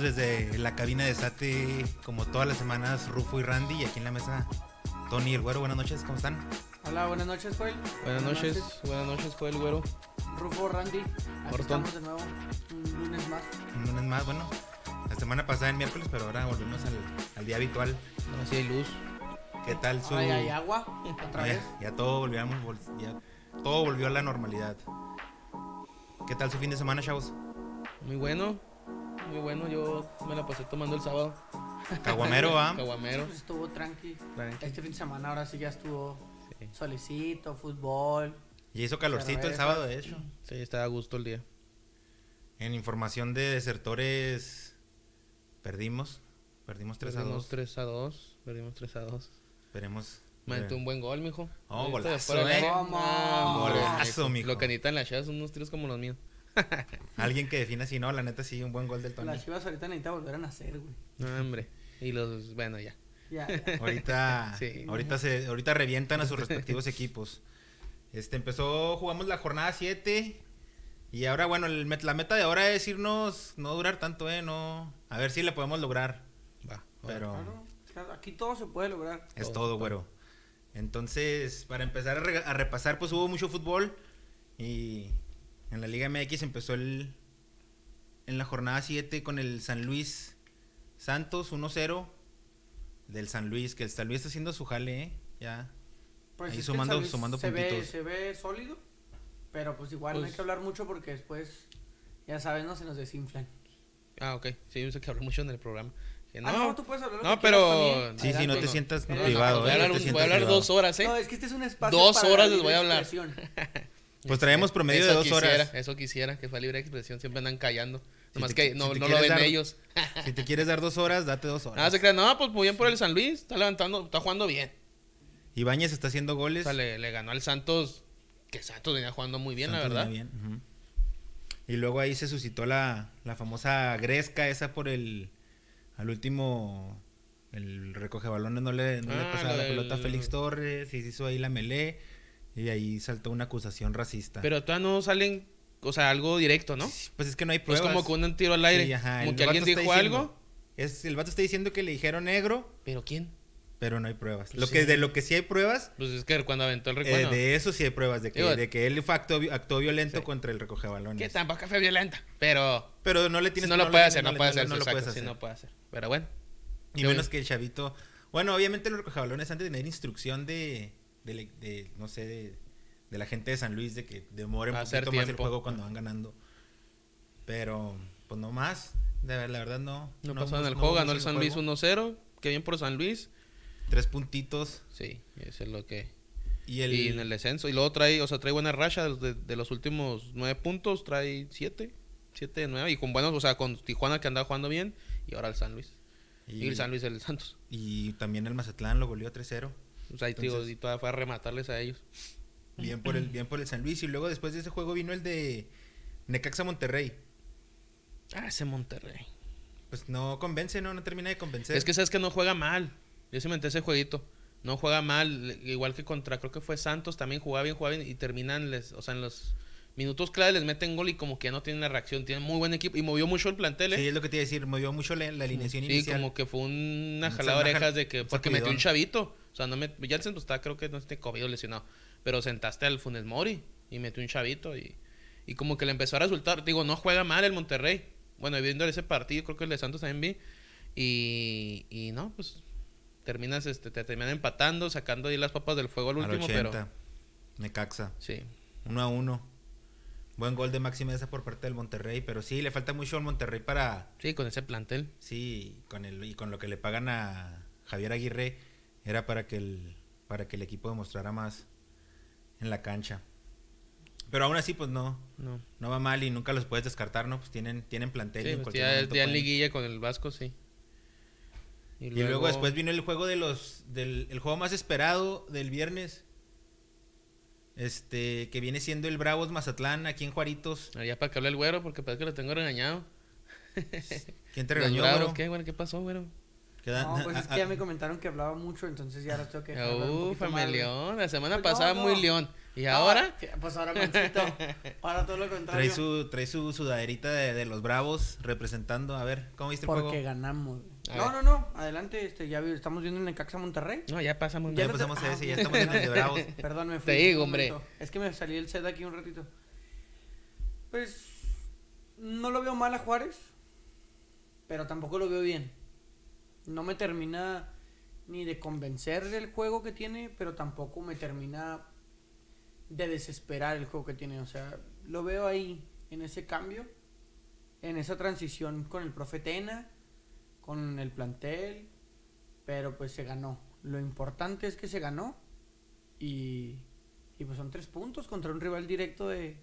Desde la cabina de Sate, como todas las semanas, Rufo y Randy, y aquí en la mesa, Tony y el Güero. Buenas noches, ¿cómo están? Hola, buenas noches, Joel. Buenas noches, buenas noches, Joel Güero. Rufo, Randy. Aquí estamos de nuevo, un lunes más. Un lunes más, bueno, la semana pasada en miércoles, pero ahora volvemos al, al día habitual. No, sí hay luz. ¿Qué tal su...? Ya hay agua, otra ya- vez. Ya, todo volvíamos, vol- ya todo volvió a la normalidad. ¿Qué tal su fin de semana, chavos? Muy bueno, muy bueno. Yo me la pasé tomando el sábado. Caguamero, ¿ah? Caguamero. Pues estuvo tranqui. Tranqui. Este fin de semana ahora sí ya estuvo Sí. solecito, fútbol. Y hizo calorcito el sábado, de hecho. Sí, estaba a gusto el día. En información de desertores, perdimos. Perdimos 3 a Perdimos 2. 3 a 2. Perdimos 3 a 2. Esperemos. Metió un buen gol, mijo. Oh, golazo, eh. Golazo, mijo. Lo que necesitan las chivas son unos tiros como los míos. Alguien que defina así, no, la neta sí, un buen gol del Tony. Las chivas ahorita necesitan volver a nacer, güey. No, hombre. Y los, bueno, ya. Ya, ya. Ahorita, Sí. ahorita se, ahorita revientan a sus respectivos equipos. Este empezó, jugamos la jornada 7 y ahora bueno, el met- la meta de ahora es irnos, no durar tanto, eh, no, a ver si le podemos lograr, Va. pero Claro, claro, aquí todo se puede lograr. es todo, todo, todo. güero. Entonces, para empezar a, re- a repasar, pues hubo mucho fútbol y en la Liga MX empezó el en la jornada 7 con el San Luis Santos 1-0 del San Luis, que el San Luis está haciendo su jale, eh, ya. Pues Ahí sumando- sumando se ve, puntitos. se ve sólido, pero pues igual no hay Pues- que hablar mucho porque después, ya sabes, no se nos desinflan. Ah, ok. Sí, yo sé que hablé mucho en el programa. Que Ah, no, tú puedes hablar no, pero-. Sí, sí, no te sientas No, no, privado, voy a eh, hablar, no voy a hablar privado. dos horas, ¿eh? No, es que este es un espacio Dos para horas les voy a hablar. Pues traemos promedio de dos quisiera, horas. Eso quisiera, que fue libre expresión. Siempre andan callando. Nomás te- que no, si no lo ven dar- ellos. Si te quieres dar dos horas, date dos horas. Nada, se crean. No, pues muy bien por el San Luis. Está levantando, está jugando bien. Ibáñez está haciendo O goles. sea, le, le ganó al Santos. Que Santos venía jugando muy bien, Santos la verdad. bien. Y luego ahí se suscitó la, la famosa gresca esa por el... Al último... El recoge balones no le, no le Ah, pasaba la pelota a Félix Torres y se hizo ahí la melé y ahí saltó una acusación racista. Pero todavía no salen, o sea, algo directo, ¿no? pues es que no hay Pues pruebas. como con un tiro al aire. Sí, ajá, como el que alguien dijo diciendo- algo. Es, el vato está diciendo que le dijeron negro, ¿Pero quién? pero no hay pruebas. Pues lo que de lo que sí hay pruebas Pues es que cuando aventó el Eh, recuerdo. de eso sí hay pruebas, de que, Digo, de que él fue actuó, actuó violento contra el recoge Que tampoco fue violenta. Pero. Pero no le si tienes no lo puede hacer, no puede hacer. no lo puedes hacer. no puede hacer. Pero bueno. Y menos que el chavito. Bueno, obviamente los recogebalones antes de tener instrucción de, de, no sé, de, de la gente de San Luis de que demore un Hacer poquito más el tiempo. juego cuando van ganando. Pero, pues no más. De ver- la verdad no. No, pasó en el no juego, ganó el San Luis 1-0. Qué bien por San Luis. Tres puntitos. Sí, eso es lo que. Y el, Y en el descenso. Y luego trae, o sea, trae buena racha de, los- de- de los últimos nueve puntos. Trae siete. Siete de nueve. Y con buenos, o sea, con Tijuana que andaba jugando bien. Y ahora el San Luis. Y, y, el San Luis el Santos. y también el Mazatlán lo volvió 3-0. O sea, Entonces- y todavía fue a rematarles a ellos. Bien por el, bien por el San Luis. Y luego después de ese juego vino el de Necaxa Monterrey. Ah, ese Monterrey. Pues no convence, ¿no? No termina de convencer. Es que sabes que no juega mal. Yo sí me enteré ese jueguito. No juega mal. Igual que contra, creo que fue Santos, también jugaba bien, jugaba bien. Y terminan, les, o sea, en los minutos clave les meten gol y como que ya no tienen la reacción. Tienen muy buen equipo. Y movió mucho el plantel, ¿eh? Sí, es lo que te iba a decir. Movió mucho la, la alineación Sí, inicial. como que fue una Un jalada de orejas de que. Porque metió un chavito. O sea, no me. Jansen pues está, creo que no esté COVID lesionado. Pero sentaste al Funes Mori y metió un chavito. Y, y como que le empezó a resultar. Digo, no juega mal el Monterrey. Bueno, viendo ese partido, creo que el de Santos también vi. Y, y no, pues. Terminas, este, te terminan empatando, sacando ahí las papas del fuego al Al último, 80. pero. Necaxa. Sí. Uno a uno. Buen gol de Maxi Mesa por parte del Monterrey. Pero sí, le falta mucho al Monterrey para. Sí, con ese plantel. Sí, con el, y con lo que le pagan a Javier Aguirre. Era para que el, para que el equipo demostrara más en la cancha. Pero aún así, pues no. No. No va mal y nunca los puedes descartar, ¿no? Pues tienen, tienen plantel. Sí, en pues cualquier ya, ya en liguilla con el Vasco, sí. Y luego después vino el juego de los del el juego más esperado del viernes. Este, que viene siendo el Bravos Mazatlán aquí en Juaritos. Ah, Ya para que hable el güero, porque parece que lo tengo regañado. ¿Quién te regañó, güero? ¿Qué, güero? ¿Qué pasó, güero? Queda- No, pues es a- que ya me comentaron que hablaba mucho, entonces ya ahora tengo que güey. León. La semana Pues no, pasada no. muy León. ¿Y No, ahora? Pues ahora mancito. Ahora todo lo contrario. Trae su, trae su sudaderita de, de los Bravos representando. A ver, ¿cómo viste el Porque juego? ganamos. A No, ver. no, no. Adelante, este, ya estamos viendo en Necaxa Monterrey. No, ya pasamos. Ya te- pasamos a ah, ese, ya estamos en el de Bravos. Perdón, me fui. Te digo, un hombre. Es que me salí el set aquí un ratito. Pues no lo veo mal a Juárez, pero tampoco lo veo bien. No me termina ni de convencer del juego que tiene, pero tampoco me termina de desesperar el juego que tiene. O sea, lo veo ahí, en ese cambio, en esa transición con el profe Tena, con el plantel, pero pues se ganó. Lo importante es que se ganó y, y pues son tres puntos contra un rival directo de,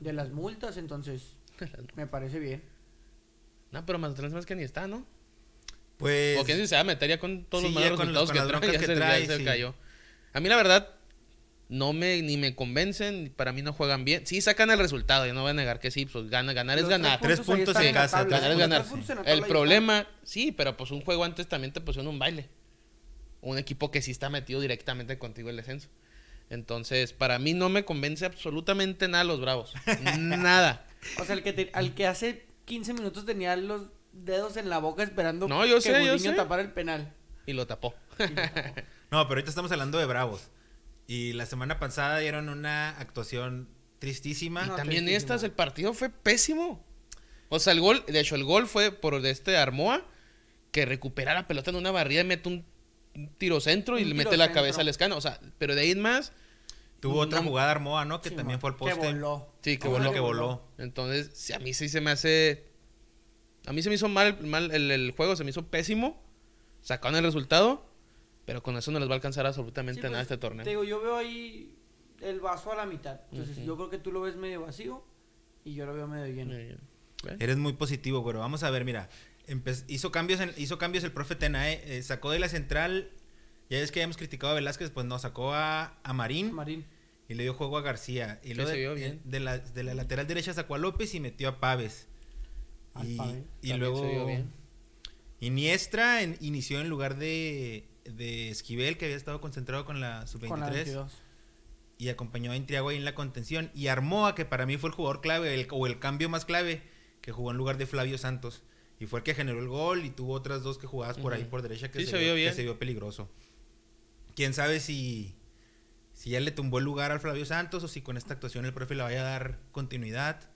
de las multas, entonces me parece bien. No, pero Mazatlán es más que ni está, ¿no? Pues. O quién se va a meter ya con todos Sí, los malos los- resultados con que trae, broncas ya que se, ya trae, se sí. cayó. A mí la verdad no me ni me convencen, para mí no juegan bien. Sí sacan el resultado, yo no voy a negar que sí, pues gana, ganar es ganar. Tres puntos en la casa, tabla. Ganar es ganar. en El problema, sí, pero pues un juego antes también te pusieron un baile. Un equipo que sí está metido directamente contigo el descenso. Entonces, para mí no me convence absolutamente nada los Bravos. nada. O sea, el que te- al que hace 15 minutos tenía los dedos en la boca esperando No, yo que sé, yo Gudiño sé. tapara el penal. Y lo tapó. No, pero ahorita estamos hablando de Bravos. Y la semana pasada dieron una actuación tristísima. Y No, también tristísimo. estas, el partido fue pésimo. O sea, el gol, de hecho, el gol fue por de este Armoa, que recupera la pelota en una barrida y mete un, un tiro centro y Un le mete la cabeza al escano. O sea, pero de ahí en más, Tuvo otra jugada Armoa, ¿no? Que Sí, también fue al poste. Que voló. sí, que voló. que voló. Entonces, a mí sí se me hace. A mí se me hizo mal, mal el, el juego, se me hizo pésimo. Sacaron el resultado, pero con eso no les va a alcanzar absolutamente Sí, nada pues, este torneo. Te digo, yo veo ahí el vaso a la mitad. Entonces, yo creo que tú lo ves medio vacío y yo lo veo medio lleno. Eh. Eres muy positivo, pero vamos a ver, mira. hizo, cambios en- hizo cambios el profe Tena, ¿eh? Eh, Sacó de la central. Ya es que habíamos criticado a Velázquez, pues no, sacó a, a Marín Marín. y le dio juego a García. Y luego se de, vio bien. de la, de la lateral derecha sacó a López y metió a Paves. Y, y luego se vio bien. Iniestra en- inició en lugar de, de Esquivel, que había estado concentrado con la Con la sub-23. 22. y acompañó a Intriago ahí en la contención. Y Armoa, que para mí fue el jugador clave, el- o el cambio más clave, que jugó en lugar de Flavio Santos. Y fue el que generó el gol y tuvo otras dos que jugabas por ahí por derecha que, Sí, se, se vio, que se vio peligroso. Quién sabe si, si ya le tumbó el lugar al Flavio Santos o si con esta actuación el profe le vaya a dar continuidad.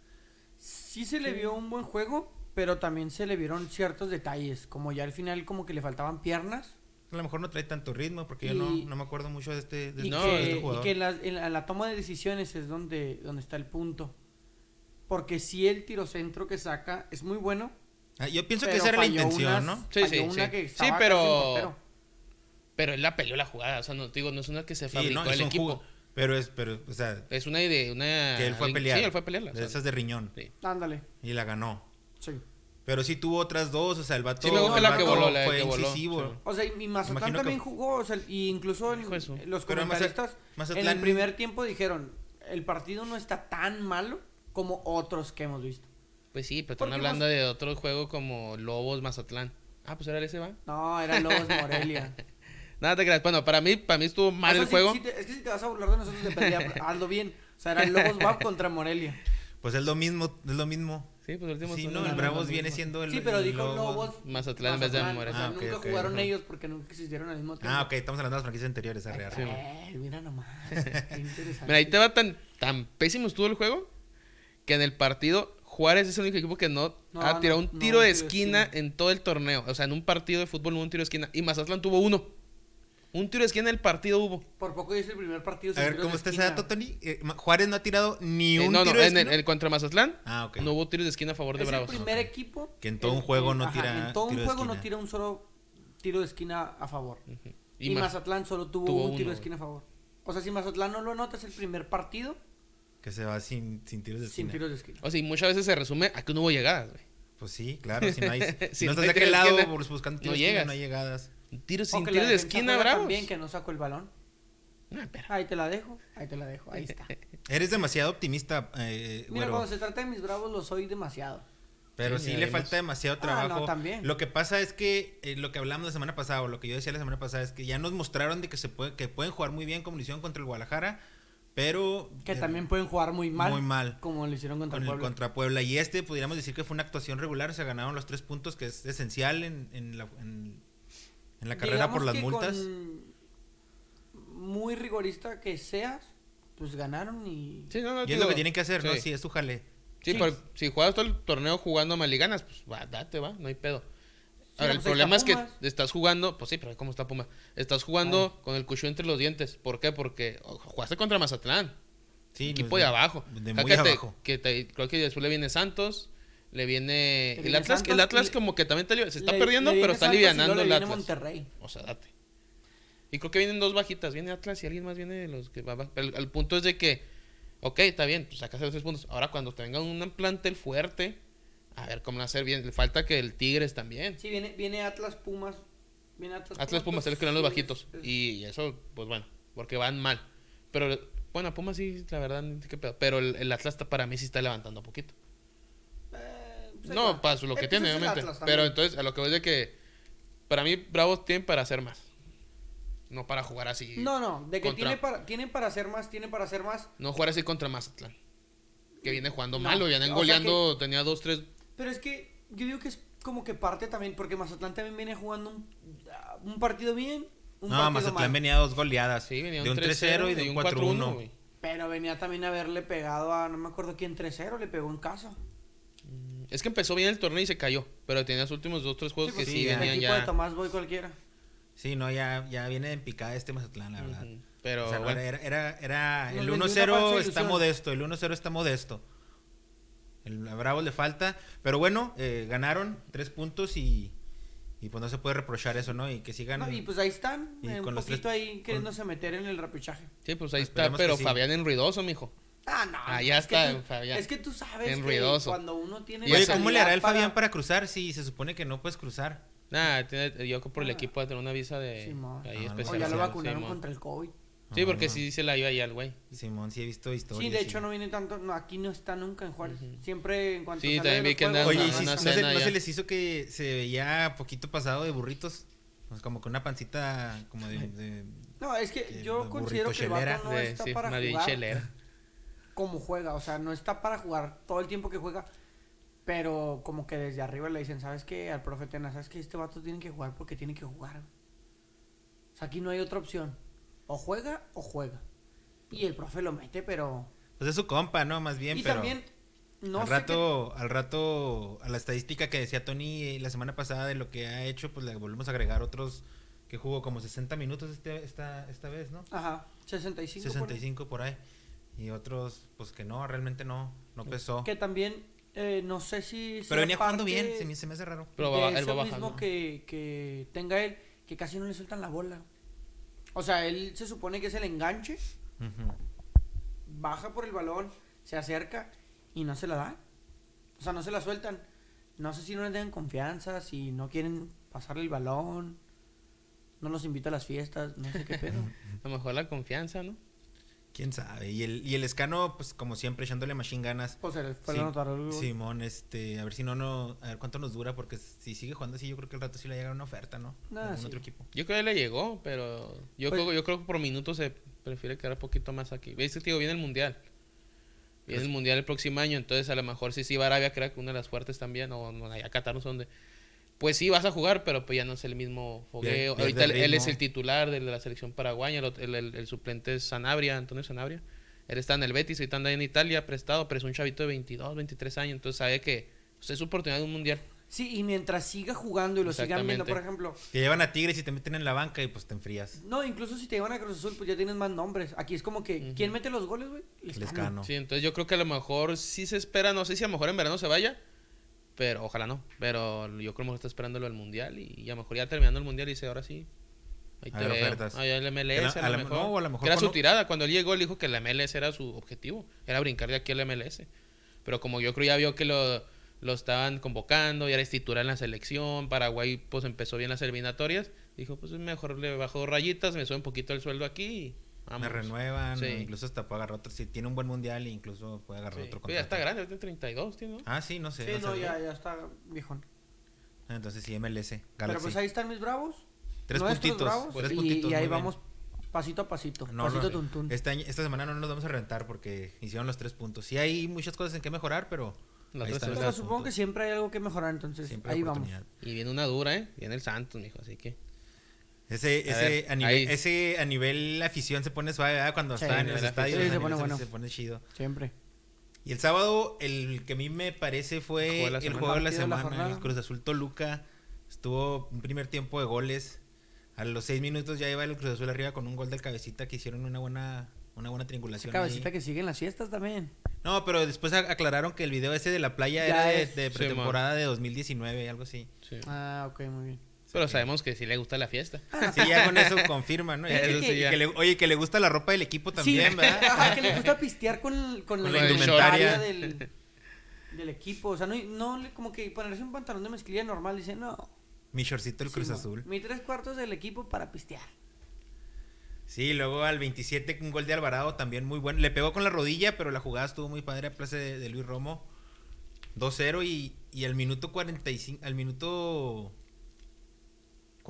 Sí se le vio un buen juego, pero también se le vieron ciertos detalles, como ya al final como que le faltaban piernas A lo mejor no trae tanto ritmo porque yo no, no me acuerdo mucho de este, de y, este- de que, y que la, en la- toma de decisiones es donde, donde está el punto. Porque si el tiro centro que saca es muy bueno, Ah, yo pienso que esa era la intención, unas- ¿no? Sí, sí, una sí. que Sí, pero-. Pero él la peleó la jugada, o sea, no, digo, no es una que se Sí, fabricó no, el equipo. jugo- Pero es, pero, o sea, Es una idea, una... que él fue a pelear. Sí, él fue a pelearla. o De sea, esas de riñón. sí. Ándale, Y la ganó. sí. Pero sí tuvo otras dos, o sea, el vato, Sí, me gusta el la que voló, la fue que voló, incisivo. sí. O sea, y Mazatlán que- también jugó, o sea, y incluso en- los Pero comentaristas en Mazatlán- el primer tiempo dijeron, el partido no está tan malo como otros que hemos visto. Pues sí, pero están hablando Maz- de otro juego como Lobos Mazatlán. Ah, pues era ese va. No, era Lobos Morelia. Nada te creas. Bueno, para mí, para mí estuvo mal O sea, el si- juego. si te- es que si te vas a burlar de nosotros de perdida, hazlo bien. O sea, era Lobos WAP contra Morelia. Pues es lo mismo, es lo mismo. Sí, pues el último Sí, no, el Bravos viene siendo el Sí, pero el dijo Lobos. Mazatlán en vez de Morelia. O sea, Ah, nunca jugaron ellos porque nunca existieron al mismo tiempo. Ah, ok, estamos hablando de las franquicias anteriores, arre, arre. Eh, mira nomás. Qué interesante. Mira, ahí te va tan, tan pésimo estuvo el juego que en el partido Juárez es el único equipo que no, No, ha tirado no, un no, tiro de tiro de esquina, en todo el torneo. O sea, en un partido de fútbol no hubo un tiro de esquina. Y Mazatlán tuvo uno. Un tiro de esquina en el partido hubo. Por poco dice el primer partido. A sin ver, ¿cómo está ese dato, Tony? Eh, Juárez no ha tirado ni Eh, un no, no, tiro de en el, esquina. el contra Mazatlán Ah. Ah, ok. no hubo tiros de esquina a favor de Es el Bravos. primer Ok. equipo. Que en todo un el- juego el- no ajá, tira En todo un tiro juego no tira un solo tiro de esquina a favor. Y, Ma- Mazatlán solo tuvo, tuvo un uno, tiro de esquina a favor. O sea, si Mazatlán no lo anota, es el primer partido Que se va sin, sin tiros de sin esquina. tiros de esquina. O sea, y muchas veces se resume a que no hubo llegadas, güey. Pues sí, claro, si no hay... Si no no estás de aquel tiro de lado esquina, bus- buscando no tiros de esquina, llegas. no hay llegadas. Tiro sin tiro de esquina, Bravos. también que no sacó el balón. No. Ahí te la dejo, ahí te la dejo, ahí está. Eres demasiado optimista, eh, Mira, cuando se trata de mis bravos, lo soy demasiado. Pero Sí, le falta demasiado Ah, trabajo. no, también. Lo que pasa es que eh, lo que hablamos la semana pasada, o lo que yo decía la semana pasada, es que ya nos mostraron de que se puede, que pueden jugar muy bien como lo hicieron contra el Guadalajara, pero Que eh, también pueden jugar muy mal. muy mal Como lo hicieron contra con el Puebla. contra Puebla. Y este, pudiéramos decir que fue una actuación regular, se ganaron los tres puntos, que es esencial en, en la, en, en la carrera Digamos por las que multas. con Muy rigorista que seas, pues ganaron y. Sí, no, no, Y es digo, lo que tienen que hacer, ¿no? sí. Sí, es tu jale. Sí, Sí. pero si juegas todo el torneo jugando mal y ganas, pues va, date, va, no hay pedo. Ahora, el pues problema es que Pumas. estás jugando, pues sí, pero ¿cómo está Puma? Estás jugando con el cuchillo entre los dientes. ¿Por qué? Porque jugaste contra Mazatlán, Sí, equipo no, de abajo. De Acá muy te- que te- creo que después le viene Santos, le viene... Le el Atlas, Santos el Atlas como que también te li- se está Le- perdiendo, pero está luego el Atlas. Monterrey. O sea, date. Y creo que vienen dos bajitas. Viene Atlas y alguien más viene de los que va. El, el punto es de que, ok, está bien, pues sacas los tres puntos. Ahora cuando tenga un plantel fuerte, a ver cómo lo hacer bien. Le falta que el Tigres también. Sí, viene, viene Atlas Pumas. Viene Atlas, Atlas Pumas, pues, es que eran los bajitos. es- es- Y eso, pues bueno, porque van mal. Pero, bueno, Pumas sí, la verdad, qué pedo. Pero el, el Atlas está- para mí sí está levantando un poquito. No, para lo que tiene, obviamente. Pero entonces, a lo que voy es de que, para mí, Bravos tienen para hacer más. No para jugar así. No, no, de que contra- tiene para, tiene para hacer más, tiene para hacer más. No jugar así contra Mazatlán. Que viene jugando No, mal, o vienen o sea goleando, tenía dos, tres. Pero es que yo digo que es como que parte también, porque Mazatlán también viene jugando un, un partido bien, un No, partido Mazatlán mal. venía dos goleadas. Sí, venía de un 3-0 y de un 4-1. güey. Pero venía también a haberle pegado a, no me acuerdo quién 3-0, le pegó en casa. Es que empezó bien el torneo y se cayó. Pero tenía los últimos dos, tres juegos pues, que sí, sí, el venían equipo de ya. Tomás Boy cualquiera. Sí, no, ya, ya viene en picada este Mazatlán, la verdad. Pero O sea, bueno, era, era, era- el vendió una 1-0 falsa está modesto, el 1-0 está modesto. El a Bravos le falta, pero bueno, eh, ganaron tres puntos y, y pues no se puede reprochar eso, ¿no? Y que sigan. No, y pues ahí están, Y eh, un con los poquito tres- ahí queriéndose meter en el repechaje. sí, pues ahí Esperemos está. Pero sí. Fabián en ruidoso, mijo. Ah, no. Ah, ya es que está, tú- Fabián. Es que tú sabes En que ruidoso. cuando uno tiene... Oye, ¿cómo le hará el Fabián para cruzar si se supone que no puedes cruzar? Nada, tiene- yo por el Ah. equipo de tener una visa de Simón. ahí Ah, no, O ya lo vacunaron Simón. contra el COVID. Sí, porque Ah, sí se la iba ahí al güey. Simón, sí he visto historias. Sí, de hecho no viene tanto, no, aquí no está nunca en Juárez. Siempre en cuanto Sí, sale también vi que andaba juegos, Oye, ¿y una- si una no, se, no les hizo que se veía poquito pasado de burritos? Pues como con una pancita como de... de- No, es que yo de considero que el vato no está sí, para jugar chelera. Como juega, o sea, no está para jugar todo el tiempo que juega, pero como que desde arriba le dicen, ¿sabes qué? Al profe Tena, ¿sabes qué? Este vato tiene que jugar porque tiene que jugar. O sea, aquí no hay otra opción. O juega o juega. Y el profe lo mete, pero... Pues es su compa, ¿no? Más bien, y pero... también, no al rato, al rato, a la estadística que decía Tony la semana pasada de lo que ha hecho, pues le volvemos a agregar otros que jugó como 60 minutos este, esta, esta vez, ¿no? Ajá, 65. por ahí. 65 por ahí. Y otros, pues que no, realmente no, no pesó. Que también, eh, no sé si... Pero venía jugando bien, se me, se me hace raro. Pero va- él va bajando. mismo que, que tenga él, que casi no le sueltan la bola. O sea, él se supone que es el enganche, baja por el balón, se acerca y no se la da. O sea, no se la sueltan. No sé si no le tengan confianza, si no quieren pasarle el balón, no los invita a las fiestas, no sé qué pedo. A lo mejor la confianza, ¿no? Quién sabe. Y el, y el escano, pues como siempre, echándole machine ganas. Pues les fue Sí, el. Simón, este, a ver si no, no, a ver cuánto nos dura, porque si sigue jugando así, yo creo que el rato sí le llega una oferta, ¿no? De algún sí. otro equipo. Yo creo que le llegó, pero yo, Pues- creo, yo creo que por minutos se prefiere quedar un poquito más aquí. ¿Ves que digo? Viene el mundial. Viene Pues- el mundial el próximo año, entonces a lo mejor sí, sí, Arabia, que era una de las fuertes también, o no, allá Qatar, no sé dónde. Pues sí, vas a jugar, pero pues ya no es el mismo fogueo. Ahorita él, él es el titular de la selección paraguaya, el, el- el- el suplente es Sanabria, Antonio Sanabria. Él está en el Betis, ahorita anda en Italia prestado, pero es un chavito de 22, 23 años, entonces sabe que pues, es su oportunidad de un mundial. Sí, y mientras siga jugando y lo sigan viendo, por ejemplo, Te llevan a Tigres y te meten en la banca y pues te enfrías. no, incluso si te llevan a Cruz Azul, pues ya tienes más nombres. Aquí es como que, Ujú. ¿quién mete los goles, güey? Lescano. Sí, entonces yo creo que a lo mejor sí se espera, no sé si a lo mejor en verano se vaya, pero ojalá no. Pero yo creo que a mejor está esperando lo del mundial y, y a lo mejor ya terminando el mundial dice ahora sí. Ahí A te ver veo. ofertas. El MLS, a, la- a la- mejor. no, a lo mejor Que era su tirada. Cuando él llegó, él dijo que la MLS era su objetivo. Era brincar de aquí al MLS. Pero como yo creo ya vio que lo, lo estaban convocando, ya era titular en la selección, Paraguay pues empezó bien las eliminatorias, dijo pues mejor le bajó rayitas, me sube un poquito el sueldo aquí Me renuevan, Sí. incluso hasta puede agarrar otro. Si tiene un buen mundial, incluso puede agarrar Sí. otro Pues ya está contrato. grande, tiene 32, tiene, ¿no? Ah, sí, no sé. Sí, no ya, ya está viejón. Entonces sí, MLS, Pero Galaxy. pues ahí están mis bravos. Tres nuestros puntitos, bravos, tres y, puntitos, y ahí vamos pasito a pasito. No, pasito no, tuntún. Este año- esta semana no nos vamos a reventar porque hicieron los tres puntos. Sí hay muchas cosas en que mejorar, pero ahí están. Pero supongo que siempre hay algo que mejorar, entonces Siempre hay ahí vamos. oportunidad. Y viene una dura, ¿eh? Viene el Santos, mijo, así que... Ese, A ese, ver, a nivel, ahí. ese a nivel afición se pone suave, ¿verdad? Cuando Sí, está en sí, los estadios. Sí, se pone bueno. se pone chido. Siempre. Y el sábado, el que a mí me parece El fue juego de la el semana. juego de la Partido de la semana, el Cruz Azul Toluca. Estuvo un primer tiempo de goles. A los seis minutos ya iba el Cruz Azul arriba con un gol del cabecita que hicieron una buena, una buena Esa triangulación. cabecita ahí. que sigue en las fiestas también. No, pero después aclararon que el video ese de la playa Ya era de, es- de Sí, pretemporada de 2019, algo así. Sí. Ah, ok, muy bien. Pero sabemos que sí le gusta la fiesta. Sí, ya con eso confirma, ¿no? Y Eso que- sí, y ya. que le- oye, que le gusta la ropa del equipo también, sí. ¿verdad? Ajá, que le gusta pistear con, con, Con la la indumentaria del, del equipo. O sea, no, no como que ponerse un pantalón de mezclilla normal. Dice, no. Mi shortcito el Cruz Azul. Mi tres cuartos del equipo para pistear. Sí, luego al 27 un gol de Alvarado también muy bueno. Le pegó con la rodilla, pero la jugada estuvo muy padre a plaza de, de Luis Romo. 2-0 y, y al minuto 45, al minuto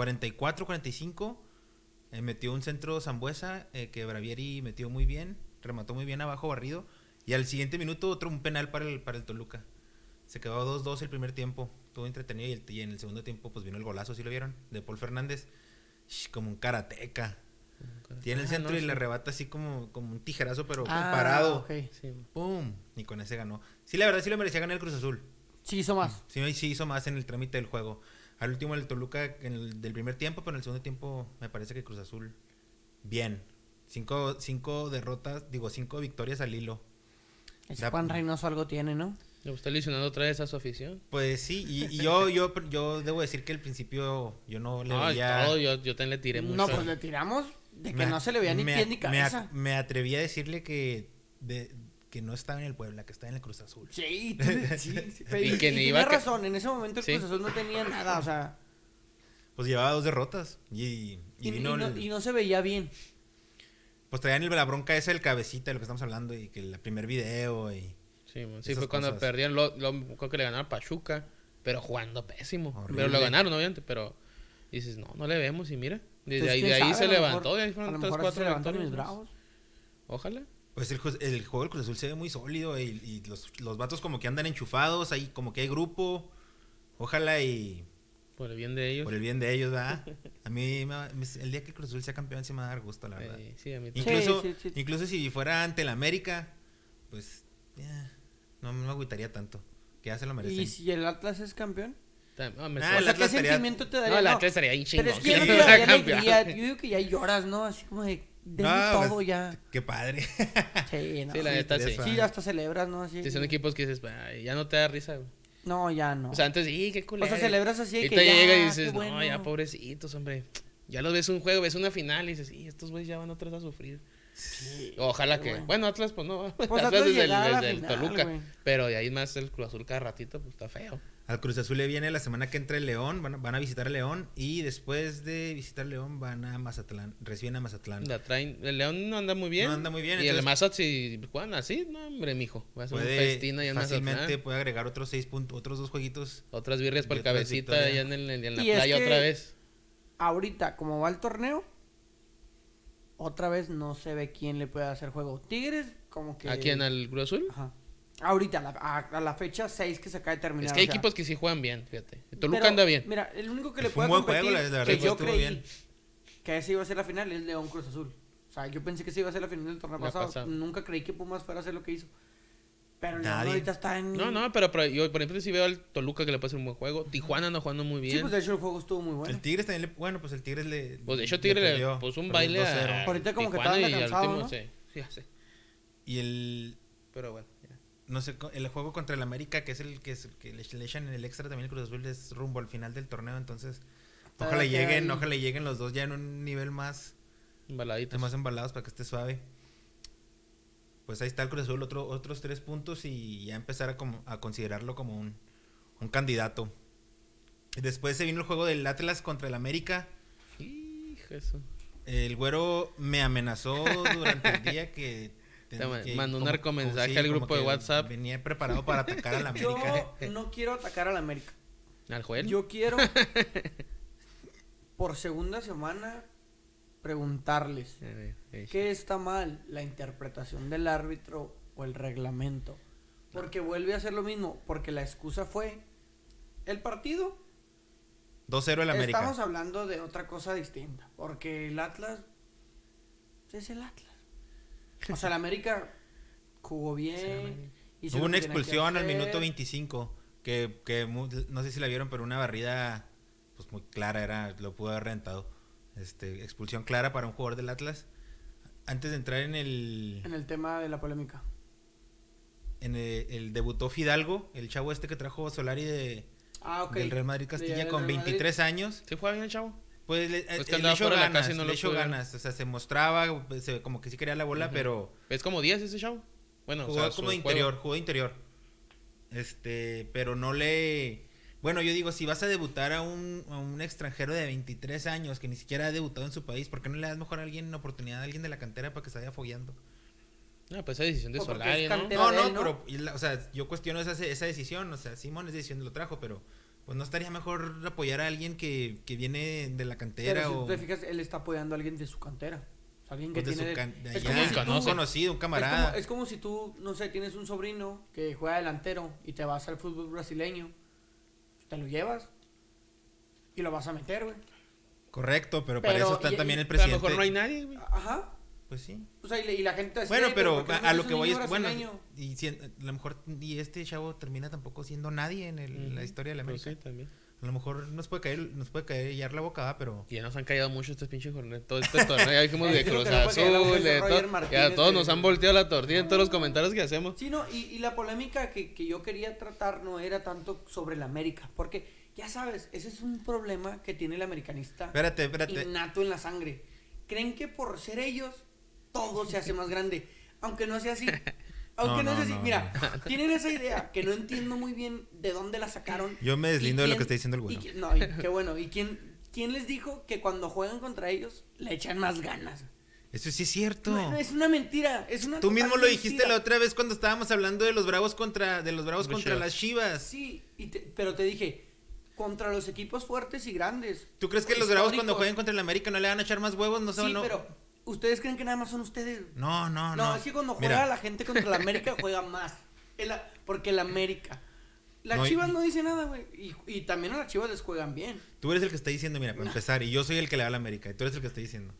44, 45 eh, metió un centro Zambuesa eh, que Bravieri metió muy bien, remató muy bien abajo barrido y al siguiente minuto otro un penal para el, para el Toluca. Se quedó 2-2 el primer tiempo, estuvo entretenido y, el- y en el segundo tiempo pues vino el golazo, ¿sí lo vieron? De Paul Fernández, como un karateca. Tiene el Ah, centro no, y sí. le arrebata así como, como un tijerazo, pero Ah, parado. ok. Sí. ¡Pum! Y con ese ganó. Sí, la verdad sí lo merecía ganar el Cruz Azul. Sí, hizo más. Sí, sí hizo más en el trámite del juego. Al último el Toluca en el, del primer tiempo, pero en el segundo tiempo me parece que Cruz Azul bien. Cinco, cinco derrotas, digo, cinco victorias al hilo. Ese Da- Juan Reynoso algo tiene, ¿no? Le gusta lesionando otra vez a su afición. Pues sí, y, y yo, yo, yo debo decir que al principio yo no le No, veía... todo, yo, yo también le tiré mucho. No, pues le tiramos de que me- no se le veía ni me- pie ni me- cabeza. Me, atreví a decirle que, de- que no estaba en el Puebla, que estaba en el Cruz Azul. Sí, sí, sí. pero- Y y, que y tenía iba a que- razón, en ese momento el Sí. Cruz Azul no tenía nada, o sea, Pues llevaba dos derrotas y, y, y y vino no, el- y no se veía bien. Pues traían el- la bronca esa del cabecita de lo que estamos hablando y que el primer video y... Sí. Sí, fue cuando cosas. perdían, lo, lo- creo que le ganaron a Pachuca, pero jugando pésimo. Horrible. Pero lo ganaron, obviamente, pero dices, no, no le vemos y mira. Desde ahí, de ahí sabe, se levantó, mejor- de ahí fueron tres, cuatro victorias. Ojalá. Pues el, el juego del Cruz Azul se ve muy sólido y, y los, los vatos como que andan enchufados, ahí como que hay grupo. Ojalá y Por el bien de ellos. por el bien de ellos, ¿verdad? A mí me el día que el Cruz Azul sea campeón sí me va a dar gusto, la verdad. Eh, sí, a mí también. Incluso, sí, sí. incluso si fuera ante el América, pues ya, no me agüitaría tanto. Que ya se lo merecen. ¿Y si el Atlas es campeón? No, me Ah, suena. o el sea, ¿qué estaría- sentimiento te daría? No, No, Atlas estaría bien chingón. Pero es que ya no sí, te daría campeón. alegría. Yo digo que ya lloras, ¿no? Así como de, denme No, todo pues, ya. Qué padre. Sí, no. Sí, la neta sí. Sí, hasta celebras, ¿no? Sí, son equipos que dices, "Ay, ya no te da risa, güey. No, ya no. O sea, antes, sí, qué culero. O sea, celebras así Y que te ya, llega y dices, no, ya pobrecitos, hombre. Ya los ves un juego, ves una final y dices, sí, estos güeyes ya van otra vez a sufrir. Ojalá qué que. bueno. Bueno, Atlas, pues no. Pues Atlas Atlas desde el, llegar a la desde el final, Toluca. Pero de ahí más el Cruz Azul cada ratito, pues está feo. Al Cruz Azul le viene la semana que entra el León, van, a- van a visitar a León y después de visitar León van a Mazatlán, reciben a Mazatlán. La traen, el León no anda muy bien. No anda muy bien, Y el entonces- Mazat, si juegan así, no, hombre, mijo. Va a ser un Puede festín allá en fácilmente Mazatlán. puede agregar otros seis puntos, otros dos jueguitos. Otras birrias por Y el cabecita allá en, el- en la Y es playa que- otra vez. Ahorita, como va el torneo, otra vez no se ve quién le puede hacer juego. Tigres, como que. ¿A quién? ¿Al Cruz Azul? Ajá. Ahorita, a la, a, a la fecha 6 que se acaba de terminar. Es que hay o sea, equipos que sí juegan bien, fíjate. Toluca pero, anda bien. Mira, el único que le puede un buen competir, juego, la- la verdad que yo estuvo creí bien. que ese iba a ser la final, es León Cruz Azul. O sea, yo pensé que ese iba a ser la final del torneo pasado. Nunca creí que Pumas fuera a hacer lo que hizo. Pero León Nadie. ahorita está en. No, no, pero, pero yo, por ejemplo, sí veo al Toluca que le puede hacer un buen juego. Tijuana anda jugando muy Sí, bien. pues de hecho el juego estuvo muy bueno. El Tigres también le, bueno, pues el Tigres le Pues de hecho Tigre le puso un baile 2-0. a Ahorita como que Tijuana cansados, último, ¿no? sí, sí, sé. Y el Pero bueno. No sé, el juego contra el América, que es el que, es el que le, le echan en el extra también el Cruz Azul es rumbo al final del torneo, entonces ojalá lleguen, ojalá lleguen los dos ya en un nivel más Embaladitos. más embalados para que esté suave. Pues ahí está el Cruz Azul, otro, otros tres puntos y ya empezar a, como, a considerarlo como un, un candidato. Después se vino el juego del Atlas contra el América. Hijo eso. El güero me amenazó durante el día que... Te mandó un narcomensaje como- al grupo de WhatsApp. Venía preparado para atacar a la América. Yo no quiero atacar a la América. Al Joel. Yo quiero, por segunda semana, preguntarles. ¿Qué está mal? ¿La interpretación del árbitro o el reglamento? Porque vuelve a ser lo mismo, porque la excusa fue el partido. 2-0 el América. Estamos hablando de otra cosa distinta, porque el Atlas es el Atlas. O sea, el América jugó bien. hizo Hubo una expulsión al minuto 25 que, que no sé si la vieron, pero una barrida pues muy clara era, lo pudo haber rentado. Este, expulsión clara para un jugador del Atlas. Antes de entrar en el, En el tema de la polémica. en el, el debutó Fidalgo, el chavo este que trajo Solari de, Ah, del Real Madrid De- Castilla con Real Madrid. 23 años. ¿Sí fue bien el chavo? Pues le, Pues que le andaba echó la ganas, casa y no le lo echó pudo ver. ganas, o sea, se mostraba, pues, se- como que sí quería la bola, pero Es como 10 ese chavo. Bueno, jugó o sea, como de interior, juego. jugó de interior. Este, pero no le bueno, yo digo, si vas a debutar a un, a un extranjero de 23 años que ni siquiera ha debutado en su país, ¿por qué no le das mejor a alguien una oportunidad a alguien de la cantera para que se vaya fogueando? No, pues esa decisión de Solari, es ¿no? No, de no, él, ¿no? pero, o sea, yo cuestiono esa, esa decisión, o sea, Simón es decisión de lo trajo, pero pues no estaría mejor apoyar a alguien que, que viene de la cantera Pero si o tú te fijas, él está apoyando a alguien de su cantera. O sea, alguien que pues, de tiene... su can- de es allá, como si tú- un conocido, un Es camarada. como, es como si tú, no sé, tienes un sobrino que juega delantero y te vas al fútbol brasileño. Te lo llevas y lo vas a meter, güey. Correcto, pero, para eso está y- también y- el Pero a lo presidente. mejor no hay nadie, güey. Ajá. Pues sí. O sea, y, le- y la gente dice, Bueno, "Eh, pero ¿por qué no a, a lo que voy es, bueno, brasileño?" y si- a lo mejor y este chavo termina tampoco siendo nadie en el- la Ujú. historia de la Pues América. sí, también. A lo mejor nos puede caer, nos puede caer la boca, ¿va? pero Y ya nos han callado mucho estos pinches jornadas. Todo este torneo, ya dijimos de Cruz la Azul, de todo. Martínez Ya todos nos han volteado la tortilla en todos los comentarios que hacemos. Sí, no, y, y la polémica que, que yo quería tratar no era tanto sobre la América, porque ya sabes, ese es un problema que tiene el americanista espérate, espérate. innato en la sangre. Creen que por ser ellos todo se hace más grande, aunque no sea así. Aunque no, No, sea no, así, no, mira, tienen esa idea que no entiendo muy bien de dónde la sacaron. Yo me deslindo de lo que está diciendo el y güero. quién- No, y qué bueno. ¿Y quién, quién les dijo que cuando juegan contra ellos le echan más ganas? Eso sí es cierto. No, no, es una mentira, es una Tú mismo lo dijiste mentira. la otra vez cuando estábamos hablando de los Bravos contra de los Bravos contra las Chivas. Sí, y te- pero te dije, contra los equipos fuertes y grandes. ¿Tú crees que los Bravos cuando jueguen contra el América no le van a echar más huevos? No sé, Sí, no. pero ustedes creen que nada más son ustedes. No, no, no. No, es que cuando Mira, juega la gente contra la América juega más. El- porque el América. Las No, y- Chivas no dice nada, güey. Y, y también a las Chivas les juegan bien. Tú eres el que está diciendo, mira, para empezar, y yo soy el que le da a la América, y tú eres el que está diciendo.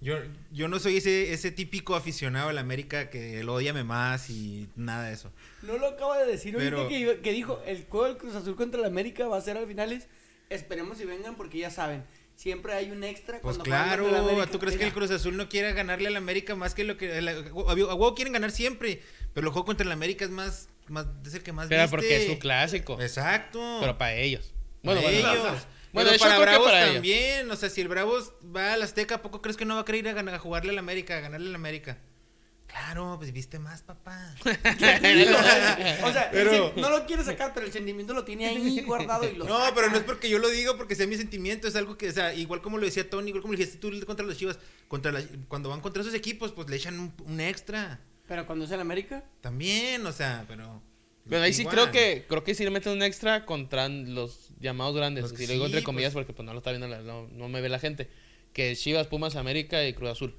Yo, yo no soy ese, ese típico aficionado a la América que el odiame más y nada de eso. No lo acaba de decir Pero- ahorita que, que dijo, el juego del Cruz Azul contra el América va a ser al finales. Esperemos si vengan porque ya saben, siempre hay un extra Pues cuando claro, América. ¿tú crees que el Cruz Azul no quiere ganarle al América más que lo que... a huevo quieren ganar siempre, pero el juego contra el América es más... más es el que más Pero viste. porque es su clásico. Exacto. Pero para ellos. Bueno, Bueno, ellos. bueno, Bueno, Bueno, de hecho, para Bravos para ellos. también. O sea, si el Bravos va al Azteca, ¿a poco crees que no va a querer ir a, ganar- a jugarle al América, a ganarle al América? Claro, pues viste más, papá. o sea, Pero- no lo quiere sacar, pero el sentimiento lo tiene ahí guardado y lo No, saca. pero no es porque yo lo digo, porque sea mi sentimiento, es algo que, o sea, igual como lo decía Tony, igual como lo dijiste tú contra los Chivas, contra la- cuando van contra esos equipos, pues le echan un, un extra. Pero cuando es el América, También, o sea, pero... Pero ahí sí igual. creo que creo que sí le meten un extra contra los llamados grandes. Si lo digo entre comillas pues. porque pues no lo está viendo, la- no, no me ve la gente. Que es Chivas, Pumas, América y Cruz Azul.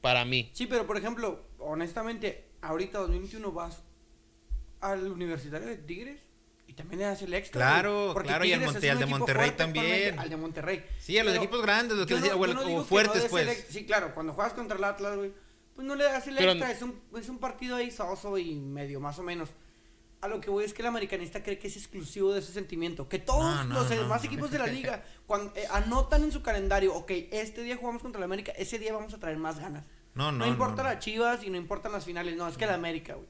Para mí. Sí, pero por ejemplo, honestamente, ahorita 2021 vas al Universitario de Tigres y también le das el extra. Claro, porque claro, y al Tigres Monte- un al de Monterrey también. Al de Monterrey. Sí, a los Pero equipos grandes, los que no- no o digo que no fuertes, pues. Sí, claro, cuando juegas contra el Atlas, güey, pues no le das el Pero- extra. Es un, es un partido ahí soso y medio, más o menos. A lo que voy es que el americanista cree que es exclusivo de ese sentimiento. Que todos No, no, los demás no. equipos de la liga cuando, eh, anotan en su calendario, ok, este día jugamos contra el América, ese día vamos a traer más ganas. No, no, No, importa las chivas y no importan las finales, no, es que el América, güey.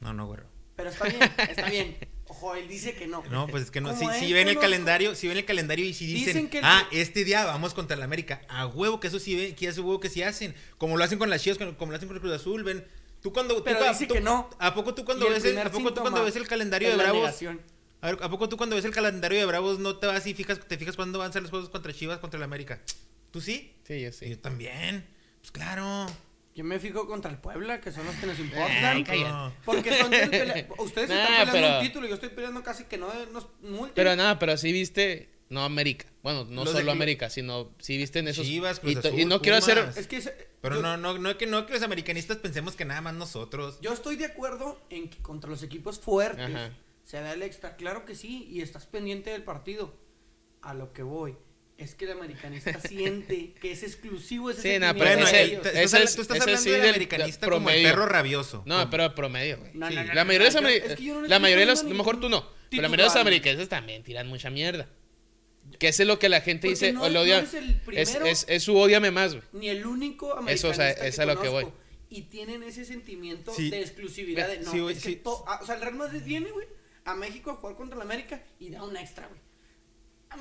No, no, güero. Pero está bien, está bien. Ojo, él dice que no. No, pues es que no. Si, si ven el calendario, si ven el calendario y si dicen, Dicen que el- ah, este día vamos contra el América, a huevo que eso sí ven, que es huevo que sí hacen, como lo hacen con las Chivas, como, como lo hacen con el Cruz Azul, ven. Tú cuando tú Pero cua- dice tú- que no. ¿A poco tú cuando Y ves el, a poco tú cuando ves el calendario de Bravos? negación. A, ver, ¿a poco tú cuando ves el calendario de Bravos no te vas y fijas, te fijas cuándo van a ser los juegos contra Chivas contra el América? ¿Tú sí? Sí, yo Y sí. Yo también. Pues claro. Yo me fijo contra el Puebla, que son los que nos Ay, importan. cállate. porque son Ustedes Nah, están peleando pero- un título y yo estoy peleando casi que no nos multen. Pero nada, pero sí viste, no América. Bueno, no Los de solo Clu- América, sino sí viste en esos. Chivas, Cruz y, to- y Azul, no quiero hacer. Pumas. Es que es- Pero yo, no, no, no que no que los americanistas pensemos que nada más nosotros. yo estoy de acuerdo en que contra los equipos fuertes Ajá. se da el extra. Claro que sí, y estás pendiente del partido. A lo que voy. Es que el americanista siente que es exclusivo ese Sí, no, pero Bueno, ese- de tú ese estás, es- tú estás ese hablando sí del americanista del como el promedio. perro rabioso. No, pero promedio, güey. No, Sí. no, no, La mayoría de los la mayoría de los, a lo mejor tú no, pero la mayoría de los americanistas también tiran mucha mierda. Que ese es lo que la gente Porque dice, no- no el es, primero. es, es su odiame más, güey. Ni el único Eso, americanista o sea, que es a lo que voy. Y tienen ese sentimiento Sí. de exclusividad. De, no, sí, es que to- ah, o sea, el Real Madrid viene, güey, a México a jugar contra el América y da un extra, güey.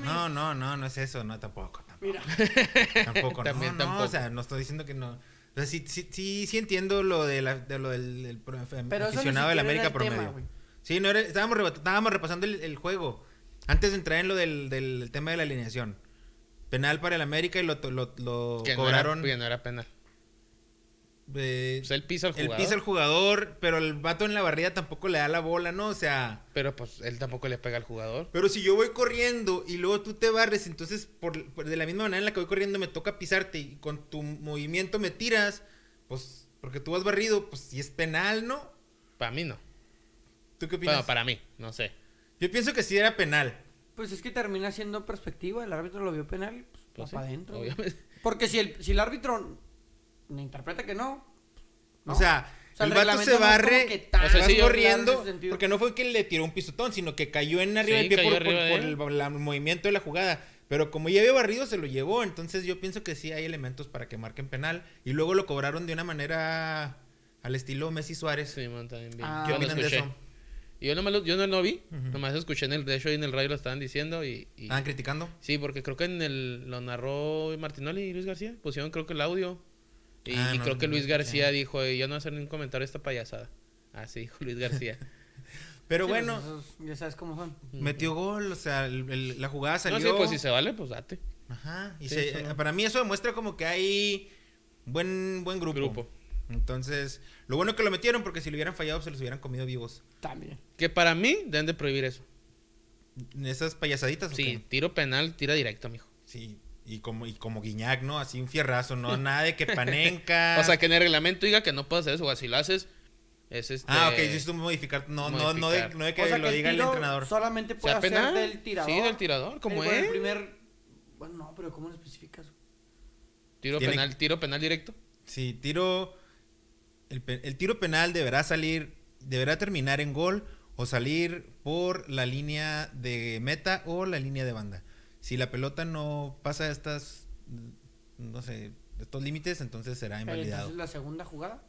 No, no, no, no es eso, no, tampoco. Tampoco, Mira, tampoco, También no, no, tampoco. o sea, no estoy diciendo que no. O sea, sí, sí, sí, sí entiendo lo, de la, de lo del, del eso aficionado del era América el promedio. tema, sí, no era- estábamos, estábamos repasando el, el juego. Antes de entrar en lo del, del tema de la alineación. Penal para el América y lo, lo, lo Que cobraron. no era, que no era penal. eh, Pues él pisa al él jugador. pisa al jugador, pero el vato en la barrida tampoco le da la bola, ¿no? O sea. Pero pues él tampoco le pega al jugador. Pero si yo voy corriendo y luego tú te barres, entonces por, por- de la misma manera en la que voy corriendo me toca pisarte y con tu movimiento me tiras, pues porque tú has barrido, pues si es penal, ¿no? Para mí no. ¿Tú qué opinas? Bueno, para mí, no sé. Yo pienso que sí era penal. Pues es que termina siendo perspectiva. El árbitro lo vio penal, pues, Pues sí, para adentro. Porque si el, si el árbitro me interpreta que no. ¿no? O sea, O sea, el el vato se no barre, tan O sea, sí, corriendo, porque no fue que le tiró un pisotón, sino que cayó en arriba Sí, del pie por, por- arriba de por él. el, por la- el movimiento de la jugada. Pero como ya había barrido, se lo llevó. Entonces yo pienso que sí hay elementos para que marquen penal. Y luego lo cobraron de una manera al estilo Messi Suárez. Sí, man, también vi. Ah, ¿Qué yo de eso? Y yo, nomás lo- yo no lo vi, nomás escuché en el, de hecho ahí en el radio lo estaban diciendo y... y- ¿Estaban criticando? sí, porque creo que en el, lo narró Martinoli y Luis García, pusieron creo que el audio. Y, Ah, y no, creo que no Luis. García dijo, "Eh, yo no voy a hacer ningún comentario a esta payasada. Así dijo Luis García. Pero Sí, pues, bueno, esos ya sabes cómo son. metió gol, o sea, el- el- la jugada no, salió. sí, pues si se vale, pues date. Ajá. Y Sí, se- no. para mí eso demuestra como que hay buen, buen grupo. Grupo. Entonces, lo bueno que lo metieron porque si lo hubieran fallado se los hubieran comido vivos. También. Que para mí deben de prohibir eso. Esas payasaditas. ¿o Sí, tiro penal, tira directo, mijo. Sí. Y como, y como Guiñac, ¿no? Así un fierrazo, no nada de que panenca. O sea, que en el reglamento diga que no puedes hacer eso, o si lo haces, es este... Ah, ok, hiciste modificar. No, no, no, de, modificar. no de que O sea, lo que diga el entrenador. Solamente puede sea ser penal. del tirador. Sí, del tirador, como el, bueno, el es. primer. Bueno, no, pero ¿cómo lo especificas? Tiro Tiene- penal, tiro penal directo. Sí, tiro. El, tiro penal deberá salir. Deberá terminar en gol o salir por la línea de meta o la línea de banda. Si la pelota no pasa estas. No sé, estos límites, entonces será invalidado. entonces la segunda jugada.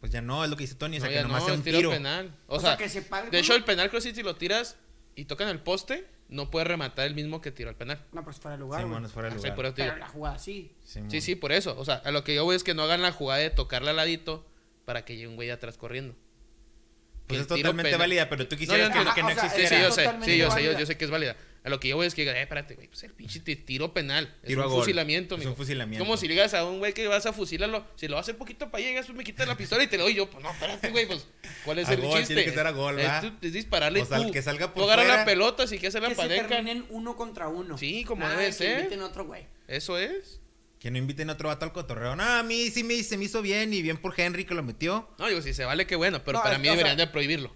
Pues ya no, es lo que dice Tony, o sea, No, que ya nomás no, sea es un tiro, tiro. penal. O, O, sea, sea, que se pague. de hecho el penal creo que si lo tiras y tocan el poste, no puedes rematar el mismo que tiró el penal. No, pues fuera de lugar. Güey. es fuera de sí, lugar. Pero la jugada sí. Simón. Sí, sí, por eso. O sea, a lo que yo voy es que no hagan la jugada de tocarla al ladito para que llegue un güey atrás corriendo. Que Pues es totalmente penal- válida, pero tú No, quisieras yo que, que no sea, Sí, existiera. sí, yo sé, sí, yo sé, yo, yo sé que es válida. A lo que yo voy es que, eh, espérate, güey, pues el pinche ti- tiro penal. Es Tiro a un gol. fusilamiento, Es mijo. un fusilamiento. Como si le digas a un güey que vas a fusilarlo, si lo vas a hacer poquito para allá, llegas, tú me quitas la pistola y te lo doy yo. Pues no, espérate, güey, pues, ¿cuál es A el gol, chiste? tiene que ser a gol, es, tú- es dispararle O sea, tú. el que salga por tú fuera. la pelota, si quieres hacer la Que se terminen uno contra uno. Sí, como Nada debe de que ser. inviten otro güey. Eso es. Que no inviten a otro vato al cotorreo. No, a mí sí me, se me hizo bien y bien por Henry que lo metió. No, digo, si se vale, qué bueno, pero No, para es- mí o deberían sea, de prohibirlo.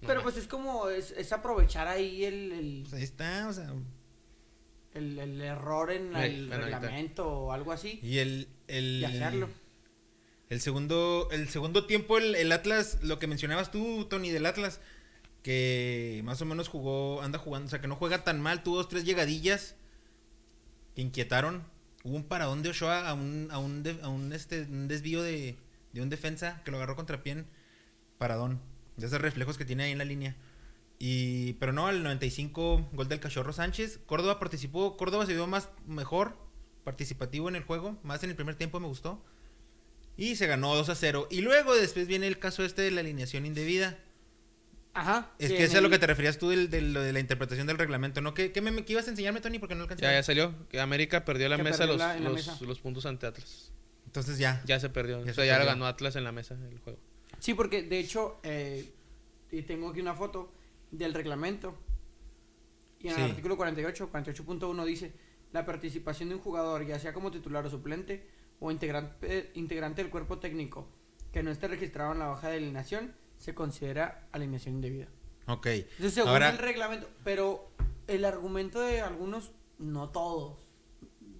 No Pero más. pues es como, es, es aprovechar ahí el, el, Pues ahí está, o sea. el, el error en Ey, el bueno, ahorita. reglamento o algo así. Y el. el Y hacerlo. El segundo, el segundo tiempo, el, el Atlas, lo que mencionabas tú, Tony, del Atlas, que más o menos jugó, anda jugando, o sea, que no juega tan mal, tuvo dos, tres llegadillas que inquietaron. Hubo un paradón de Ochoa a un, a un, este, un desvío de, de un defensa que lo agarró contra pie. Paradón. De esos reflejos que tiene ahí en la línea. Y, pero no, al 95 gol del Cachorro Sánchez. Córdoba participó, Córdoba se vio más mejor, participativo en el juego, más en el primer tiempo me gustó. Y se ganó 2 a 0. Y luego después viene el caso este de la alineación indebida. Ajá. Es que en eso es a lo que te referías tú del- de, lo de la interpretación del reglamento, ¿no? ¿Qué, qué, me, qué ibas a enseñarme, Tony? Porque no alcancé. Ya, ya salió. Que América perdió la Que mesa, perdió los, la- en la los, mesa. los puntos ante Atlas. Entonces ya. Ya se perdió. Ya o se sea, ya perdió. ganó Atlas en la mesa el juego. Sí, porque de hecho, eh, y tengo aquí una foto del reglamento. Y en Sí. el artículo 48, 48.1 dice, la participación de un jugador, ya sea como titular o suplente, o integrante, integrante del cuerpo técnico, que no esté registrado en la hoja de alineación, se considera alineación indebida. Ok. Entonces, según Ahora, el reglamento, pero el argumento de algunos, no todos,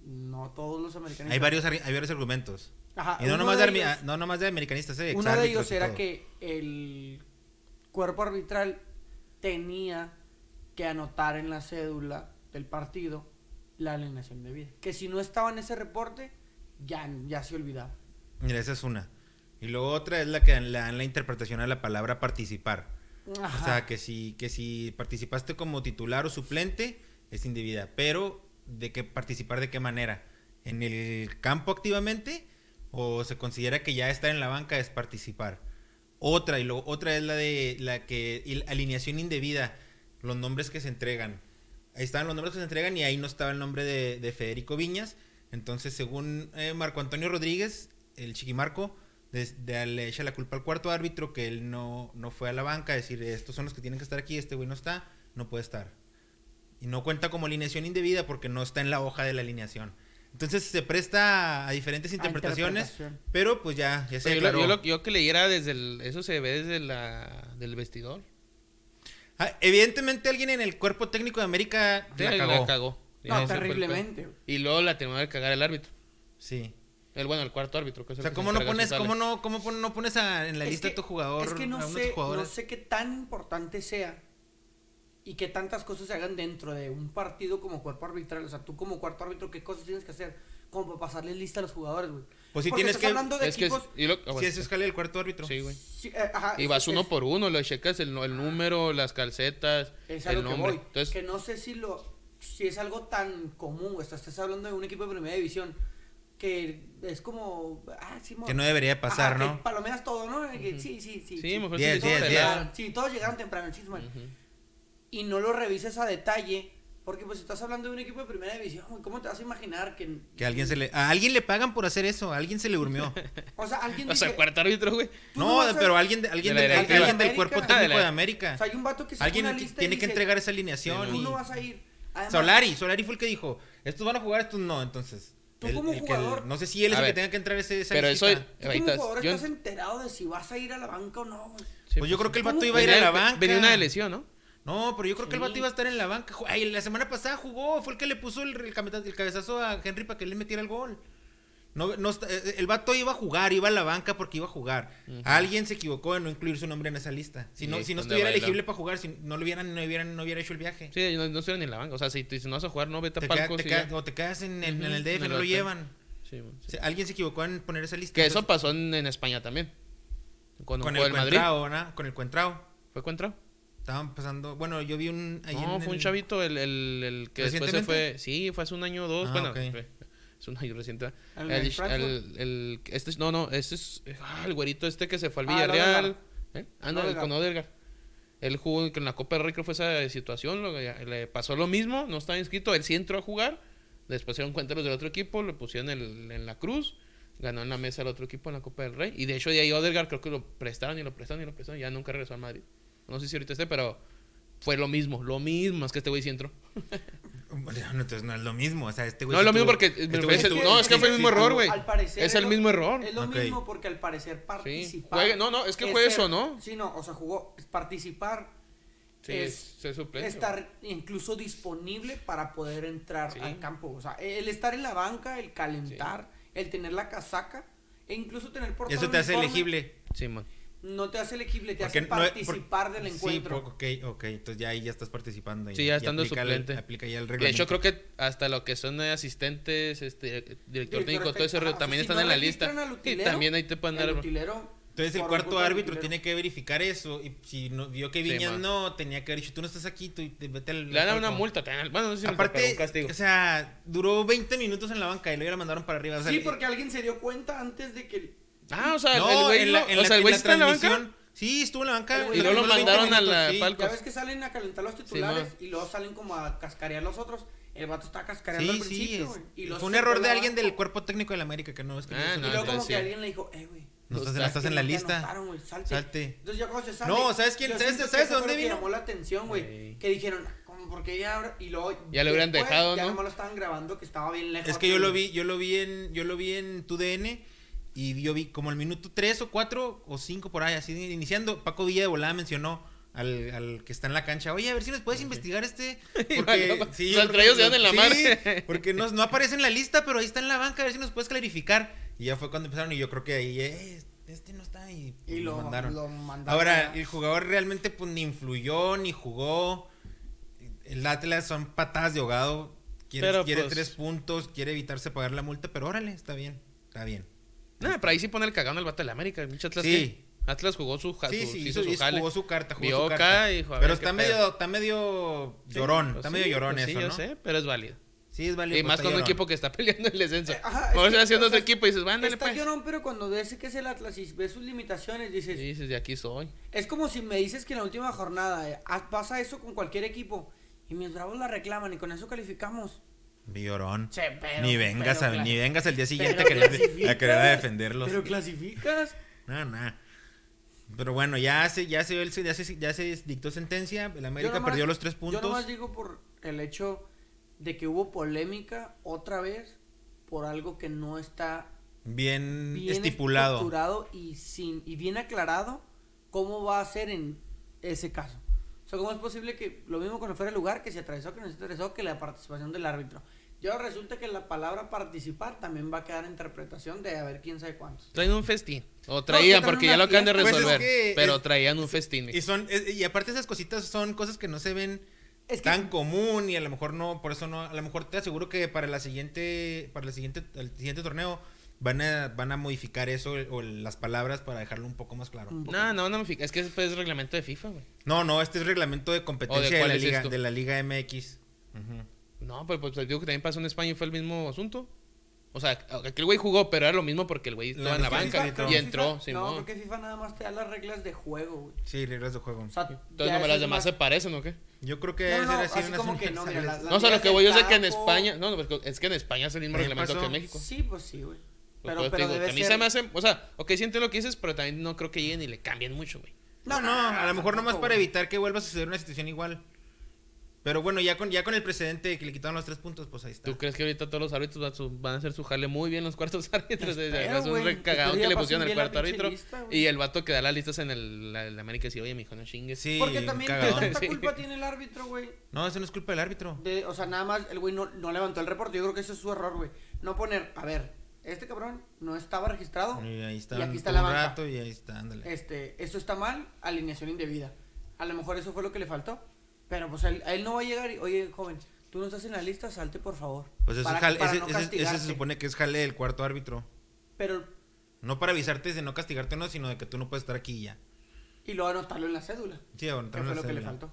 no todos los americanos. hay varios, ar- hay varios argumentos. Ajá, Y no nomás de, ellos- no nomás de americanistas, eh, Uno de ellos era que el cuerpo arbitral tenía que anotar en la cédula del partido la alineación de vida. Que si no estaba en ese reporte, ya, ya se olvidaba. Mira, esa es una. Y luego otra es la que le dan la interpretación a la palabra participar. O sea, que si, que si participaste como titular o suplente, es indebida. Pero, ¿de qué participar de qué manera? ¿En el campo activamente? ¿O se considera que ya estar en la banca es participar? Otra, y luego otra es la de la que alineación indebida, los nombres que se entregan. Ahí estaban los nombres que se entregan y ahí no estaba el nombre de, de Federico Viñas. Entonces, según eh, Marco Antonio Rodríguez, el chiquimarco, de- de- le echa la culpa al cuarto árbitro que él no, no fue a la banca a decir, estos son los que tienen que estar aquí, este güey no está, no puede estar. Y no cuenta como alineación indebida porque no está en la hoja de la alineación. Entonces se presta a diferentes interpretaciones, pero pues ya, ya se yo, yo, lo, yo que leyera desde el... Eso se ve desde la, del vestidor. Ah, evidentemente alguien en el cuerpo técnico de América Sí, la la cagó. Y No, terriblemente. Y luego la terminó de cagar el árbitro. Sí. El, bueno, el cuarto árbitro. Que es O el sea, que ¿cómo se no pones, cómo no, cómo no pones a- en la Es lista que- de tu jugador Es que no a uno sé, no sé qué tan importante sea y que tantas cosas se hagan dentro de un partido como cuerpo arbitral. O sea, tú como cuarto árbitro, ¿qué cosas tienes que hacer? Como para pasarle lista a los jugadores, güey. Pues sí Porque tienes estás que- hablando de Es que... es- equipos... y lo- ah, Si es escala del cuarto árbitro. Sí, güey. Sí, eh, ajá, Y es- vas uno es- por uno, le checas el, el número, las calcetas, Es a el lo que nombre. voy. Entonces, que no sé si lo si es algo tan común, o sea, estás hablando de un equipo de primera división que es como ah, sí, Que no debería pasar, Ajá, ¿no? que palomeas todo, ¿no? Que Sí, sí, sí. Sí, mejor Diez, sí, diez, todos diez. Sí, todos llegaron temprano, el. Ujú. Y no lo revises a detalle, porque pues estás hablando de un equipo de primera división, ¿cómo te vas a imaginar que Que alguien se le, a alguien le pagan por hacer eso, a alguien se le durmió. O sea, alguien O sea, dice, cuarto árbitro, güey. tú no, a- pero alguien, de- alguien, De alguien del América. cuerpo Ah, técnico de de, la- América. o sea, hay un vato que saca Alguien una que lista y tiene que dice, entregar esa alineación. Tú y- no vas a ir. Además, Solari, Solari fue el que dijo, estos van a jugar, estos no, entonces. Tú el- como el que- jugador- no sé si él es A el que ver, tenga que entrar ese, esa Pero eso... lista. Tú como estás, jugador yo- estás enterado de si vas a ir a la banca o no, güey. sí, Pues yo creo que el vato iba a ir a la banca. Venía una lesión, ¿no? No, pero yo creo que el vato iba a estar en la banca. Ay, la semana pasada jugó, fue el que le puso el, el cabezazo a Henry para que le metiera el gol. No, no está- eh, el vato iba a jugar, iba a la banca porque iba a jugar. Alguien se equivocó en no incluir su nombre en esa lista. Si no, si no estuviera bailó. elegible para jugar, si no lo hubieran, no hubieran, no hubiera hecho el viaje. Sí, no, no estoy ni en la banca. O sea, si, si no vas a jugar, no, vete a palcos te queda- o te quedas en, en- Ujú, en el DF, el no lo llevan. Sí, man, sí. O sea, alguien se equivocó en poner esa lista. Que eso pasó en, en España también. Cuando con el el. Cuentrao, ¿no? Con el Cuentrao. ¿Fue Cuentrao? Estaban pasando. Bueno, yo vi un. No, en fue un el- chavito el, el, el que después se fue. Sí, fue hace un año o dos. Ah, bueno, ok. Es un año reciente. ¿El El, este es, no, no, este es ah, el güerito este que se fue al Ah, Villarreal. Odegaard. ¿Eh? Anda, Odegaard. con Odegaard. Él jugó en la Copa del Rey, creo que fue esa situación. lo- le pasó lo mismo, no estaba inscrito. Él sí entró a jugar. Después se dieron cuenta los del otro equipo, le pusieron el- en la cruz. Ganó en la mesa el otro equipo en la Copa del Rey. Y de hecho, de ahí Odegaard creo que lo prestaron y lo prestaron y lo prestaron. Ya nunca regresó al Madrid. No sé si ahorita esté, pero fue lo mismo. Lo mismo, es que este güey sí entró. Bueno, entonces no es lo mismo. O sea, este güey. No es lo mismo porque este güey no, es que fue el mismo error, güey. Al parecer Es el lo- mismo error. Es lo mismo porque al parecer participar. No, no, es que fue ser- eso, ¿no? Sí, no, o sea, jugó. Participar Sí, es ser suplente. estar incluso disponible para poder entrar Sí. al campo. O sea, el estar en la banca, el calentar, el tener la casaca e incluso tener portado Eso te hace uniforme, elegible. Sí, man. No te hace elegible, te Porque hace no participar por- del Sí, encuentro. por- ok, ok. Entonces ya ahí ya estás participando. y- Sí, ya y estando aplica el- suplente. aplica ya el De reglamento. hecho, creo que hasta lo que son eh, asistentes, este, director técnico, todo rollo, ajá, también si están no en la lista. Y también ahí te pueden dar. Entonces el cuarto árbitro tiene que verificar eso. Y si no, vio que Sí, Viñas no, tenía que haber dicho, tú no estás aquí, tú te- vete al. Le dan una palco". multa. te dan- Bueno, no sé si Aparte, un castigo. o sea, duró 20 minutos en la banca y luego ya la mandaron para arriba. O sea, sí, porque alguien se dio cuenta antes de que. Ah, o sea, no, el güey en la, lo- en o sea, el güey está en la banca. transmisión, Sí, estuvo en la banca. Y luego lo 20 mandaron a minutos, la sí. Falcons. Ya ves que salen a calentar los titulares Sí, y luego salen como a cascarear los otros. El vato está cascareando Sí, al sí. principio, es- güey. Y luego fue un error de alguien del cuerpo técnico de la América que no es que Ah, no, Y luego como que sí. alguien le dijo, eh, güey. no estás, no estás en la lista. anotaron, güey, salte. Salte. Entonces ya cuando se sale. No, ¿sabes quién? ¿Sabes- sabes dónde lo que vino? llamó la atención, güey. Ey. Que dijeron, como porque ya ahora. Y luego. Ya le hubieran después, dejado, Ya ¿no? nomás lo estaban grabando que estaba bien lejos. Es que yo lo vi, yo lo vi en, yo lo vi en tu DN y yo vi como el minuto 3 o 4 o 5 por ahí, así iniciando, Paco Villa de volada mencionó al, al que está en la cancha, oye, a ver si nos puedes investigar este. Porque, sí, o sea, entre porque- ellos se dan en la sí, madre. Porque no, no aparece en la lista, pero ahí está en la banca, a ver si nos puedes clarificar. Y ya fue cuando empezaron y yo creo que ahí, eh, este no está y, Y lo mandaron. lo mandaron. Ahora, el jugador realmente pues ni influyó, ni jugó. El Atlas son patadas de ahogado. Quiere, Pero, quiere pues- tres puntos, quiere evitarse pagar la multa, pero órale, está bien, está bien. Nah, pero ahí sí pone el cagón el vato de la América. Pinche Atlas, Sí. Atlas jugó su, ja- Sí, su- sí, hizo hizo, su hizo- jale. jugó su carta, jugó Vio su carta. y dijo, pero está medio, está medio llorón, pues está medio llorón pues eso, sí, ¿no? yo sé, pero es válido. Sí, es válido. Y más con un equipo que está peleando el descenso. Ajá, es que, haciendo o otro sea, equipo y dices, vándale Está pues. llorón, pero cuando ves que es el Atlas y ves sus limitaciones, dices. Y dices, de aquí soy. Es como si me dices que en la última jornada eh, pasa eso con cualquier equipo y mis bravos la reclaman y con eso calificamos. Llorón. Pero- ni vengas pero a, ni vengas el día siguiente a pero querer, a querer defenderlos. Pero clasificas. No, no. Pero bueno, ya se, ya se, ya se, ya se dictó sentencia. El América nomás- perdió los tres puntos. Yo nomás digo por el hecho de que hubo polémica otra vez por algo que no está bien, bien estipulado. estructurado y sin y bien aclarado cómo va a ser en ese caso. Sea, ¿cómo es posible que lo mismo cuando fuera el lugar, que se atravesó, que no se atravesó, que la participación del árbitro? Y ahora resulta que la palabra participar también va a quedar en interpretación de a ver quién sabe cuántos. Traen un festín. O traían, porque ya lo acaban de. Pues es resolver. que pero es- traían un festín. Y son es- y aparte esas cositas son cosas que no se ven Es que- tan común y a lo mejor no, por eso no, a lo mejor te aseguro que para la siguiente, para la siguiente, el siguiente torneo van a, van a modificar eso o las palabras para dejarlo un poco más claro. Mm. No, no, no. Es que después es reglamento de FIFA, güey. No, no, este es reglamento de competencia de, la es liga, esto? de la liga MX. Ujú. No, pero pues te digo que también pasó en España y fue el mismo asunto. O sea, aquel güey jugó, pero era lo mismo porque el güey estaba La en la banca y entró, FIFA- No, creo que FIFA nada más te da las reglas de juego, güey. Sí, reglas de juego. O sea, Entonces no me las demás más- se parecen, ¿o qué? Yo creo que No, no, no, así así como que no, mira, universales. las- No, o sea, lo que voy yo es que en España... No, no, es que en España es el mismo reglamento que en México. Sí, pues sí, güey. Pero, Pero, pero digo, debe a mí ser... se me hace... O sea, ok, sí entiendo lo que dices, pero también no creo que lleguen y le cambien mucho, güey. No, no, a lo mejor nomás para evitar que vuelva a suceder una situación igual. Pero bueno, ya con, ya con el precedente de que le quitaron los tres puntos, pues ahí está. ¿Tú crees que ahorita todos los árbitros van a su- van a hacer su jale muy bien los cuartos árbitros? Espero, es un Espero que le pusieron el cuarto árbitro. lista, y el vato que da las listas en el, la, la América y dice, oye, mijo, no chingues. Sí, Porque también, ¿qué tanta culpa tiene el árbitro, güey? No, eso no es culpa del árbitro. De- O sea, nada más el güey no, no levantó el reporte. Yo creo que eso es su error, güey. No poner, a ver, este cabrón no estaba registrado. Y ahí está, Y aquí está la banca. rato y ahí está, ándale. Este, esto está mal, alineación indebida. A lo mejor eso fue lo que le faltó. Pero pues a él, a él no va a llegar y, oye, joven, tú no estás en la lista, salte por favor. Pues eso Para- es jale- para ese, no ese- ese se supone que es jale del cuarto árbitro. Pero, No para avisarte de no castigarte no, sino de que tú no puedes estar aquí ya. y luego anotarlo en la cédula. Sí, bueno, Que fue lo que le faltó.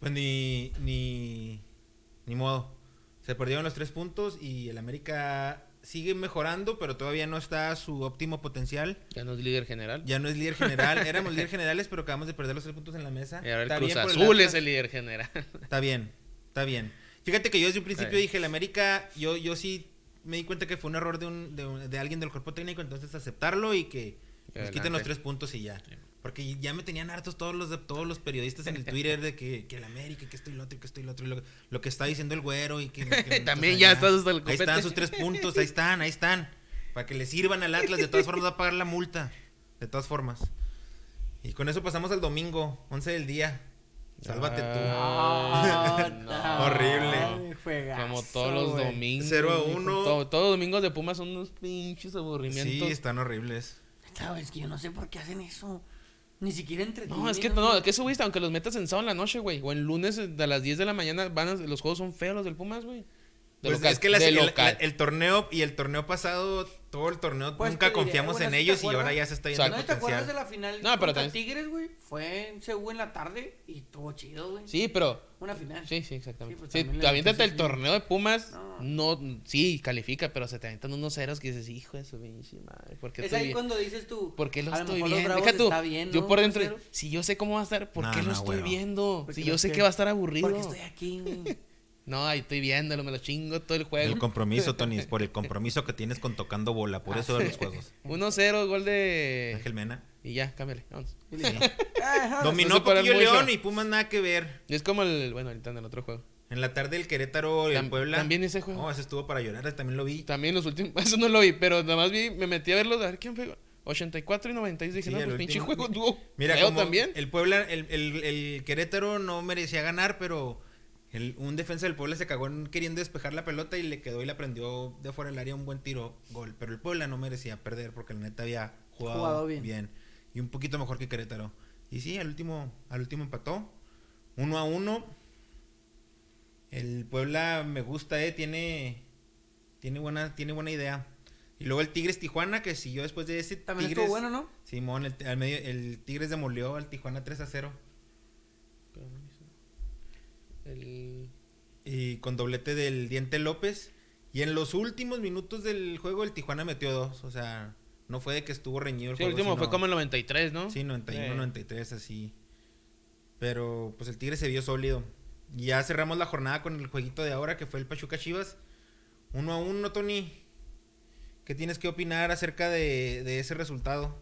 Pues ni, ni, ni modo. Se perdieron los tres puntos y el América sigue mejorando, pero todavía no está a su óptimo potencial. Ya no es líder general. Ya no es líder general. Éramos líder generales, pero acabamos de perder los tres puntos en la mesa. Y ahora el Está Cruz bien Azul es el líder general. Está bien, está bien. Fíjate que yo desde un principio dije, el América, yo, yo sí me di cuenta que fue un error de, un, de, un- de alguien del cuerpo técnico, entonces aceptarlo y que nos quiten los tres puntos y ya. Porque ya me tenían hartos todos los de, todos los periodistas en el Twitter de que, que el América, que esto y lo otro, y que esto y lo otro, y lo, lo que está diciendo el güero y que... que También ya estás hasta el Ahí están sus tres puntos, ahí están, ahí están. Para que le sirvan al Atlas, de todas formas va a pagar la multa. De todas formas. Y con eso pasamos al domingo, 11 del día. Sálvate tú. Ah, no. Horrible. Juegazo, Como todos los domingos. Cero a mijo. uno. Todo- todos los domingos de Pumas son unos pinches Sí, aburrimientos. están horribles. Sabes que yo no sé por qué hacen eso. Ni siquiera entretienen. no, es que no, que eso, güey, aunque los metas en sábado en la noche, güey. O en lunes a las 10 de la mañana, van a- los juegos son feos los del Pumas, güey. De Pues local, es que la- de el, torneo y el torneo pasado, todo el torneo Pues nunca te diré, confiamos bueno, en ¿sí te ellos y ahora ya se está viendo Exacto. ¿No te acuerdas de la final No, pero también- Tigres, güey? Fue en Seúl en la tarde y estuvo chido, güey. Sí, pero Una final. Sí, sí, exactamente. Sí, pues, Sí, aviéntate el torneo de Pumas. No. No. sí, califica, pero se te avientan unos ceros que dices, hijo de su pinche madre. ¿Por qué Es estoy ahí bien? cuando dices tú. ¿Por qué lo a estoy viendo? Deja tú, está bien, yo ¿no? por Un dentro, si yo sé cómo va a estar, ¿por qué lo estoy viendo? Si yo sé sé. que va a estar aburrido. Porque estoy aquí, güey. No, ahí estoy viéndolo, me lo chingo todo el juego. El compromiso, Tony, es por el compromiso que tienes con tocando bola, por Ah, eso de los juegos. 1-0, gol de... Ángel Mena. Y ya, cámbiale, vamos. Dije, "Ah, Dominó Poquillo. León y Pumas nada que ver. Y es como el... Bueno, ahorita en el otro juego. En la tarde el Querétaro y el Puebla. también ese juego. No, ese estuvo para llorar, también lo vi. También los últimos... Eso no lo vi, pero nada más vi, me metí a verlo, a ver quién fue. 84 y 96, dije, Sí, no, el pues pinche juego tuvo Mira, como también. el Puebla, el, el- el Querétaro no merecía ganar, pero el- un defensa del Puebla se cagó en queriendo despejar la pelota y le quedó y la prendió de fuera del área un buen tiro, gol. Pero el Puebla no merecía perder porque la neta había jugado, Jugado bien. bien. Y un poquito mejor que Querétaro. Y sí, al último, al último empató. Uno a uno. El Puebla me gusta, eh, tiene, tiene buena, tiene buena idea. Y luego el Tigres Tijuana, que siguió después de ese También Tigres. estuvo bueno, ¿no? Simón, el, medio, el Tigres demolió al Tijuana 3 a 0. El... Y con doblete del Diente López. Y en los últimos minutos del juego el Tijuana metió dos. O sea, no fue de que estuvo reñido el Sí, el juego. último sino- fue como el 93, ¿no? Sí, 91, Sí. 93, así. Pero pues el Tigre se vio sólido. Y ya cerramos la jornada con el jueguito de ahora que fue el Pachuca Chivas. Uno a uno, Tony. ¿Qué tienes que opinar acerca de, de ese resultado?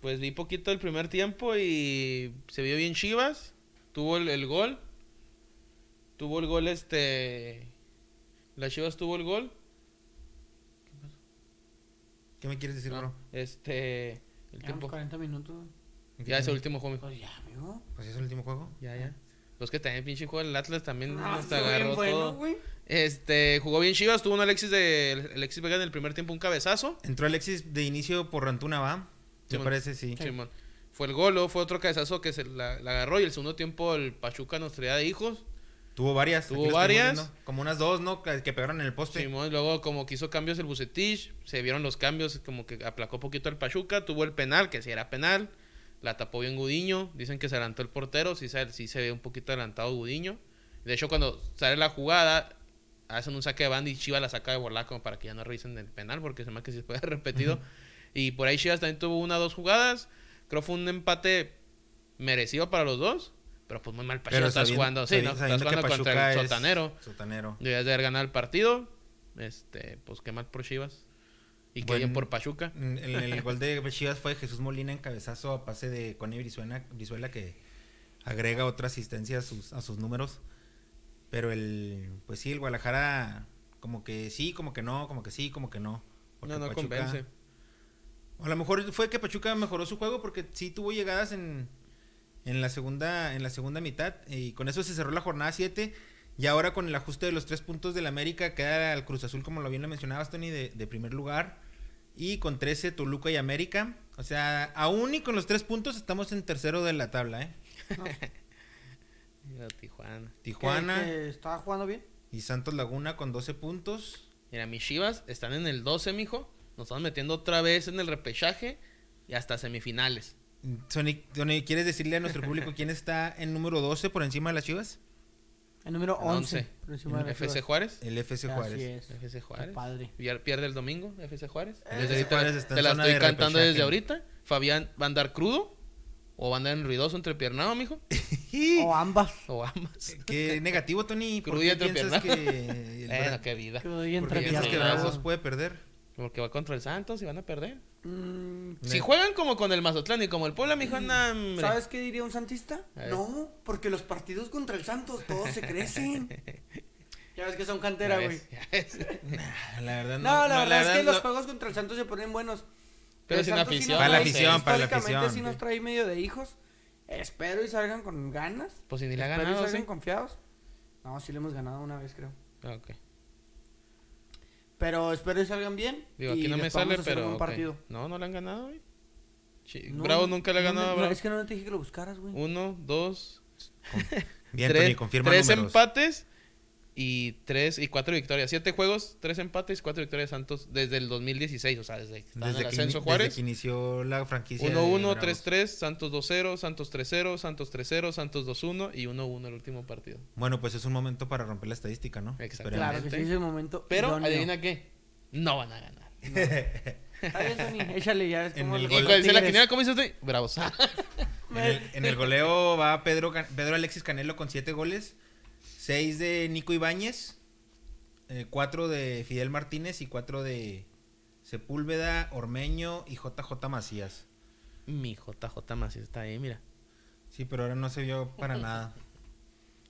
Pues vi poquito el primer tiempo y se vio bien Chivas. Tuvo el, el gol. Tuvo el gol este... La Chivas tuvo el gol. ¿Qué me quieres decir, No, bro? este... El Llevamos tiempo... 40 minutos. Ya es el último juego. Pues ya, amigo. Pues es el último juego. Ya, ya. Los que también pinche juego el Atlas también Ah, bien agarró bueno, todo. güey. Este, jugó bien Chivas, tuvo un Alexis de Alexis Vega en el primer tiempo un cabezazo. Entró Alexis de inicio por Rantuna, ¿va? Me Simón. parece, sí. Simón. Fue el golo, fue otro cabezazo que se la, la agarró y el segundo tiempo el Pachuca nos traía de hijos. Tuvo varias. Tuvo varias. Como unas dos, ¿no? Que pegaron en el poste. Simón, luego como que hizo cambios el Bucetich, se vieron los cambios, como que aplacó poquito el Pachuca, tuvo el penal, que sí era penal, la tapó bien Gudiño, dicen que se adelantó el portero, sí se, sí se ve un poquito adelantado Gudiño. De hecho, cuando sale la jugada, hacen un saque de banda y Chivas la saca de volar como para que ya no revisen el penal, porque se me hace que si puede repetido. Y por ahí Chivas también tuvo una o dos jugadas, creo fue un empate merecido para los dos, pero pues muy mal Pachuca, Pero estás sabiendo- jugando, sí, ¿no? Estás que jugando contra Pachuca el sotanero. Sotanero. Debías de haber ganado el partido. Este, pues qué mal por Chivas. Y qué Buen- bien por Pachuca. Mm, El, el gol de Chivas fue Jesús Molina en cabezazo a pase de Connie Brizuela, Brizuela que agrega otra asistencia a sus, a sus números. Pero el, pues sí, el Guadalajara como que sí, como que no, como que sí, como que no. Porque No, no Pachuca- convence. A lo mejor fue que Pachuca mejoró su juego porque sí tuvo llegadas en, en la segunda en la segunda mitad y con eso se cerró la jornada 7 y ahora con el ajuste de los tres puntos del América queda el Cruz Azul como lo bien lo mencionabas Tony de, de primer lugar y con 13 Toluca y América o sea aún y con los tres puntos estamos en tercero de la tabla ¿eh? Mira, Tijuana. Tijuana Que- que estaba jugando bien. y Santos Laguna con 12 puntos Mira, mis Chivas están en el 12, mijo. Nos están metiendo otra vez en el repechaje y hasta semifinales. Sony, Tony, ¿quieres decirle a nuestro público quién está en número 12 por encima de las Chivas? El número 11. 11. por encima de las FC Chivas. Juárez. El FC Así Juárez. es. FC Juárez. Qué padre. Pier- Pierde el domingo, FC Juárez. El Desde FC ahorita Juárez está en te la zona estoy de cantando repechaje. desde ahorita. Fabián va a andar crudo o va a andar en ruidoso entrepiernado, mijo. O ambas. O ambas. Qué negativo, Tony. ¿Por Crudo y qué piensas entrepiernado. que el Bueno, Bra- qué vida. Porque entre piensas que piernas. Bravos puede perder? Porque va contra el Santos y van a perder. Mm, Si juegan como con el Mazatlán y como el Puebla, mijo, anda, hombre. ¿Sabes qué diría un santista? No, porque los partidos contra el Santos todos se crecen. ya ves que son cantera, güey. ves, ya ves. La verdad No, no. la verdad es que lo- los juegos contra el Santos se ponen buenos. Pero sin sí afición, Para la afición, para la históricamente afición. sí nos trae medio de hijos. Espero y salgan con ganas. Pues si ni le ha Espero y ganado, salgan ¿sí? confiados. No, sí le hemos ganado una vez, creo. Ok. Pero espero y salgan bien. Digo, y aquí no me sale, pero. partido. No, no le han ganado, güey. Chi- No, Bravo nunca le ha no ganado a no, Bravo. es que no te dije que lo buscaras, güey. Uno, dos, Bien, tres, Tony, confirma tres números. empates y tres y cuatro victorias. Siete juegos, tres empates, cuatro victorias de Santos desde el 2016, o sea, desde el Desde que, ascenso Juárez. desde que inició la franquicia. de 1-1, Bravos. 3-3, Santos 2-0, Santos 3-0, Santos 3-0, Santos 2-1 y 1-1 el último partido. Bueno, pues es un momento para romper la estadística, ¿no? Exacto. Claro que sí, es el momento. Pero, idóneo. adivina qué, no van a ganar. Está bien, Tony, échale ya. Es En como el ¿Y gol es la quiniela? ¿Cómo hiciste? Bravos. En el, en el goleo va Pedro, Pedro Alexis Canelo con 7 goles, 6 de Nico Ibáñez, 4 de Fidel Martínez y 4 de Sepúlveda, Ormeño y JJ Macías. Mi JJ Macías está ahí, mira. Sí, pero ahora no se vio para nada.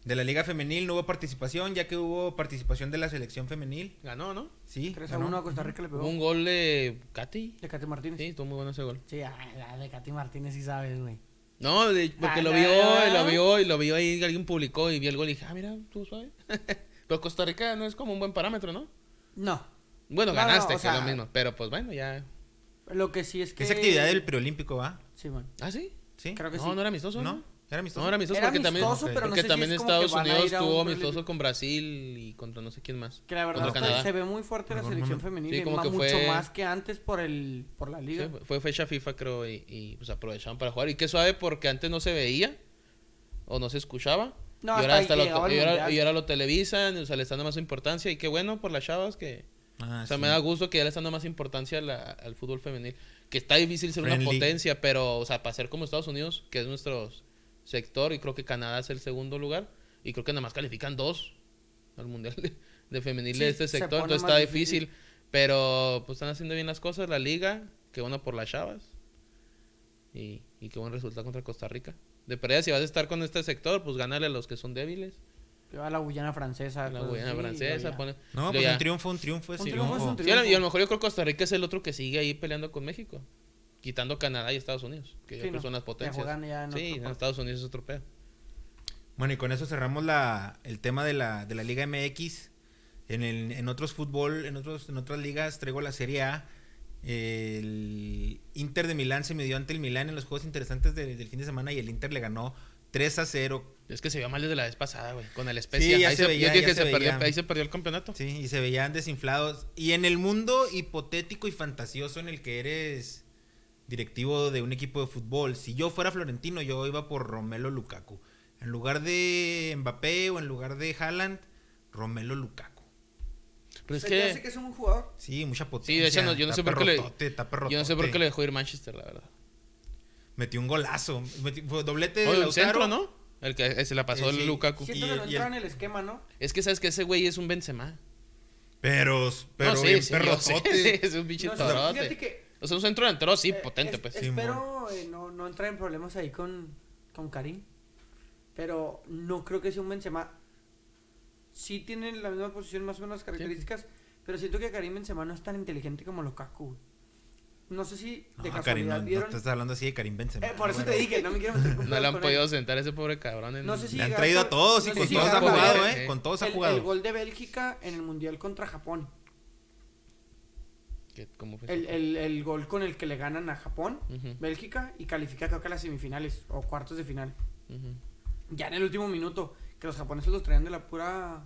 De la Liga Femenil no hubo participación, ya que hubo participación de la selección femenil. Ganó, ¿no? Sí, 3 a ganó. 1 a Costa Rica le pegó. Un gol de Katy. De Katy Martínez. Sí, Sí, estuvo muy bueno ese gol. ah, la de Katy Martínez sí sabes, güey. No, de- porque Ah, lo no, vio, no, y lo no. vio y lo vio ahí, alguien publicó y vio el gol y dije, ah, mira, tú sabes. pero Costa Rica no es como un buen parámetro, ¿no? No. Bueno, No, no, ganaste, o que es lo mismo. Pero pues bueno, ya. Lo que sí es que. Es actividad del preolímpico, ¿va? Sí, man. ¿Ah, sí? Sí. Creo que No, sí. no era amistoso, ¿no? ¿Era amistoso? No, era amistoso Era porque amistoso, también, pero no porque si también es como que Estados Unidos ir a un tuvo preolímpico. amistoso con Brasil y contra no sé quién más. Que la verdad está- Canadá. se ve muy fuerte la selección femenil. Sí, y como que mucho fue- más que antes por el por la liga. Sí, fue fecha FIFA, creo, y, y, pues aprovecharon para jugar. Y qué suave porque antes no se veía o no se escuchaba. No, y ahora, hasta lo, y ahora- y ahora lo televisan, o sea, le están dando más importancia. Y qué bueno por las chavas que. Ah, o sea, sí. me da gusto que ya le están dando más importancia la- al fútbol femenil. Que está difícil ser una potencia, pero, o sea, para ser como Estados Unidos, que es nuestro sector, y creo que Canadá es el segundo lugar, y creo que nada más califican dos al mundial de, de femenil Sí, de este se sector, entonces está difícil. difícil. Pero, pues están haciendo bien las cosas, la liga, que bueno por las chavas, y, y qué buen resultado contra Costa Rica. De pérdida, si vas a estar con este sector, pues gánale a los que son débiles. Que va a la Guyana francesa. La Guyana y francesa, pone- No, pues ya- un triunfo, un triunfo es Un un triunfo es un triunfo. Sí, y a lo mejor yo creo que Costa Rica es el otro que sigue ahí peleando con México. Quitando Canadá y Estados Unidos, que yo Sí, creo no, son las que potencias. en sí, en. Estados Unidos es otro pedo. Bueno, y con eso cerramos la, el tema de la, de la Liga MX. En, el- en otros fútbol, en, otros, en otras ligas traigo la Serie A. El Inter de Milán se midió ante el Milán en los juegos interesantes de- del fin de semana y el Inter le ganó 3 a 0. Es que se vio mal desde la vez pasada, güey, con el Especia. Sí, ya ahí se se, veía, yo dije ya que se se perdió, veía. ahí se perdió el campeonato. Sí, y se veían desinflados. Y en el mundo hipotético y fantasioso en el que eres directivo de un equipo de fútbol, si yo fuera Florentino, yo iba por Romelo Lukaku. En lugar de Mbappé o en lugar de Haaland, Romelo Lukaku. Pero es ¿Se te hace que, que es un jugador? Sí, mucha Sí, potencia. de hecho, no- yo no sé está por qué le- yo no sé por qué le dejó ir Manchester, la verdad. Metió un golazo. Metió- fue doblete de Lautaro. centro, ¿no? El que eh, se la pasó Eh, el sí. Lukaku. Siento Y- que no y entra el- en el esquema, ¿no? Es que sabes que ese güey es un Benzema. Pero, pero no, sí, bien sí, perrotote. es un pinche No, torote. fíjate que O sea, un centro delantero sí, Eh, potente, es- pues. Sí, espero eh, no, no entrar en problemas ahí con, con Karim. Pero no creo que sea un Benzema. Sí tienen la misma posición, más o menos las características. Pero siento que Karim Benzema no es tan inteligente como Lukaku. No sé si de No, Karim, no, no vieron. te estás hablando así de Karim Benzema. Eh, por eso güey. te dije, no me quiero meter con No le han podido él. sentar a ese pobre cabrón. En... No sé si Le han traído a todos y no con si todos ha jugado, ver ¿eh? Con todos ha el, jugado. el gol de Bélgica en el Mundial contra Japón. ¿Qué- ¿Cómo fue? El, el, el gol con el que le ganan a Japón, Bélgica, y califica creo que a las semifinales o cuartos de final. Ya en el último minuto, que los japoneses los traían de la pura.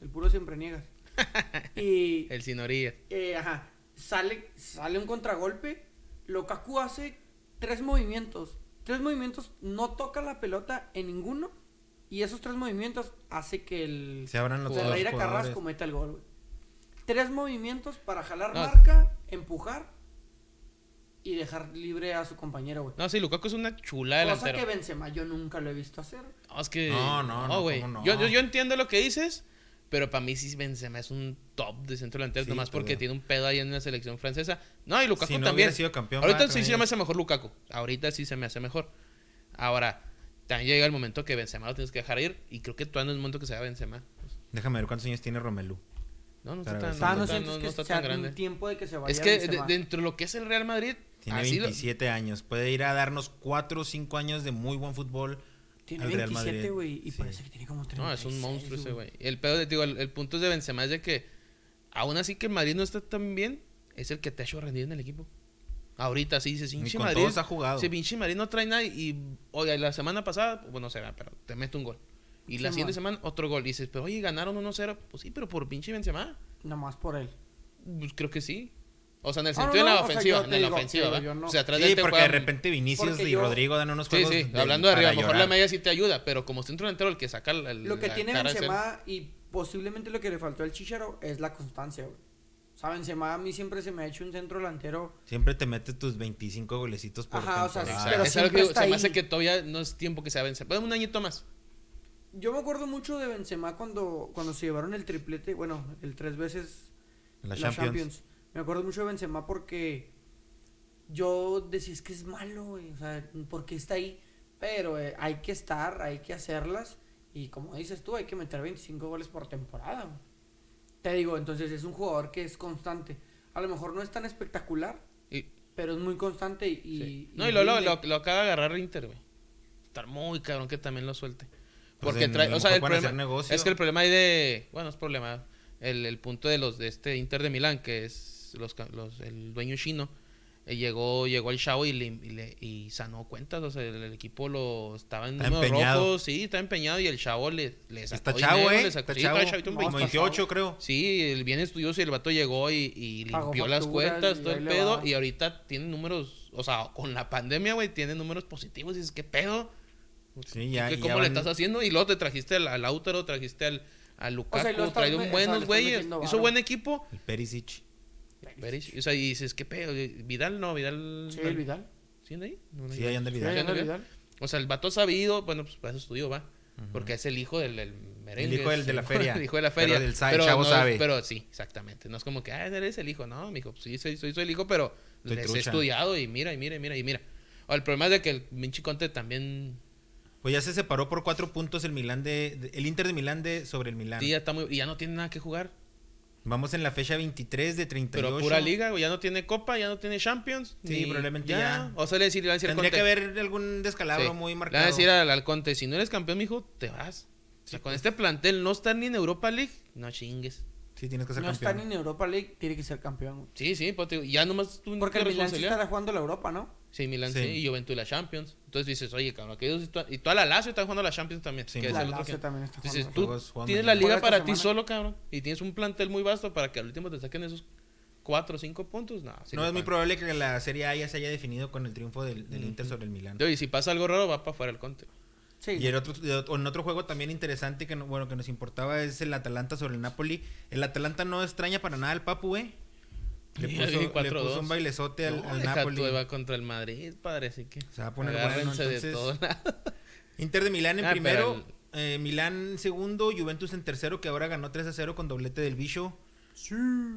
del puro siempre niegas. y. El sin orilla. eh, ajá. Sale, sale un contragolpe. Lukaku hace tres movimientos. Tres movimientos, no toca la pelota en ninguno. Y esos tres movimientos hace que el. Se abran los. Ferreira. Carrasco meta el gol, güey. Tres movimientos para jalar No. marca, empujar y dejar libre a su compañero, güey. No, sí, Lukaku es una chula Cosa delantero. que Benzema yo nunca lo he visto hacer. No, es que. No, no, no, güey. ¿cómo no? Yo, yo, yo entiendo lo que dices, pero para mí sí Benzema es un top de centro delantero, Sí, nomás porque tiene un pedo ahí en la selección francesa. No, y Lukaku Si no también. hubiera sido campeón, Ahorita sí se me hace mejor Lukaku. Ahorita sí se me hace mejor. Ahora, también llega el momento que Benzema lo tienes que dejar ir. Y creo que todavía no es el momento que sea Benzema. Déjame ver cuántos años tiene Romelu. No, no está tan, no Ah, no está tan- sientes no- que no está sea tan grande. un tiempo de que se vaya Es que de- dentro de lo que es el Real Madrid, Tiene así lo- 27 años. Puede ir a darnos 4 o 5 años de muy buen fútbol. Tiene al Real 27, Madrid. güey, y Sí. parece que tiene como 36, No, es un monstruo ese güey. El pedo, de- digo, el, el punto de Benzema es de que aún así que el Madrid no está tan bien, es el que te ha hecho rendir en el equipo. Ahorita sí dices, pinche Madrid. todos ha jugado. Si pinche Madrid no trae nada y, oye, la semana pasada, bueno, no sé, pero te mete un gol. Y la Sí, siguiente man. semana otro gol. Y dices, pero oye, ganaron 1-0. Pues sí, pero por pinche Benzema. Nomás por él. Pues creo que sí. O sea, en el no, sentido de la o sea, ofensiva. te en la ofensiva, no- O sea, atrás de Sí, te porque de repente Vinicius Porque y yo- Rodrigo dan unos Sí, juegos. sí, de- hablando de arriba, a lo mejor llorar. la media sí te ayuda, pero como centro delantero el que saca el, el- Lo que la tiene. Benzema y posiblemente lo que le faltó al Chicharo es la constancia, güey. O sea, Benzema a mí siempre se me ha hecho un centro delantero. Siempre te metes tus 25 golecitos por Ajá, o sea, pero Es algo que está se me hace que todavía no es tiempo que se avance. Puede un añito más. Yo me acuerdo mucho de Benzema cuando, cuando se llevaron el triplete, bueno, el tres veces En la la Champions. Champions. Me acuerdo mucho de Benzema porque yo decía, es que es malo, güey. O sea, porque está ahí? Pero eh, hay que estar, hay que hacerlas. Y como dices tú, hay que meter 25 goles por temporada. güey. Te digo, entonces es un jugador que es constante. A lo mejor no es tan espectacular, Y, pero es muy constante y... sí. y No, y lo, lo, lo, lo acaba de agarrar Inter, güey. Estar muy cabrón que también lo suelte. Pues Porque trae, o sea, el problema, es que el problema ahí de, bueno, es problema, el, el punto de los de este Inter de Milán, que es los, ca- los el dueño chino, eh, llegó llegó el chavo y le, y le- y sanó cuentas, o sea, el, el equipo lo estaba en Está números empeñado. rojos, sí, está empeñado y el chavo le, le sacó Está chavo, dinero, ¿eh? le sacó- Está sí, chavo. está chavito, un No, Como 20. está 28, creo. Sí, el bien estudioso y el vato llegó y, limpió las cuentas, y todo el pedo. va. Y ahorita tiene números, o sea, con la pandemia, güey, tiene números positivos. Y dices, ¿qué pedo? Sí, ya, ¿Qué- ya ¿Cómo van- le estás haciendo? Y luego te trajiste al, al Lautaro, trajiste al, al Lukaku, o sea, buenos güeyes. Hizo varo. buen equipo. El Perisic. Perisic, O sea, y dices, ¿qué pedo? Vidal no, Vidal. Sí, el Vidal. ¿Sí anda ahí? No, no, Sí, ahí anda el Vidal. Sí, anda el Vidal. Vidal. O sea, el vato sabido, bueno, pues para eso estudió, va. Porque es el hijo del, del merengue. El hijo del de la feria. el hijo de la Pero feria. del sa- el chavo no- sabe. Pero sí, exactamente. No es como que, ah, eres el hijo. No, mijo, pues sí, soy, soy, soy el hijo, pero Estoy les he estudiado y mira, y mira, y mira, y mira. O el problema es de que el Vinci Conte también Pues ya se separó por cuatro puntos el Milán de, de- el Inter de Milán de sobre el Milán. sí, ya está muy, y ya no tiene nada que jugar. Vamos en la fecha 23 de 38. Pero pura liga, güey, ya no tiene Copa, ya no tiene Champions. Sí, probablemente ya. O sea, le decir, le decir Tendría que haber algún descalabro Sí. muy Le van marcado. a decir al, al Conte, si no eres campeón, mijo, te vas. O sea, con este plantel no estar ni en Europa League, no chingues. Sí, tienes que ser No campeón. está ni en Europa League, tiene que ser campeón. Sí, sí, pues te ya nomás tú Porque el Milan sí estará jugando la Europa, ¿no? Sí, Milan sí. Sí. y Juventus la Champions. Entonces dices, oye, cabrón, aquellos y toda- y toda la Lazio está jugando la Champions también. Sí, que es La Lazio que- también está Dices, jugando. tú Juegos jugando tienes la liga para ti solo, cabrón, y tienes un plantel muy vasto para que al último te saquen esos cuatro o cinco puntos. No, sí no, es muy probable que la Serie A ya se haya definido con el triunfo del, del Inter sobre el Milán. Oye, si pasa algo raro, va para afuera el Conte. Sí. Y el otro, en otro juego también interesante que no- bueno que nos importaba es el Atalanta sobre el Napoli. El Atalanta no extraña para nada al Papu, güey. Le Sí, puso, le 4-2. puso un bailezote al, No, al Napoli. va contra el Madrid, padre, así que Se va a poner bueno, agárrense de entonces, todo. Inter de Milán en Ah, primero, pero eh, Milán en segundo, Juventus en tercero, que ahora ganó 3 a 0 con doblete del Bicho. Sí.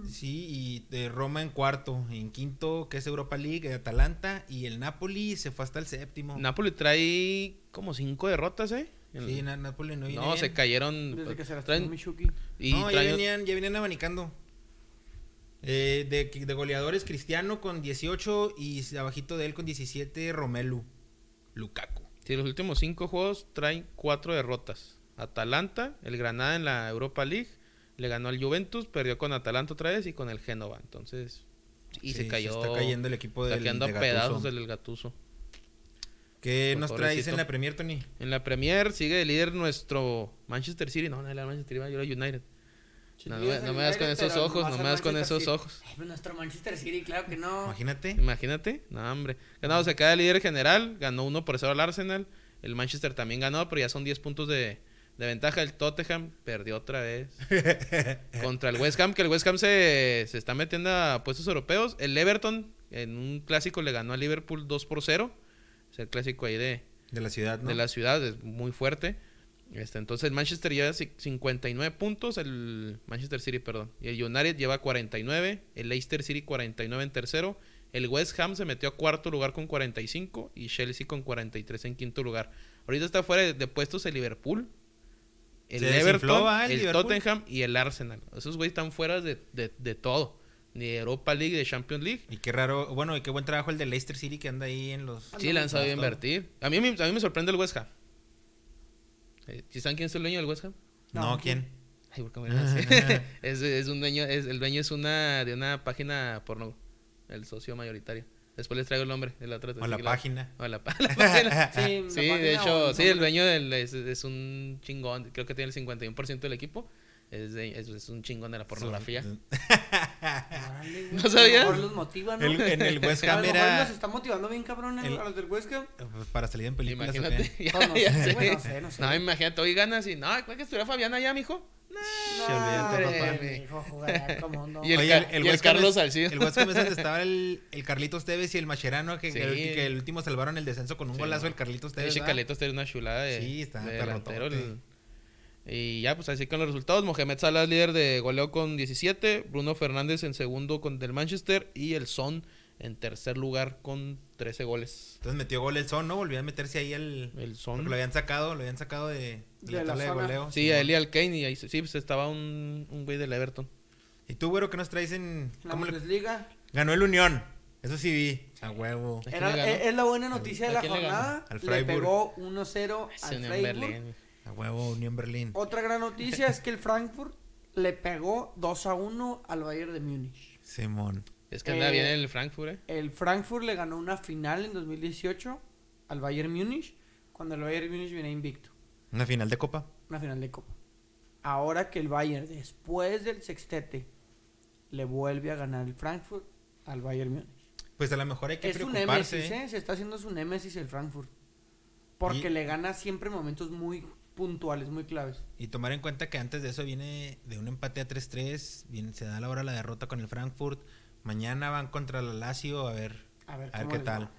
Sí, y de Roma en cuarto, en quinto, que es Europa League, Atalanta, y el Napoli se fue hasta el séptimo. Napoli trae como cinco derrotas, ¿eh? Sí, Na- Napoli no viene no, se cayeron. Desde que se las traen- y no, ya venían, ya venían abanicando. Eh, de, de goleadores, Cristiano con 18 y abajito de él con 17, Romelu. Lukaku. Sí, los últimos cinco juegos traen cuatro derrotas. Atalanta, el Granada en la Europa League, le ganó al Juventus, perdió con Atalanta otra vez y con el Génova. Entonces, y Sí, se cayó. está cayendo el equipo está del, quedando de pedazos del Gatuso. ¿Qué Pues, nos traes en la Premier, Tony? En la Premier sigue de líder nuestro Manchester City. No, no era Manchester City, yo era United. No, no, me- no me das con esos ojos, no me das con esos ojos. Ay, nuestro Manchester City, claro que no. Imagínate. Imagínate, no, hombre. Ganado, se queda líder general, ganó uno por cero al Arsenal. El Manchester también ganó, pero ya son 10 puntos de, de ventaja. El Tottenham perdió otra vez contra el West Ham, que el West Ham se, se está metiendo a puestos europeos. El Everton en un clásico le ganó a Liverpool 2 por 0. Es el clásico ahí de, De la ciudad, ¿no? de la ciudad, es muy fuerte. Este, entonces el Manchester lleva ci- 59 puntos, el Manchester City, perdón. Y el United lleva 49, el Leicester City 49 en tercero. El West Ham se metió a cuarto lugar con 45 y Chelsea con 43 en quinto lugar. Ahorita está fuera de, de puestos el Liverpool, el Se Everton, ¿va, el? Tottenham y el Arsenal. Esos güeyes están fuera de, de, de todo. Ni de Europa League, de Champions League. Y qué raro, bueno, y qué buen trabajo el de Leicester City que anda ahí en los... Sí, le han sabido invertir. A mí, me- a mí me sorprende el West Ham. Eh, ¿Sí saben quién es el dueño del West Ham? No, No, ¿quién? Ay, ¿por qué me lo hace? es, es un dueño, es, el dueño es una de una página porno, el socio mayoritario. Después les traigo el nombre de la otra. O la página. O la, la página. Sí, la Sí, de o hecho, el sí, el dueño del, es, es un chingón. Creo que tiene el 51% del equipo. Es, de- es, es un chingón de la pornografía. Güey, ¿No sabías? A lo mejor los motiva, ¿no? El- en el West a Ham lo mejor era nos está motivando bien, cabrón, eh, el- a los del West Ham. pues, para salir en películas. Imagínate. ya- No, no sé, no sé. No, imagínate, hoy ganas y no, ¿cuál que estuviera Fabián allá, mijo? Olvídate, papá. Y el Oye, Ca- y el Carlos Salcido. El West Ham es donde estaba el, el Carlitos Tevez y el Mascherano, que, Sí. que el, que el último salvaron el descenso con un Sí, golazo del Carlitos Tevez. Ese. Caletos tiene una chulada de, Sí, está de delantero. el- Y ya, pues así con los resultados. Mohamed Salah líder de goleo con 17. Bruno Fernández en segundo con del Manchester. Y el Son en tercer lugar con 13 goles. Entonces metió gol el Son, ¿no? Volvió a meterse ahí. El Porque Son. lo habían sacado, lo habían sacado de, de la zona. goleo. Sí, a Eli Alkane. Y ahí sí, pues estaba un, un güey del Everton. ¿Y tú, güero, qué nos traes en...? La ¿Cómo le- Bundesliga. Ganó el Unión. Eso sí vi. A huevo. ¿A quién Era- le ganó? es, es la buena noticia de ¿A la le jornada. Al Le Freiburg. pegó 1-0 Ese al Unión Freiburg. Berlín. A huevo, Unión Berlín. Otra gran noticia es que el Frankfurt le pegó 2-1 al Bayern de Múnich. Simón. Es que anda Eh, bien el Frankfurt, ¿eh? El Frankfurt le ganó una final en 2018 al Bayern Múnich cuando el Bayern Múnich viene invicto. Una final de copa. Una final de Copa. Ahora que el Bayern, después del sextete, le vuelve a ganar el Frankfurt al Bayern Múnich. Pues a lo mejor hay que Es un preocuparse. némesis, ¿eh? Se está haciendo su némesis el Frankfurt. Porque Y- le gana siempre en momentos muy puntuales, muy claves. Y tomar en cuenta que antes de eso viene de un empate a 3-3, viene, se da la hora la derrota con el Frankfurt. Mañana van contra la Lazio a ver, A ver, a ver cómo qué tal. va.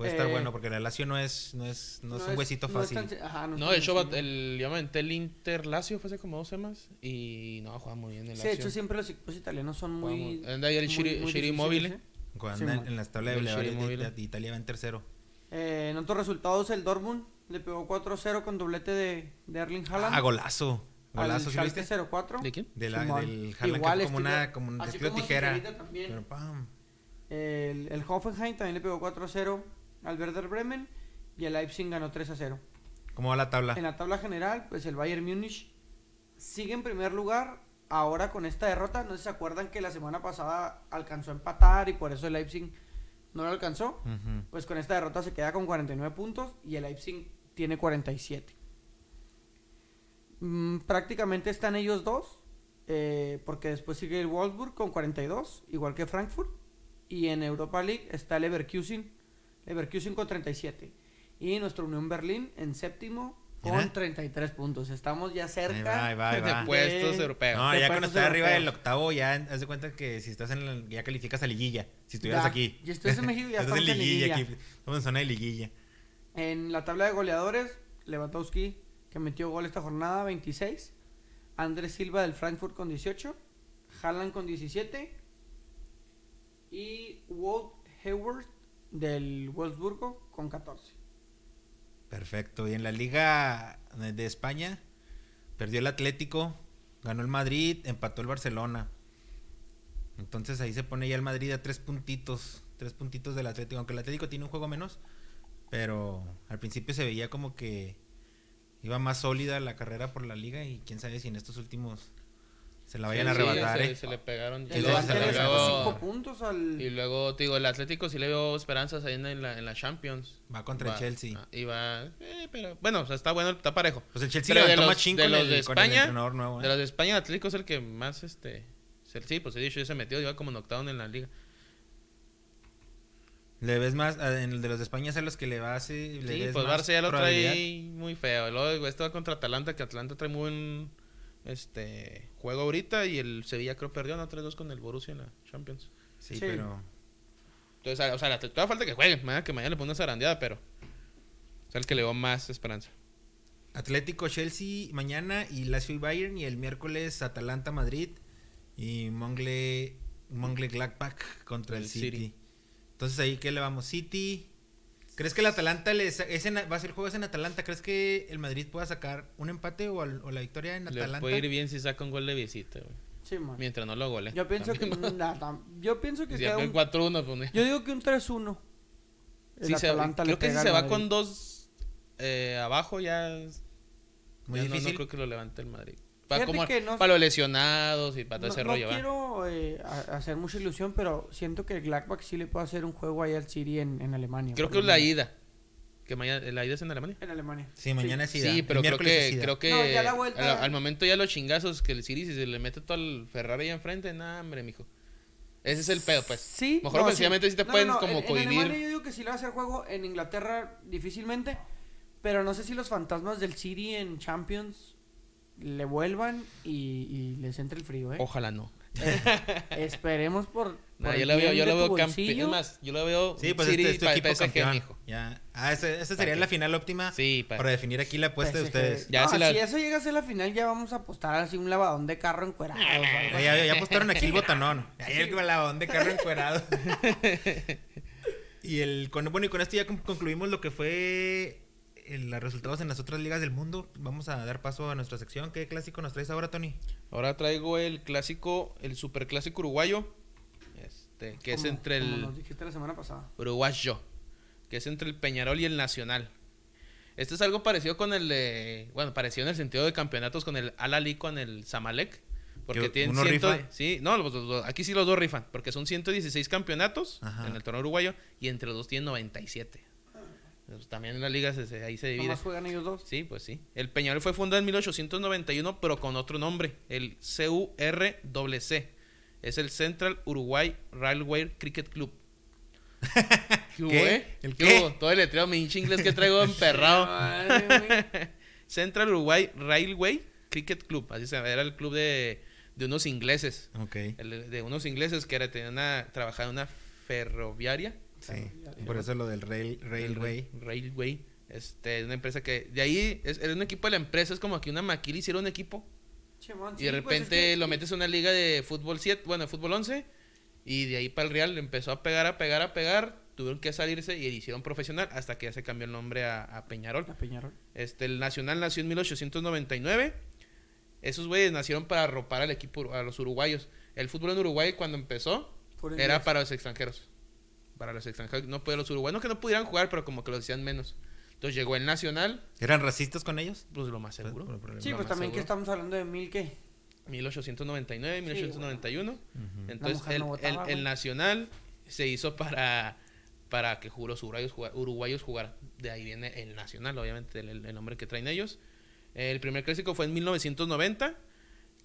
Puede estar Eh, bueno porque la Lazio no es no es no, es un huesito no es fácil. tan se- ajá, no No, de hecho, va- el, yo me aventé el Inter Lazio fue hace como dos semanas. Y no, juega muy bien el Sí, Lazio. de hecho siempre los equipos italianos son muy... Anda ahí el Shiri, Immobile. ¿eh? Cuando Sí, man. en las tablas de El Italia va en tercero. Eh, en otros resultados, el Dortmund le pegó 4-0 con doblete de, de Erling Haaland. Ah, golazo. Golazo, ¿sí viste? 04. ¿De quién? De la, del Haaland Igual que fue como estilo- una como un así estilo como tijera. Pero pam. El, el Hoffenheim también le pegó 4-0 al Werder Bremen y el Leipzig ganó 3-0. ¿Cómo va la tabla? En la tabla general, pues el Bayern Múnich sigue en primer lugar. Ahora con esta derrota, no sé si se acuerdan que la semana pasada alcanzó a empatar y por eso el Leipzig no lo alcanzó. Pues con esta derrota se queda con 49 puntos y el Leipzig tiene 47. Mm, prácticamente están ellos dos, eh, porque después sigue el Wolfsburg con 42, igual que Frankfurt. Y en Europa League está el Leverkusen, Leverkusen con 37. Y nuestro Unión Berlín en séptimo con Mira. 33 puntos. Estamos ya Ahí cerca. va, ahí va, ahí De va. puestos europeos. No, de ya cuando estás arriba del octavo, ya haz de cuenta que si estás en el, ya calificas a liguilla. Si estuvieras Ya, aquí. ya estás en México, ya Estás en estamos en liguilla. aquí. Estamos en zona de liguilla. En la tabla de goleadores, Lewandowski, que metió gol esta jornada, 26. Andrés Silva del Frankfurt con 18. Haaland con 17. Y Walt Hayward del Wolfsburgo con 14. Perfecto. Y en la Liga de España, perdió el Atlético, ganó el Madrid, empató el Barcelona. Entonces ahí se pone ya el Madrid a tres puntitos. Tres puntitos del Atlético. Aunque el Atlético tiene un juego menos. Pero al principio se veía como que iba más sólida la carrera por la liga. Y quién sabe si en estos últimos se la vayan a Sí, arrebatar. se, ¿eh? se le pegaron. Y luego se le le sacó luego- 5 puntos al. Y luego, te digo, el Atlético sí le veo esperanzas ahí en la, en la Champions. Va contra el Chelsea. ah, Y va, eh, pero bueno, o sea, está bueno, está parejo. Pues el Chelsea levantó más chingo de los de España, nuevo. ¿eh? De los de España, el Atlético es el que más, este, sí, pues he dicho, ya se metió, iba como en octavo en la liga. Le ves más, a- en el de los de España es a los que le va a Sí, ves pues Barça ya lo trae muy feo. Luego este va contra Atalanta, que Atalanta trae muy buen este, juego ahorita. Y el Sevilla creo perdió, ¿no? 3-2 con el Borussia en la Champions. Sí, Sí. pero. Entonces, o sea, todavía falta que jueguen. mañana que mañana le ponga una zarandeada, pero es el que le veo más esperanza. Atlético, Chelsea mañana y Lazio y Bayern. Y el miércoles Atalanta, Madrid. Y Mongle, Mongle Gladbach contra el, El City. City. Entonces ahí, ¿qué le vamos? City. ¿Crees que el Atalanta le sa- es en- va a ser juego es en Atalanta? ¿Crees que el Madrid pueda sacar un empate o, al- o la victoria en Le Atalanta? puede ir bien si saca un gol de visita, güey. Sí, man. Mientras no lo gole. Yo pienso que. También, yo pienso que Si queda un- 4-1, pues, Yo digo que un 3-1. El si se- Atalanta le creo que si se va con dos eh, abajo ya, Muy ya no- difícil. No, creo que lo levante el Madrid. Para, Fíjate como, que no- para los lesionados y para todo No, ese no rollo, ¿va? quiero eh, hacer mucha ilusión, pero siento que el Gladbach sí le puede hacer un juego ahí al City en, en Alemania. Creo que es la ida. Que mañana, ¿La ida es en Alemania? En Alemania. Sí, mañana sí. Sí, da. pero El creo que, sí creo que No, ya la vuelta- al, al momento ya los chingazos que el City si se le mete todo el Ferrari ahí enfrente, nah, hombre, mijo. Ese es el pedo, pues. Sí. Mejor ofensivamente sí te pueden como en, cohibir. En Alemania yo digo que sí le va a hacer juego. En Inglaterra difícilmente. Pero no sé si los fantasmas del City en Champions le vuelvan y, y les entre el frío, ¿eh? Ojalá no. Esperemos por. Yo lo veo, yo lo tu veo campeón. Es más, yo lo veo Sí, pues City este es tu pa- equipo PSG, campeón. mijo. Ya. Ah, esa, esa sería la final óptima Sí, pa- para definir aquí la apuesta de ustedes. Ya, No, si la- Si eso llega a ser la final, ya vamos a apostar así un lavadón de carro encuerado. algo Ya, ya, ya apostaron aquí el botanón. Ahí el balón de carro encuerado. y el con, bueno, y con esto ya con- concluimos lo que fue el- los resultados en las otras ligas del mundo. Vamos a dar paso a nuestra sección. ¿Qué clásico nos traes ahora, Tony? Ahora traigo el clásico, el superclásico uruguayo. Este, que es entre como el nos dijiste la semana pasada. uruguayo. Que es entre el Peñarol y el Nacional. Este es algo parecido con el de. Bueno, parecido en el sentido de campeonatos con el Al-Ali con el Zamalek. Porque ¿Que tienen uno ciento- rifa? Sí, no, los- los- los- aquí sí los dos rifan. Porque son 116 campeonatos Ajá. en el torneo uruguayo y entre los dos tienen 97. Pues, También en la liga se- se- ahí se divide. Nomás juegan ellos dos. Sí, pues sí. El Peñarol fue fundado en 1891, pero con otro nombre, el CURCC. Es el Central Uruguay Railway Cricket Club. ¿Qué, hubo, ¿Qué? eh? ¿El ¿Qué qué? hubo? Todo el letrero mi hinche inglés que traigo emperrado. Central Uruguay Railway Cricket Club. Así se llama. Era el club de, de unos ingleses. Ok. El- de unos ingleses que era, tenían una, trabajaban en una ferroviaria. Sí. Por eso lo del rail, railway. Railway. Este, una empresa que. De ahí, es, un equipo de la empresa, es como que una maquila hicieron un equipo. Chimón, Y de sí, pues, repente es que- lo metes en una liga de fútbol 7, bueno, de fútbol 11. Y de ahí para el Real empezó a pegar, a pegar, a pegar. Tuvieron que salirse y hicieron profesional hasta que ya se cambió el nombre a, a Peñarol. Peñarol. Este, el Nacional nació en 1899. Esos güeyes nacieron para arropar al equipo, a los uruguayos. El fútbol en Uruguay cuando empezó era para los extranjeros. Para los extranjeros. No podían los uruguayos. No que no pudieran jugar, pero como que lo decían menos. Entonces llegó el Nacional, ¿Eran racistas con ellos? pues lo más seguro. Por- por- por- Sí, pues también que estamos hablando de mil que. 1899, 1891. Ujú. Entonces mujer el, no votaba, el- el. Nacional se hizo para para que los uruguayos, uruguayos jugaran. De ahí viene el Nacional, obviamente, el, el nombre que traen ellos. El primer clásico fue en 1990,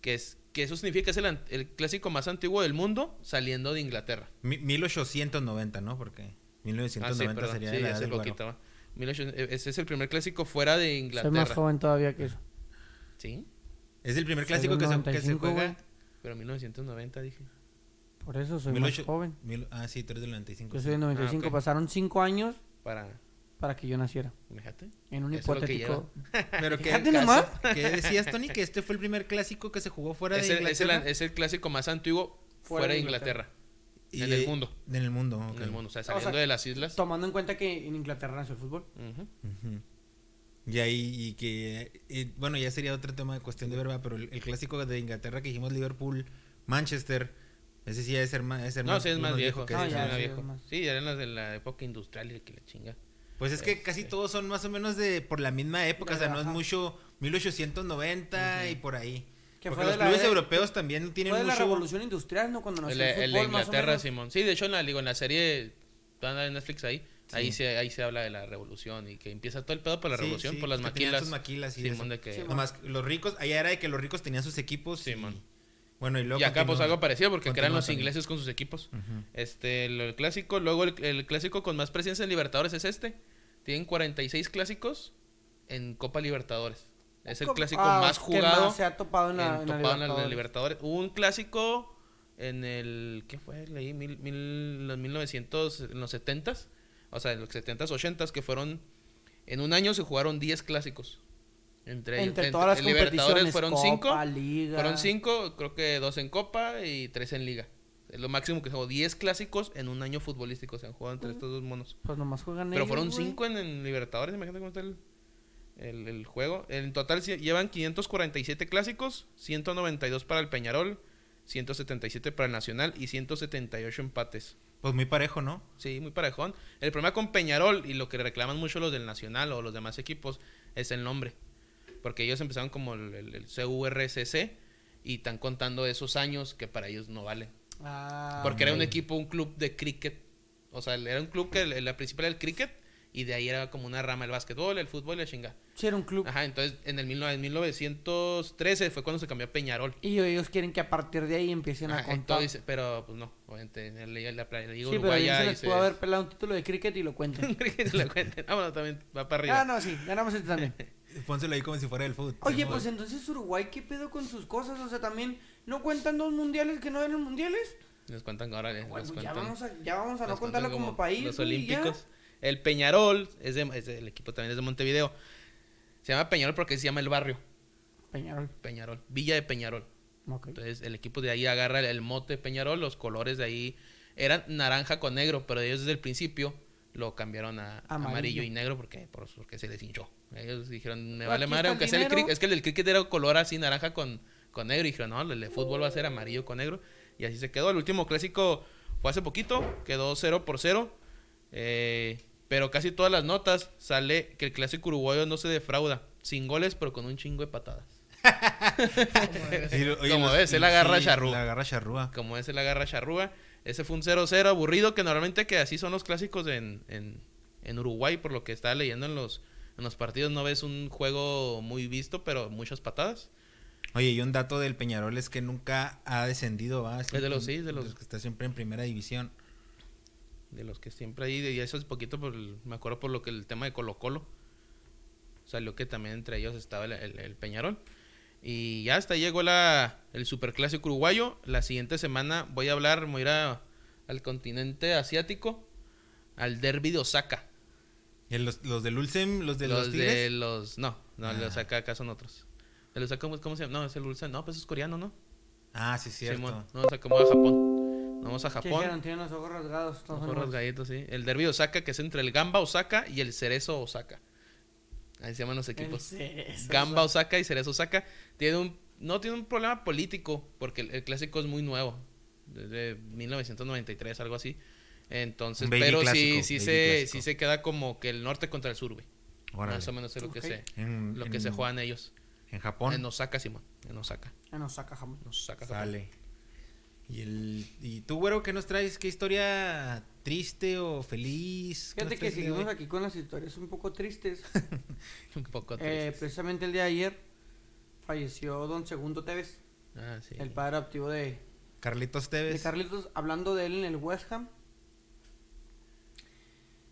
que, es, que eso significa que es el, el clásico más antiguo del mundo saliendo de Inglaterra. Mi- 1890, ¿no? Porque Ah, sí, 1990 perdón, sería sí, la edad hace del poquito. va. 1800 eh, ese es el primer clásico fuera de Soy más Inglaterra. joven todavía que eso. Sí, Es el primer clásico que se, que se 95, juega. pero 1990 dije. Por eso soy 18 más joven. mil- ah, sí, tú eres del 95. Yo soy del 95. ok. Pasaron cinco años Para, para que yo naciera. fíjate. En un Eso es que hipotético. Pero ¿qué, Fíjate nomás. ¿qué decías, Tony? Que este fue el primer clásico que se jugó fuera Es de el, es, el, Inglaterra. es el clásico más antiguo fuera, de Inglaterra. Y- en el mundo. En el mundo, ok. En el mundo, o sea, sea, saliendo de las islas. Tomando en cuenta que en Inglaterra nació el fútbol. Y ahí, y que, eh, bueno, ya sería otro tema de cuestión de verba, pero el, el clásico de Inglaterra que dijimos Liverpool, Manchester, ese sí ser más, debe ser No, sí, es más viejo. que Ah, ya, sí, viejo. es más. Sí, ya eran las de la época industrial y que la chinga. Pues es que casi Este. todos son más o menos de por la misma época, o sea, no es mucho 1890 y por ahí. Que Porque fue los de la clubes europeos también tienen Fue de la mucho... revolución industrial, ¿no? Cuando nació El, el, el fútbol, de más o Inglaterra, menos. Simón. Sí, de hecho, en la, digo, en la serie de Netflix ahí, ahí, se, ahí se habla de la revolución y que empieza todo el pedo por la Sí, revolución, sí, por las maquilas. sus maquilas y Simón, eso. de que... Simón. Nomás los ricos, allá era de que los ricos tenían sus equipos. Simón. y, bueno, y luego y acá pues algo parecido porque que eran los también. ingleses con sus equipos. Ujú. Este, el, el clásico, luego el, el clásico con más presencia en Libertadores es este. Tienen 46 clásicos en Copa Libertadores. Es el clásico ah, más que jugado más se ha topado en la, en, en la topado en la-. Libertadores. Hubo un clásico en el. ¿Qué fue? Leí mil, mil, los 1900, en los 70s. O sea, en los 70s, 80s, que fueron. En un año se jugaron 10 clásicos. Entre, Entre en- todas las Libertadores competiciones. fueron Copa, 5. Liga. Fueron 5, creo que 2 en Copa y 3 en Liga. Es lo máximo que se jugó. 10 clásicos en un año futbolístico se han jugado entre estos dos monos. Pues nomás juegan Pero ellos, fueron güey. 5 en, en Libertadores, imagínate cómo está el, el, el juego. En total sí- llevan 547 clásicos, 192 para el Peñarol, 177 para el Nacional y 178 empates. Pues muy parejo, ¿no? Sí, muy parejón. El problema con Peñarol y lo que reclaman mucho los del Nacional o los demás equipos es el nombre. Porque ellos empezaron como el, el- el CURSC y están contando esos años que para ellos no valen. Ah, Porque era un equipo, un club de cricket. O sea, era un club que el- la principal era el cricket y de ahí era como una rama el básquetbol, el fútbol y la chinga. sí, era un club. Ajá, entonces en el 19 en 1913 fue cuando se cambió a Peñarol. Y ellos quieren que a partir de ahí empiecen a contar. entonces, pero pues no, obviamente en la, liga- la, la liga sí, pero ahí uruguaya se y les se- pudo haber pelado un título de cricket y lo cuenten. que se lo cuenten. Ah, bueno, también va para arriba. ah, no, sí, ganamos este también. Pónselo ahí como si fuera el fútbol. Oye, pues entonces Uruguay, ¿qué pedo con sus cosas? O sea, también no cuentan dos mundiales que no eran mundiales. Nos cuentan ahora, nos ya cuentan- vamos a, ya vamos a no contarlo cuentan como, país. Los ya. olímpicos. El Peñarol, es de, es de- el equipo también es de Montevideo. Se llama Peñarol porque se llama el barrio. Peñarol. Peñarol. Villa de Peñarol. Ok. Entonces el equipo de ahí agarra el, el mote Peñarol, los colores de ahí eran naranja con negro, pero ellos desde el principio lo cambiaron a amarillo, Amarillo. y negro porque, por- porque se les hinchó. Ellos dijeron, me vale madre, el aunque sea el cricket, es que el del cricket era color así naranja con, con negro y dijeron, no, el de fútbol va a ser amarillo con negro y así se quedó. El último clásico fue hace poquito, quedó 0 por 0. eh, pero casi todas las notas sale que el clásico uruguayo no se defrauda. Sin goles, pero con un chingo de patadas. como ves, él agarra charrúa. La agarra charrúa. Como ese la agarra charrúa. Ese fue un 0-0 aburrido, que normalmente que así son los clásicos en, en, en Uruguay, por lo que estaba leyendo en los, en los partidos. No ves un juego muy visto, pero muchas patadas. Oye, y un dato del Peñarol es que nunca ha descendido, ¿va? Es de los- sí, de los- que está siempre en primera división. De los que siempre hay, y eso es poquito, por el- me acuerdo por lo que el tema de Colo Colo. Salió que también entre ellos estaba el, el- el Peñarol. Y ya hasta ahí llegó la, el superclásico uruguayo. La siguiente semana voy a hablar, voy a ir a- al continente asiático, al derby de Osaka. ¿Y los, los del Ulcem, los de los, los Tigres? de los. No, no, Ah. Osaka acá son otros. El de Osaka, ¿cómo, cómo se llama? No, es el Ulsan. No, pues es coreano, ¿no? Ah, sí, cierto. Simón. No, o sea, como a Japón. Vamos a ¿Qué Japón. dijeron? Tienen los ojos rasgados. todos Ojos rasgaditos, sí. El derby de Osaka, que es entre el Gamba Osaka y el Cerezo Osaka. Ahí se llaman los equipos. Gamba Osaka y Cerezo Osaka. Tiene un, no tiene un problema político, porque el, el clásico es muy nuevo. Desde 1993, algo así. Entonces, pero clásico, sí, sí se, clásico. sí se queda como que el norte contra el sur, güey. Órale. Más o menos es lo que se, En, lo que en- se juegan ellos. En Japón. En Osaka, Simón. En Osaka. En Osaka, Japón. Osaka, Japón. Sale. ¿Y, el, ¿Y tú, güero, qué nos traes? ¿Qué historia triste o feliz? ¿Qué Fíjate que de seguimos aquí con las historias un poco tristes. Un poco Eh, triste. precisamente el día de ayer falleció don Segundo Tevez, ah, sí. el padre adoptivo de, Carlitos de Tevez. Carlitos, hablando de él en el West Ham.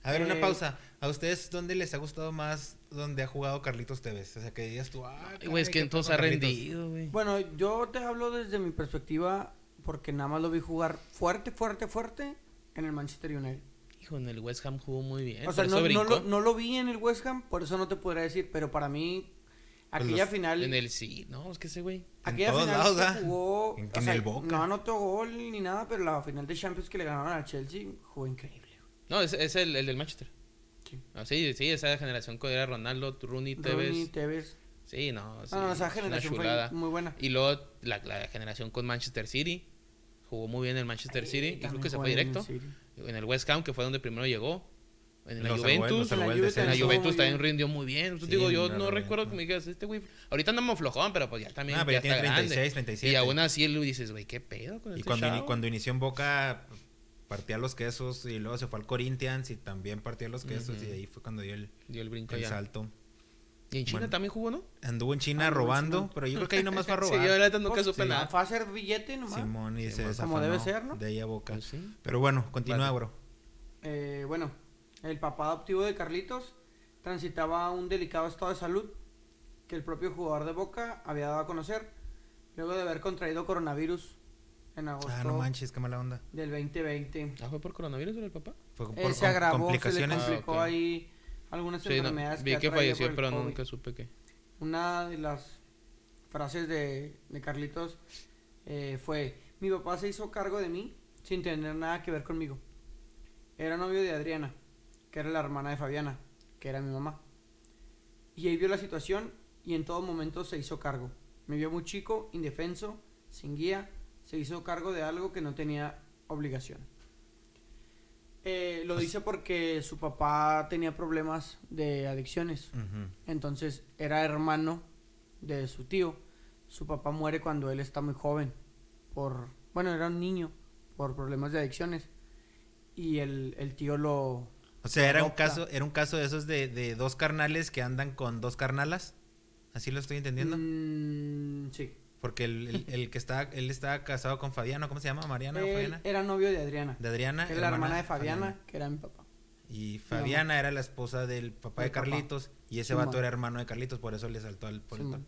A ver, una Eh, pausa. ¿A ustedes dónde les ha gustado más donde ha jugado Carlitos Tevez? O sea, que digas tú, ah, Güey, es que entonces ha rendido, güey. Bueno, yo te hablo desde mi perspectiva porque nada más lo vi jugar fuerte, fuerte, fuerte en el Manchester United. Hijo, en el West Ham jugó muy bien. o sea, no, no lo, no lo vi en el West Ham, por eso no te podría decir, pero para mí, Pues aquella los- final... En el sí, no, es que ese güey. Aquella final lados, que jugó, En- o en sea, el Boca. no anotó gol ni nada, pero la final de Champions que le ganaron al Chelsea jugó increíble. No, es, es el, el del Manchester. Sí. Ah, sí, sí, esa generación que era Ronaldo, Rooney, Tevez. Rooney, Tevez. Sí, no, sí, No, no, esa generación fue muy buena. Y luego la, la generación con Manchester City. Jugó muy bien en el Manchester Ahí City. Y creo que se fue en el directo. En el West Ham, que fue donde primero llegó. En la Juventus. En la el Juve En la Juventus también rindió muy bien. Entonces, Sí, digo, yo no recuerdo no. que me digas, este güey. Ahorita andamos flojón, pero pues ya también. Ah, pero ya tiene está 36, grande. 37. Y aún así él dices, güey, ¿qué pedo con Y este cuando, chavo? cuando inició en Boca, partía los quesos y luego se fue al Corinthians y también partía los quesos y ahí fue cuando dio el, Dio el brinco el ya. salto. Y en China Bueno. también jugó, ¿no? Anduvo en China Anduvo en robando, China. pero yo creo que ahí nomás fue a Sí, robar. yo la neta nunca Pues, supe sí. nada. Fue a hacer billete nomás. Simón y Sí, se como desafanó debe ser, ¿no? de ahí a Boca. Pues sí. Pero bueno, continúa, Vale. bro. Eh, bueno, el papá adoptivo de Carlitos transitaba un delicado estado de salud que el propio jugador de Boca había dado a conocer luego de haber contraído coronavirus en agosto Ah, no manches, qué mala onda. del 2020. Ah, fue por coronavirus el papá. Fue por Eh, se agravó, se le complicaciones. Ah, complicó ok. ahí algunas Sí, no, enfermedades vi ha que traído falleció, pero COVID. nunca supe qué. Una de las frases de, de Carlitos eh, fue, mi papá se hizo cargo de mí sin tener nada que ver conmigo. Era novio de Adriana, que era la hermana de Fabiana, que era mi mamá. Y ahí vio la situación y en todo momento se hizo cargo. Me vio muy chico, indefenso, sin guía, se hizo cargo de algo que no tenía obligación. Eh, lo dice porque su papá tenía problemas de adicciones. Entonces era hermano de su tío, su papá muere cuando él está muy joven. Por, bueno, era un niño por problemas de adicciones. Y el, el tío lo... O sea, era un caso, era un caso de esos de, de dos carnales que andan con dos carnalas. Así lo estoy entendiendo. Mm, sí. Porque el, el- el que está, él estaba casado con Fabiana, ¿cómo se llama? Mariana o Fabiana. era novio de Adriana. De Adriana. que es la hermana de Fabiana, que era mi papá. Y Fabiana era la esposa del papá de papá. Carlitos. Y ese vato era hermano de Carlitos, por eso le saltó al. Simón.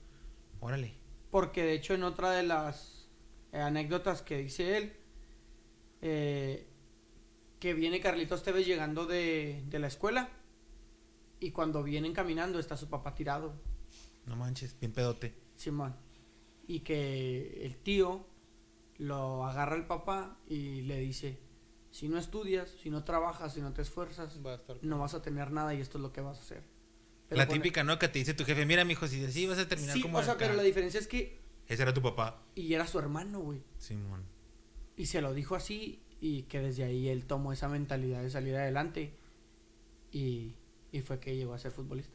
Órale. Porque de hecho en otra de las eh, anécdotas que dice él, eh, que viene Carlitos Tevez llegando de, de la escuela y cuando vienen caminando está su papá tirado, No manches, bien pedote. Simón. Y que el tío lo agarra el papá y le dice, si no estudias, si no trabajas, si no te esfuerzas, Va no vas a tener nada y esto es lo que vas a hacer. Pero la típica, ¿no? Que te dice tu jefe, mira, mijo, si así vas a terminar Sí, como o sea, acá". pero la diferencia es que... Ese era tu papá. Y era su hermano, güey. Simón. Y se lo dijo así y que desde ahí él tomó esa mentalidad de salir adelante y, y fue que llegó a ser futbolista.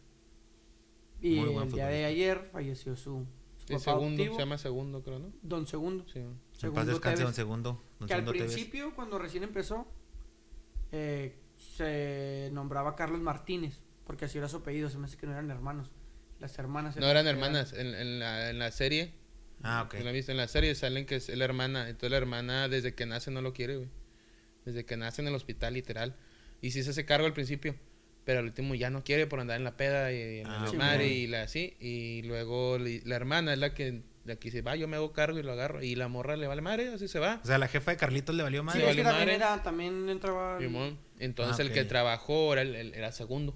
Y Muy el día de ayer falleció su Sí, segundo, adoptivo, se llama segundo, creo, ¿no? Don Segundo. Sí. En Segundo paz descanse, Tevez, don segundo. Don que al Segundo Tevez. principio, cuando recién empezó, eh, se nombraba Carlos Martínez, porque así era su apellido, se me hace que no eran hermanos. Las hermanas No eran las que hermanas. En, en la, en la serie, Ah, ok. en la, en la serie salen que es la hermana. Entonces la hermana desde que nace no lo quiere, güey. Desde que nace en el hospital, literal. Y sí se hace cargo al principio. Pero al último ya no quiere por andar en la peda y en Ah, el y la así. Y luego li- la hermana es la que, la que dice, va, yo me hago cargo y lo agarro. Y la morra le vale madre, así se va. O sea, la jefa de Carlitos le valió Sí, madre. le es que también, era, también entraba... el- Simón. Entonces Ah, el que trabajó era, el, el- era segundo.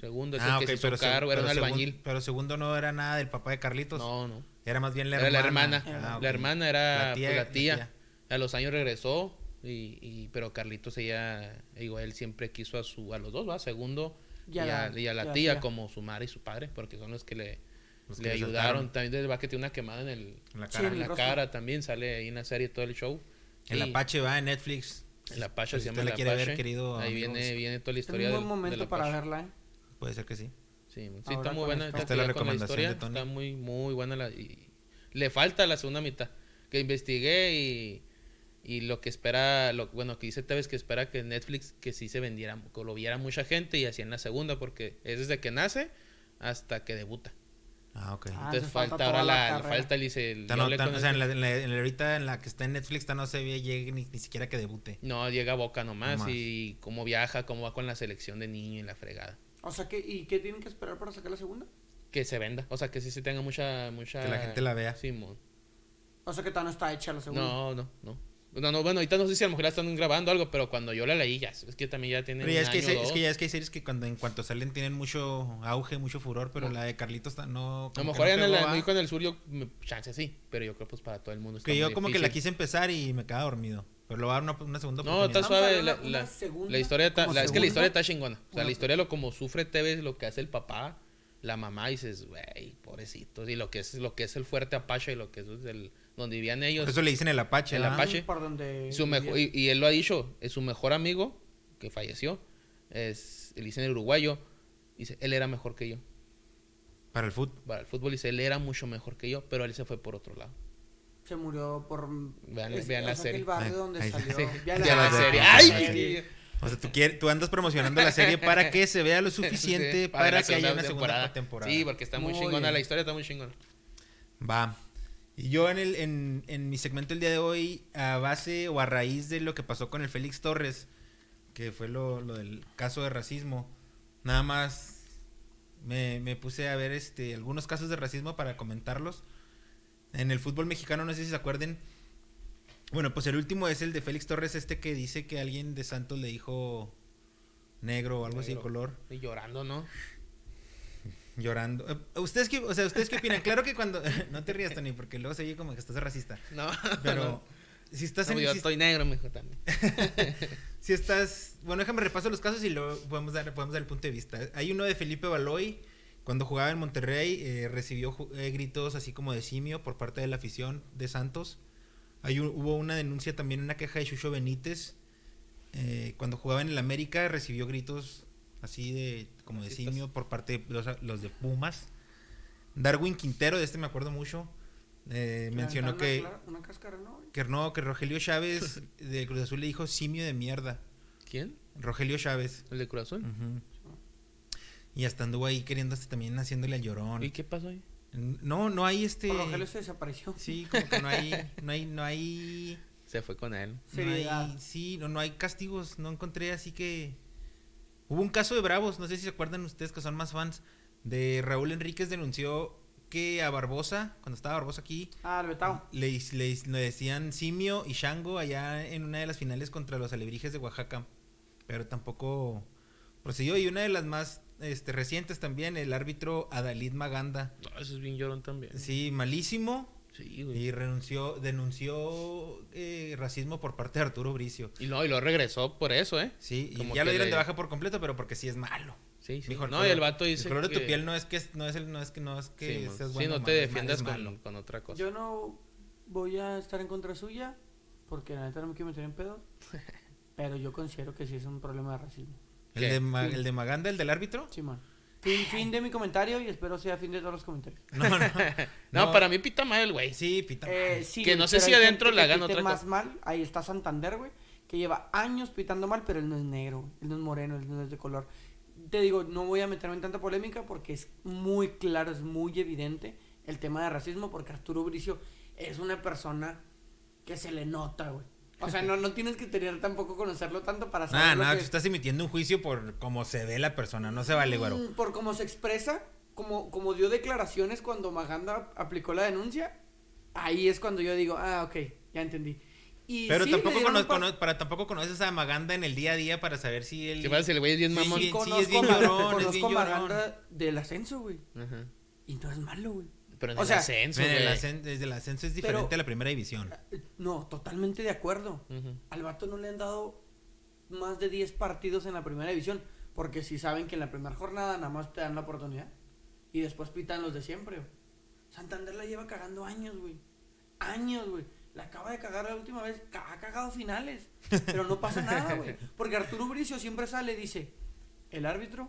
Segundo es Ah, el que se hizo cargo, era un pero albañil. pero segundo no era nada del papá de Carlitos. No, no. Era más bien la Era hermana. la hermana. Ah. La hermana era La tía- pues, la tía. A los años regresó. Y, y- pero Carlitos ella, digo, él siempre quiso a su, a los dos, ¿va? Segundo y a, la, y a la tía, como su madre y su padre, porque son los que le, Los que le le ayudaron. También desde va que tiene una quemada en el, En la Sí, cara. en el la cara también, sale ahí en la serie todo el show. El Y Apache va en Netflix. El Apache Pues se si llama usted la quiere ver, Apache. querido Ahí amigos. viene, viene toda la Es un historia buen momento del para Apache. verla, ¿eh? Puede ser que sí. Sí, sí está muy buena. esto. ya Esta es la que recomendación historia, de Tony. Está muy, muy buena. La, y le falta la segunda mitad. Que investigué y, y lo que espera, lo, bueno, que dice Tevez que espera que Netflix que sí se vendiera, que lo viera mucha gente y así en la segunda, porque es desde que nace hasta que debuta. Ah, ok. Ah, Entonces falta ahora la la, falta, dice, el- hablé tan- con o sea, en el- la, en la- en la ahorita en la que está en Netflix, tan no se ve llegue ni, ni siquiera que debute. No, llega a Boca nomás, Nomás. y cómo viaja, cómo va con la selección de niño y la fregada. O sea, que, ¿y qué tienen que esperar para sacar la segunda? Que se venda, o sea, que sí se tenga mucha, mucha... Que la gente la vea. Simón. O sea, que todavía no está hecha la segunda. No, no, no. No, no, bueno, ahorita no sé si a lo mejor la están grabando algo, pero cuando yo la leí ya, es que también ya tiene Pero ya un es que, hay año o se- es dos. que ya es que hay series que cuando en cuanto salen tienen mucho auge, mucho furor, pero No. la de Carlitos no. A lo mejor que en no el, ¿va? sur yo, me- chance sí, pero yo creo pues para todo el mundo está Que yo muy como que la quise empezar y me quedaba dormido. Pero lo voy a dar una, una segunda No, está suave. La, una- una la- segunda la historia está, la- es que la historia está chingona. O sea, Una- la historia lo como sufre Tevez, lo que hace el papá, la mamá, y dices, güey, pobrecitos. Y lo que es lo que es el fuerte Apache y lo que es el, donde vivían ellos. Por eso le dicen el Apache. El. Apache. Por donde Y, su mejo- y, y él lo ha dicho, es su mejor amigo, que falleció, es, le dicen el uruguayo, dice, él era mejor que yo. Para el fútbol. Para el fútbol dice, él era mucho mejor que yo, pero él se fue por otro lado. se murió por... Vean- es- vean la serie. El barrio donde salió. Sí. Vean Ya la la serie. ¡Ay! serie. O sea, tú, quieres, tú andas promocionando la serie para que se vea lo suficiente Sí, para, que haya una segunda temporada. Sí, porque está muy, Muy chingona, bien. la historia está muy chingona. Va. Y yo en, el, en, en mi segmento el día de hoy, a base o a raíz de lo que pasó con el Félix Torres, que fue lo, lo del caso de racismo, nada más me, me puse a ver este algunos casos de racismo para comentarlos. En el fútbol mexicano, no sé si se acuerden. Bueno, pues el último es el de Félix Torres, este que dice que alguien de Santos le dijo negro o algo así de color. Y llorando, ¿no? Llorando. Eh, ¿Ustedes qué, o sea, ¿ustedes qué opinan? Claro que cuando... no te rías, Tony, porque luego se oye como que estás racista. No, Pero si estás no, en... yo si, estoy negro, mijo, también. si estás... Bueno, déjame repaso los casos y luego podemos dar, podemos dar el punto de vista. Hay uno de Felipe Baloy. Cuando jugaba en Monterrey eh, recibió eh, gritos así como de simio por parte de la afición de Santos. Hay un- hubo una denuncia también, una queja de Chucho Benítez. eh, cuando jugaba en el América recibió gritos así de como de simio por parte de los, los de Pumas. Darwin Quintero, de este me acuerdo mucho. eh, mencionó que, Una, una cáscara, que no, que Rogelio Chávez de Cruz Azul le dijo simio de mierda. ¿Quién? Rogelio Chávez. ¿El de Cruz Azul? Ujú. Y hasta anduvo ahí queriendo hasta también haciéndole al llorón. ¿Y qué pasó ahí? No, no hay este. Por Rogelio se desapareció. Sí, como que no hay, no hay, no hay, Se fue con él. no hay, sí, no, no hay castigos, no encontré así que hubo un caso de Bravos, no sé si se acuerdan ustedes que son más fans de Raúl Enríquez denunció que a Barbosa, cuando estaba Barbosa aquí, Ah, el Betao. le, le- le decían Simio y Shango allá en una de las finales contra los Alebrijes de Oaxaca, pero tampoco procedió y una de las más este, recientes también, el árbitro Adalid Maganda, No, eso es bien llorón también. sí, malísimo, Sí, güey. y renunció, denunció eh, racismo por parte de Arturo Bricio. Y no, y lo regresó por eso, ¿eh? Sí, y Como ya lo dieron le- de baja por completo, pero porque sí es malo. Sí, sí. Dijo, no, y el vato dice El color de tu piel no es que no es el no es que no es que Sí, seas sí, bueno. no te defiendas con, otra cosa. Yo no voy a estar en contra suya porque la neta no me quiero meter en pedos. pero yo considero que sí es un problema de racismo. ¿El de, Ma- Sí. el de Maganda, el del árbitro? Simón. Fin, fin de mi comentario y espero sea fin de todos los comentarios. No, no. No, para mí pita mal güey. Sí, pita Eh, mal. sí, Que no sé si adentro hagan pite otra más cosa. mal. Ahí está Santander, güey, que lleva años pitando mal, pero él no es negro, él no es moreno, él no es de color. Te digo, no voy a meterme en tanta polémica porque es muy claro, es muy evidente el tema de racismo porque Arturo Bricio es una persona que se le nota, güey. O sea, no, no tienes que tener tampoco conocerlo tanto para saber nada, que- tú estás emitiendo un juicio por cómo se ve la persona, no se vale, güero. Mm, Por cómo se expresa, como, como dio declaraciones cuando Maganda aplicó la denuncia, ahí es cuando yo digo, ah, ok, ya entendí. Y Pero sí, tampoco, cono- cono- para, tampoco conoces a Maganda en el día a día para saber si él... ¿Qué pasa si el güey es bien Sí, mamón? sí, conozco es bien a Maganda- llorón, es bien conozco a llorón. Maganda del ascenso, güey. Ajá. Y no es malo, güey. Pero en O el sea, ascenso, En el desde el ascenso es diferente Pero- a la primera división. No, totalmente de acuerdo. Ujú. Al vato no le han dado más de 10 partidos en la primera división. Porque si saben que en la primera jornada nada más te dan la oportunidad. Y después pitan los de siempre. Santander la lleva cagando años, güey. Años, güey. La acaba de cagar la última vez. Ha cagado finales. Pero no pasa nada, güey. Porque Arturo Bricio siempre sale y dice: El árbitro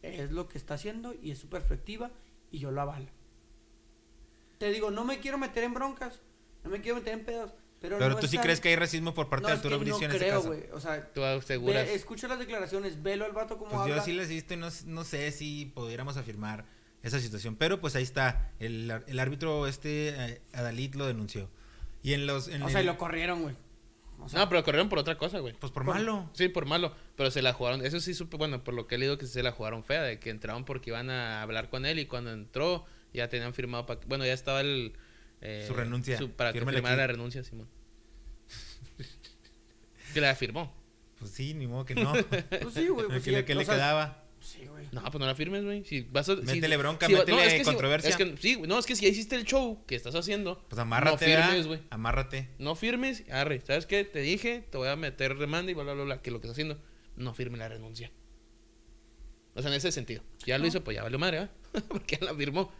es lo que está haciendo y es su perspectiva y yo lo avalo. Te digo, no me quiero meter en broncas. No me quiero meter en pedos. Pero, Pero no tú sí crees que hay racismo por parte no, de es Arturo que Bricio no en ese creo, caso. güey. O sea, Tú aseguras. ve- escucha las declaraciones, velo al vato como Pues habla. yo sí les he visto y no, no sé si pudiéramos afirmar esa situación. Pero pues ahí está. El, el árbitro este, eh, Adalid, lo denunció. Y en los... En O sea, y lo corrieron, güey. O sea, No, pero corrieron por otra cosa, güey. Pues por por- malo. Sí, por malo. Pero se la jugaron. Eso sí supe, bueno, por lo que he leído que se la jugaron fea, de que entraron porque iban a hablar con él y cuando entró ya tenían firmado. pa- bueno, ya estaba el. eh, Su renuncia. su- para que Fírmale firmara aquí. la renuncia, Simón. que la firmó. Pues sí, ni modo que no. Pues sí, güey. Pues ¿Qué sí, le, qué quedaba? Sí, güey. No, pues no la firmes, güey. Si vas a, si- Métele bronca, si métele es que si- controversia. es que, sí, güey, no, es que si ya hiciste el show que estás haciendo, Pues amárrate, no firmes, güey. Amárrate. No firmes, arre. ¿Sabes qué? Te dije, te voy a meter demanda y bla, bla, bla, bla, que lo que estás haciendo, no firme la renuncia. O sea, en ese sentido. Ya lo No. hizo, pues ya valió madre, ¿verdad? Porque ya la firmó.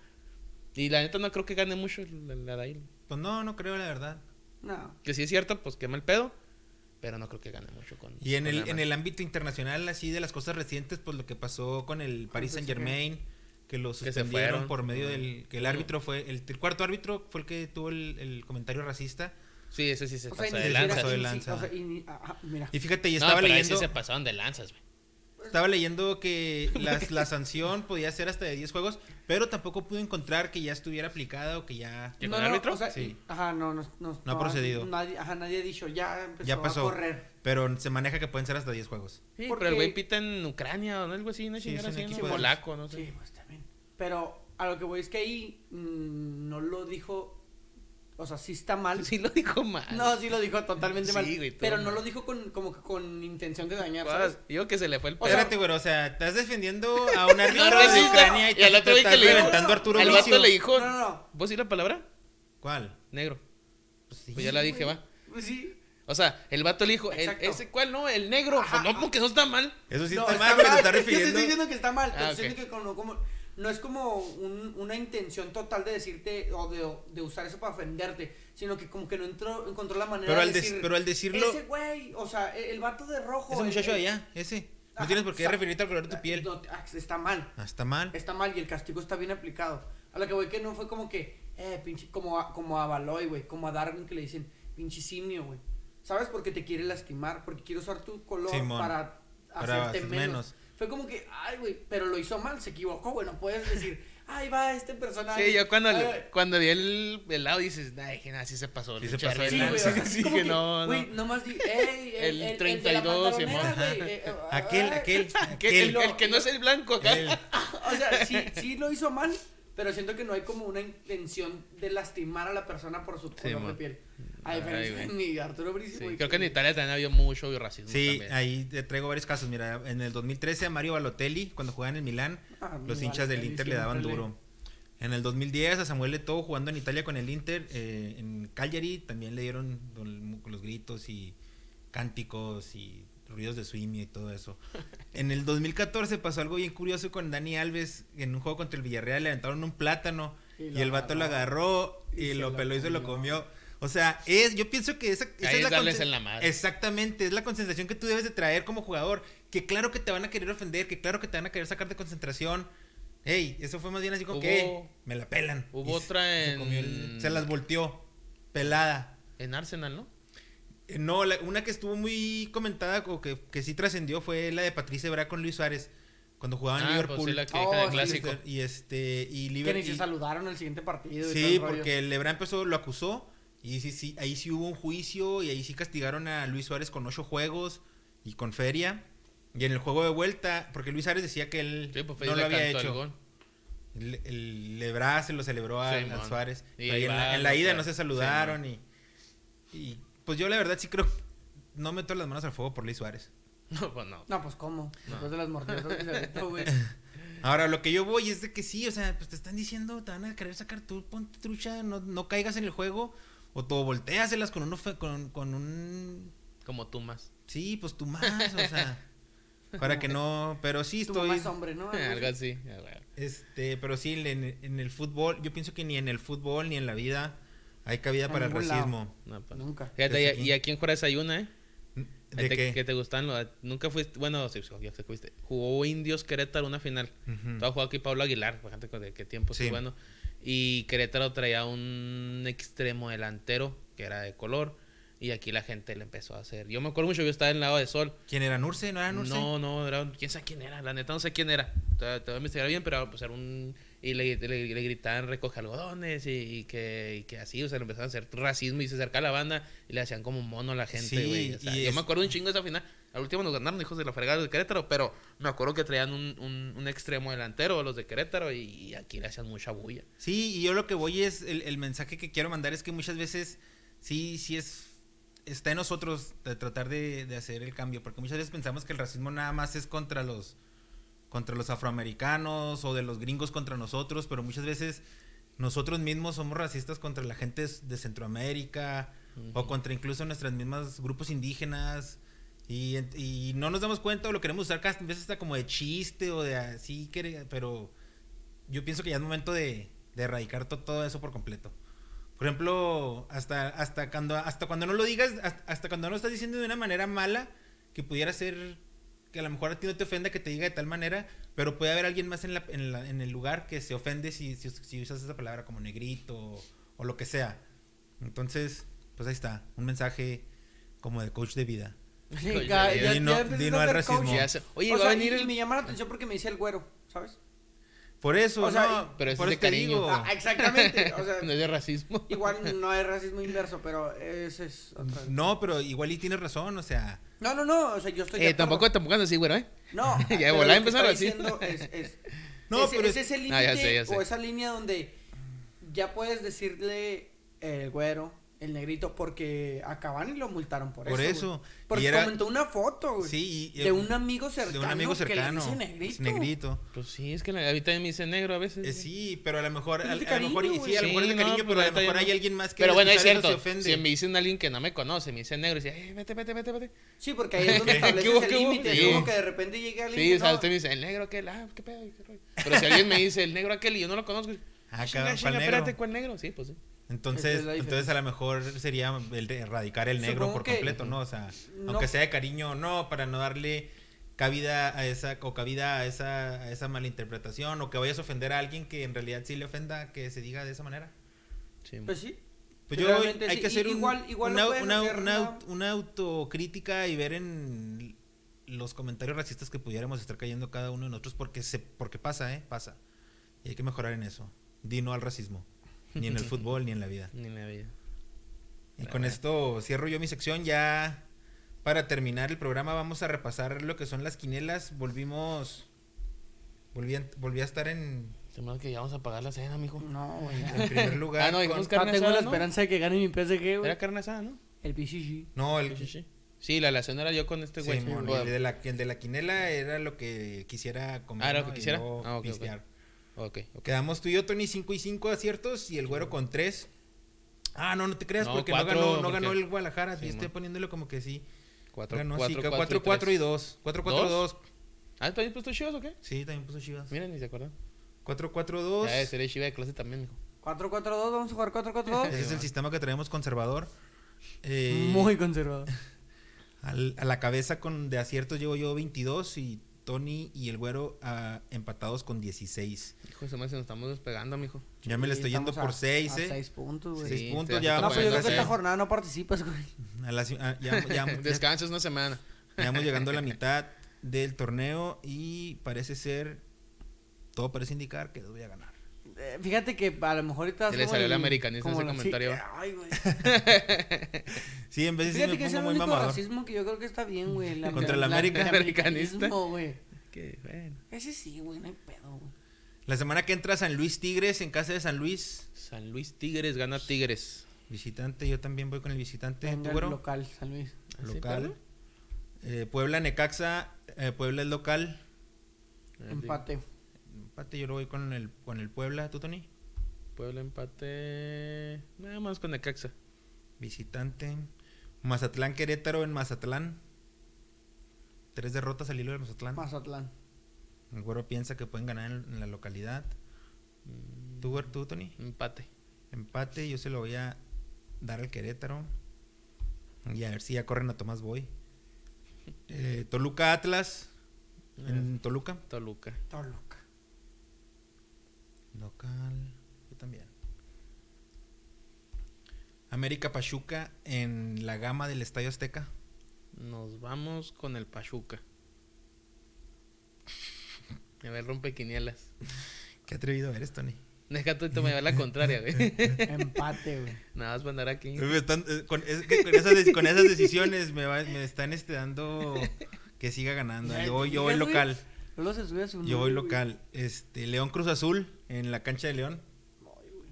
Y la neta no creo que gane mucho la, la de ahí. Pues no, no creo, la verdad. No. Que si es cierto, pues quema el pedo. Pero no creo que gane mucho con. Y en con el, en el ámbito internacional, así de las cosas recientes, pues lo que pasó con el Paris. Saint Germain, que lo se suspendieron fueron. por medio del. que el árbitro fue. El, el cuarto árbitro fue el que tuvo el, el comentario racista. Sí, ese sí se O pasó de lanzas. pasó lanza. o sea, y mira. Fíjate, y No, estaba pero ahí sí leyendo. se pasaron de lanzas, güey. Estaba leyendo que las- la sanción podía ser hasta de 10 juegos, pero tampoco pude encontrar que ya estuviera aplicada o que ya. ¿Que No, con no, árbitro? o sea, Sí. Ajá, no, no, no, No ha procedido. Nadie, ajá, nadie ha dicho, ya empezó Ya pasó. a correr. Pero se maneja que pueden ser hasta 10 juegos. Sí, Porque- pero el güey pita en Ucrania o algo así, no Sí, chingada es un así, Polaco, no sé. Sí, pues también. Pero a lo que voy es que ahí mm, no lo dijo. O sea, sí está mal. Sí lo dijo mal. No, sí lo dijo totalmente Sí, mal. güey, pero no lo dijo con, como que con intención de dañar, ¿sabes? Digo que se le fue el pedo. Espérate, güey, o sea, estás defendiendo a un árbitro No, no, de Ucrania y, y al te, otro te que estás le dijo- reventando a Arturo Al vato le dijo. No, no, no. ¿Vos sí la palabra? ¿Cuál? Negro. Pues sí. Pues ya la dije, va. Pues sí. O sea, el vato le dijo, el- Exacto. ¿ese cuál no? El negro. Ajá. Pues no, porque no está mal. Eso sí No, está mal, pero te está Yo te refiriendo. estoy diciendo que está mal. Te Ah, estoy ok. diciendo que como- como- no es como un- una intención total de decirte o de, de usar eso para ofenderte, sino que como que no entró, encontró la manera Pero de al, des- decir. pero al decirlo. Ese güey, o sea, el, el vato de rojo. Ese muchacho el- allá, ese. No tienes por qué referirte al color de tu piel. No, ah, está mal. Ah, está mal. Está mal y el castigo está bien aplicado. A lo que voy que no fue como que, eh, pinche, como a, como a Baloy, güey, como a Darwin que le dicen, pinche simio, güey. ¿Sabes? Porque te quiere lastimar, porque quiere usar tu color Simón. para Para hacerte hacer menos. menos. Fue como que, ay, güey, pero lo hizo mal, se equivocó, güey, no puedes decir, ay, va este personaje. Sí, yo cuando, ay, le- cuando vi el, el lado dices, ay, que nada, sí se pasó. Sí el se pasó de Sí, Arena". güey, Sí, como que que, no, güey, no. nomás di, ey, El el, el, 32, el de la güey, eh, eh, Aquel, ay. aquel, Que el, aquel. el que no es el blanco acá. El- O sea, sí, sí lo hizo mal, pero siento que no hay como una intención de lastimar a la persona por su color de piel. A diferencia de Arturo Bricio, Sí, creo que en Italia también había mucho racismo. Sí, también. ahí te traigo varios casos. Mira, en el 2013 a Mario Balotelli, cuando jugaba en el Milán, Ah, los mi hinchas del Inter le daban duro. En el 2010 a Samuel Eto'o jugando en Italia con el Inter, eh, en Cagliari también le dieron los gritos y cánticos y ruidos de swing y todo eso. En el 2014 pasó algo bien curioso con Dani Alves en un juego contra el Villarreal, le aventaron un plátano Y el vato lo agarró. y, lo peló y se lo comió. O sea, es, yo pienso que esa, esa es la darles en la madre. Exactamente, es la concentración que tú debes de traer como jugador. Que claro que te van a querer ofender, que claro que te van a querer sacar de concentración. Ey, eso fue más bien así como Hubo- que "Ey, me la pelan. hubo Y otra se en- comió el- se las volteó, pelada. En Arsenal, ¿no? Eh, No, la- una que estuvo muy comentada o que, que sí trascendió fue la de Patricia Ebra con Luis Suárez. Cuando jugaba en Ah, Liverpool. pues sí, la que Oh, del sí, clásico. Y este, y Que Liverpool. ni se saludaron el siguiente partido. y todo Sí, el porque el Lebra empezó, lo acusó. Y sí, sí, ahí sí hubo un juicio. Y ahí sí castigaron a Luis Suárez con ocho juegos y con feria. Y en el juego de vuelta, porque Luis Suárez decía que él Sí, pues no lo había hecho. gol. El, el Lebra se lo celebró a, Sí. Suárez. Y Pero ahí en, la, en ida sea, no se sí, saludaron. y, y pues yo la verdad sí creo. No meto las manos al fuego por Luis Suárez. No, pues no. No, pues cómo. Después de las mordidas que se aventó, güey. Ahora, lo que yo voy es de que sí, o sea, pues te están diciendo, te van a querer sacar tú, ponte trucha, no, no caigas en el juego, o tú volteaselas con, uno, fe- con, con un... Como tú más. Sí, pues tú más, o sea, para que no, pero sí estoy... mamá es hombre, ¿no? Algo así. Este, pero sí, en, en el fútbol, yo pienso que ni en el fútbol ni en la vida hay cabida En para el racismo. No, pues. Nunca. Fíjate, y, aquí. y aquí en Juárez hay una, ¿eh? ¿De Te- qué? Que te gustan los... Nunca fuiste... Bueno, sí, ya sé que fuiste. Jugó Indios Querétaro una final. Ujú. Todo jugó aquí Pablo Aguilar, fíjate con- de qué tiempo Sí. bueno. Y Querétaro traía un extremo delantero que era de color. Y aquí la gente le empezó a hacer. Yo me acuerdo mucho, yo estaba en el lado de sol. ¿Quién era Nurse? ¿No era Nurse? No, no, era un- quién sabe quién era, la neta no sé quién era. Te, te voy a investigar bien, pero pues era un y le, le, le gritaban recoge algodones y, y que, y que así, o sea, le empezaron a hacer racismo y se acerca a la banda y le hacían como mono a la gente, Sí, güey. o sea, yo es- me acuerdo un chingo de esa final. Al último nos ganaron hijos de la fregada de Querétaro, pero me acuerdo que traían un, un, un extremo delantero los de Querétaro y, y aquí le hacían mucha bulla. Sí, y yo lo que voy es, el, el mensaje que quiero mandar es que muchas veces sí, sí es, está en nosotros de tratar de, de hacer el cambio, porque muchas veces pensamos que el racismo nada más es contra los, contra los afroamericanos o de los gringos contra nosotros, pero muchas veces nosotros mismos somos racistas contra la gente de Centroamérica o contra incluso nuestros mismos grupos indígenas. Y, y no nos damos cuenta o lo queremos usar casi a veces hasta como de chiste o de así, pero yo pienso que ya es momento de, de erradicar to- todo eso por completo. Por ejemplo, hasta, hasta, cuando, hasta cuando no lo digas, hasta, hasta cuando no lo estás diciendo de una manera mala, que pudiera ser que a lo mejor a ti no te ofenda que te diga de tal manera, pero puede haber alguien más en, la, en, la- en el lugar que se ofende si, si, si usas esa palabra como negrito o, o lo que sea. Entonces, pues ahí está, un mensaje como de coach de vida. Sí, ya, ya ya, no- no al racismo. Oye, O va sea, a venir y el... me llama la atención porque me dice el güero, ¿sabes? Por eso, O sea, no, pero eso por es de cariño. digo. Ah, exactamente. O sea, No es de racismo. igual no hay racismo inverso, pero ese es otra. No, pero igual y tienes razón, o sea, No, no, no. O sea, yo estoy. Eh, tampoco, tampoco andas así, güey, ¿eh? No, Ya que empezaron estoy así. Es, es, No, ese, pero es es- ese límite Ah, sé. o esa línea donde ya puedes decirle el güero, el negrito, porque acaban y lo multaron por, Por eso. eso. güey. Porque era- comentó una foto, güey. sí, y- de un amigo cercano. de un amigo cercano. Que le dice negrito. negrito. Pues sí, es que la- a mí también me dice negro a veces. Eh, sí, pero a lo mejor, Pero a, a lo mejor, sí, a lo mejor es de no, cariño, pues pero a lo mejor hay no. alguien más que Pero bueno, es eso cierto. se ofende. Si me dicen alguien que no me conoce, me dice negro y dice, eh, vete, vete, vete, vete. Sí, porque ahí es donde ¿Qué estableces el qué hubo? límite. Sí. Como que de repente llegue alguien. Sí, o sea, usted me dice, el negro aquel, ah, qué pedo, qué rollo. Pero si alguien me dice, el negro aquel y yo no lo conozco, Ah, chinga, cabrón, chinga, ¿cuál espérate? ¿cuál negro? Sí, pues sí. Entonces, es entonces a lo mejor sería el de erradicar el negro Supongo por que- completo, ¿no? O sea, No. aunque sea de cariño o no, para no darle cabida a esa, o cabida a esa, a esa malinterpretación, o que vayas a ofender a alguien que en realidad sí le ofenda que se diga de esa manera. Sí. Pues sí. Pues yo hay sí, que hacer un- igual- igual una, una- hacer, una una autocrítica y ver en los comentarios racistas que pudiéramos estar cayendo cada uno de nosotros porque se porque pasa, ¿eh? Pasa. Y hay que mejorar en eso. Di no al racismo. Ni en el fútbol ni en la vida. Ni la vida. Y con bueno. esto cierro yo mi sección. Ya para terminar el programa vamos a repasar lo que son las quinelas. Volvimos... Volví a, volví a estar en, Se me que ya vamos a pagar la cena, mijo. No, güey. en primer lugar. Ah, no, con- Carne Ah, tengo asada, la ¿no? esperanza de que gane mi PSG, güey. Era carne asada, ¿no? El PCG. No, Sí, el, sí, sí. Sí, la relación era yo con este güey. Bueno, el, de la, el de la quinela era lo que quisiera comer. Ah, ¿era lo ¿no? que Y quisiera? luego Ah, ok, ok. Pistear. Ok. Quedamos tú y yo, Tony, 5 y 5 aciertos y el güero con 3. Ah, no, no te creas No, porque cuatro, no ganó, no porque- ganó el Guadalajara. Sí, estoy mon. poniéndolo como que sí. Cuatro, ganó, cuatro, sí, cuatro, 4, y 4 y tres. 2. 4, 4, 2. Ah, ¿también puesto chivas o qué? Sí, también puso Chivas. Miren, ni se acuerdan. 4, 4, 2. Ya, seré chiva de clase también, mijo. 4-4-2, vamos a jugar 4-4-2. Ese es el sistema que traemos conservador. Eh, Muy conservador. al- a la cabeza con de aciertos llevo yo 22 y Tony y el güero ah, empatados con 16. Hijo madre, se nos estamos despegando, mijo. Ya me le estoy yendo por a- 6, a ¿eh? 6 puntos, güey. Seis Sí, puntos, ya No, a pues yo creo que esta jornada no participas, güey. A la ci- ah, ya, ya- ya- Descanses una semana. ya vamos llegando a la mitad del torneo y parece ser, todo parece indicar que voy a ganar. Eh, Fíjate que a lo mejor ahorita Se le como salió el americanista como ese comentario. sí, ay, güey. Sí, en vez de Fíjate que es el único mamador. racismo que yo creo que está bien, güey. la- Contra el la- América. el Americanista. americanismo, güey. Que, bueno. Ese sí, güey, no hay pedo, güey. La semana que entra San Luis Tigres en casa de San Luis. San Luis Tigres gana Tigres. Visitante, yo también voy con el visitante. Venga, ¿Tú, el güero? local, San Luis. ¿Así, Local. Eh, Puebla, Necaxa. eh, Puebla es local. Ah, sí. Empate. Empate, yo lo voy con el, con el Puebla. ¿Tú, Tony? Puebla empate. Nada más con Necaxa. Visitante. Mazatlán, Querétaro en Mazatlán. Tres derrotas al hilo de Mazatlán. Mazatlán. El güero piensa que pueden ganar en, en la localidad. ¿Tú, tú, Tony? Empate. Empate, yo se lo voy a dar al Querétaro. Y a ver si ya corren a Tomás Boy. Eh, Toluca Atlas. En Toluca. Toluca. Toluca. Local. Yo también. América Pachuca en la gama del Estadio Azteca. Nos vamos con el Pachuca. A ver, rompe quinielas. Qué atrevido eres, Tony. Deja tú te me va la contraria, güey. Empate, güey. Nada más va a andar aquí. Están- eh, con, es que con esas, con esas decisiones me, va- me están este, dando que siga ganando. Yo voy, yo güey. local. Solo se sube a su Yo voy local. Este, León Cruz Azul en la cancha de León. Ay, güey.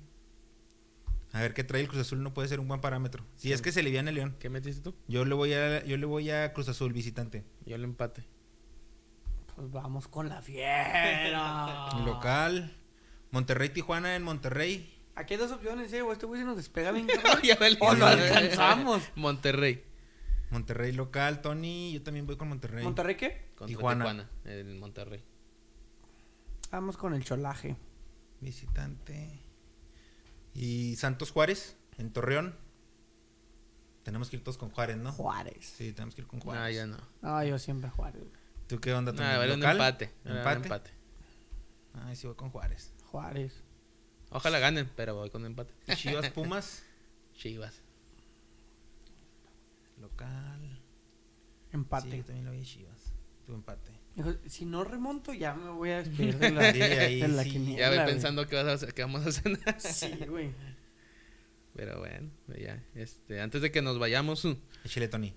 A ver qué trae el Cruz Azul no puede ser un buen parámetro. Si es que se le viene León. ¿Qué metiste tú? Yo le voy a yo le voy a Cruz Azul visitante. Yo el empate. Pues vamos con la fiera. Local. Monterrey Tijuana en Monterrey. Aquí hay dos opciones, eh, güey. Este güey se nos despega bien, O lo alcanzamos. Monterrey. Monterrey local, Tony, yo también voy con Monterrey. ¿Monterrey qué? Contra Tijuana. Tijuana. El Monterrey. Vamos con el cholaje. Visitante. Y Santos Juárez en Torreón. Tenemos que ir todos con Juárez, ¿no? Juárez. Sí, tenemos que ir con Ah, Juárez. ya no. No, yo siempre Juárez. ¿Tú qué onda? Tony? Ah, vale un ¿Local? empate. Un ¿Empate? empate. Ay, sí voy con Juárez. Juárez. Ojalá ganen, pero voy con empate. Y Chivas Pumas Chivas. Local. Empate. Sí, yo también lo voy a Chivas. Tu empate. Dijo, si no remonto, ya me voy a despedir de la, Sí, ahí de la sí. quiniela, Ya ve güey. pensando qué, vas a hacer- qué vamos a hacer. Sí, güey. Pero bueno, ya. Este, antes de que nos vayamos, uh, Échale, Tony.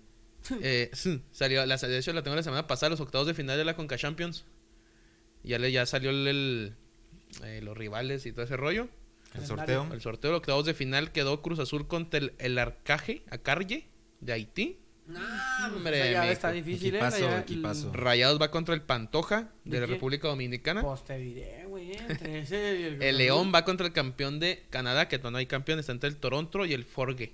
eh, uh, salió, la, de hecho la tengo la semana pasada, los octavos de final de la Conca Champions. Ya, le, ya salió el, el, eh, los rivales y todo ese rollo. El sorteo. El sorteo de octavos de final quedó Cruz Azul contra el, el Arcaje, Acarye, de Haití. No, hombre, o sea, ya mijo. está difícil, Equipazo, ¿eh? Equipazo. Rayados va contra el Pantoja, de, ¿De la? República Dominicana. Pues te diré, güey. Entre ese y el, El León va contra el campeón de Canadá, que no hay campeón, está entre el Toronto y el Forge,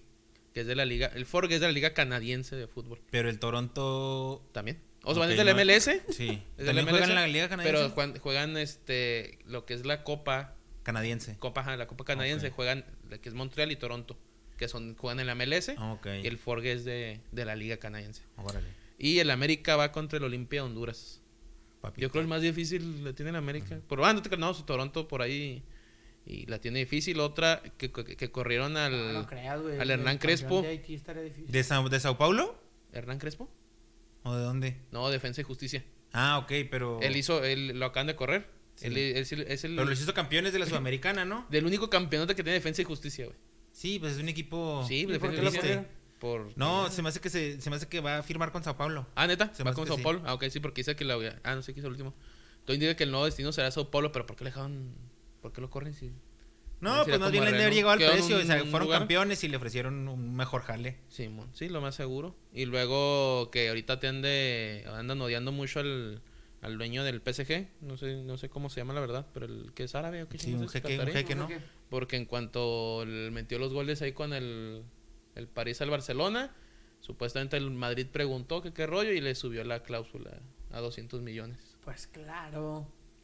que es de la liga, el Forge es de la liga canadiense de fútbol Pero el Toronto. también. O sea, Ok, es del no- MLS, Sí. del También MLS, juegan en la Liga Canadiense. pero juegan, juegan, este lo que es la Copa, Canadiense. Copa, ajá, la Copa canadiense, juegan la que es Montreal y Toronto, que son juegan en la MLS Ah, Ok. y el Forge es de, de la liga canadiense. Órale. Y el América va contra el Olimpia de Honduras. Yo creo el más difícil la tiene el América. Por ah, no te no, su Toronto por ahí y la tiene difícil. Otra que, que, que corrieron al Ah, No, no creas, güey. al Hernán Crespo. de. ¿De, Sao, ¿De Sao Paulo? Hernán Crespo. ¿O de dónde? No, Defensa y Justicia. Ah, ok, pero. Él hizo, él lo acaban de correr. Sí. Él, él es el Pero los hizo campeones de la Sudamericana, ¿no? del único campeonato que tiene Defensa y Justicia, güey. Sí, pues es un equipo. Sí, ¿Y por qué lo? Por No, se me hace que se, se me hace que va a firmar con Sao Paulo. Ah, neta, Se me va con Sao sí. Paulo. Ah, ok, sí, porque dice que la Ah, no sé qué hizo el último. Entonces indica que el nuevo destino será Sao Paulo, pero ¿por qué le dejaron? ¿Por qué lo corren si No, pues más como bien le haber llegado al precio. O sea, fueron lugar. campeones y le ofrecieron un mejor jale. Simón, sí, lo más seguro. Y luego que ahorita tiende, andan odiando mucho al, al dueño del PSG, no sé, no sé cómo se llama la verdad, pero el que es árabe o qué Sí, chingados un jeque, un jeque. que No no. Porque en cuanto metió los goles ahí con el, el París al Barcelona, supuestamente el Madrid preguntó que qué rollo y le subió la cláusula a 200 millones. Pues claro.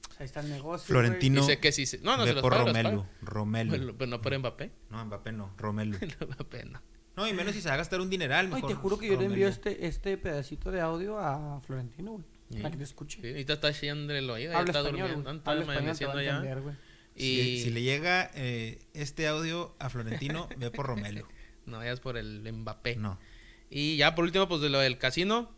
O sea, ahí está el negocio. Florentino. Dice que sí, se- no, no se los por paga, los Romelu. paga. Romelu. Pero, pero no por Mbappé. No, Mbappé no. Romelu. Mbappé no. No, y menos si se va a gastar un dineral. No, Mejor te juro que yo le Romelu. envío este, este pedacito de audio a Florentino, güey. Sí. Para que te escuche. Sí, ahorita está chillando el oído, ya Habla está español, durmiendo, amaneciendo a ya. entender, güey. Y Si, si le llega eh, este audio a Florentino, ve por Romelu. no vayas por el Mbappé. No. Y ya por último, pues de lo del casino.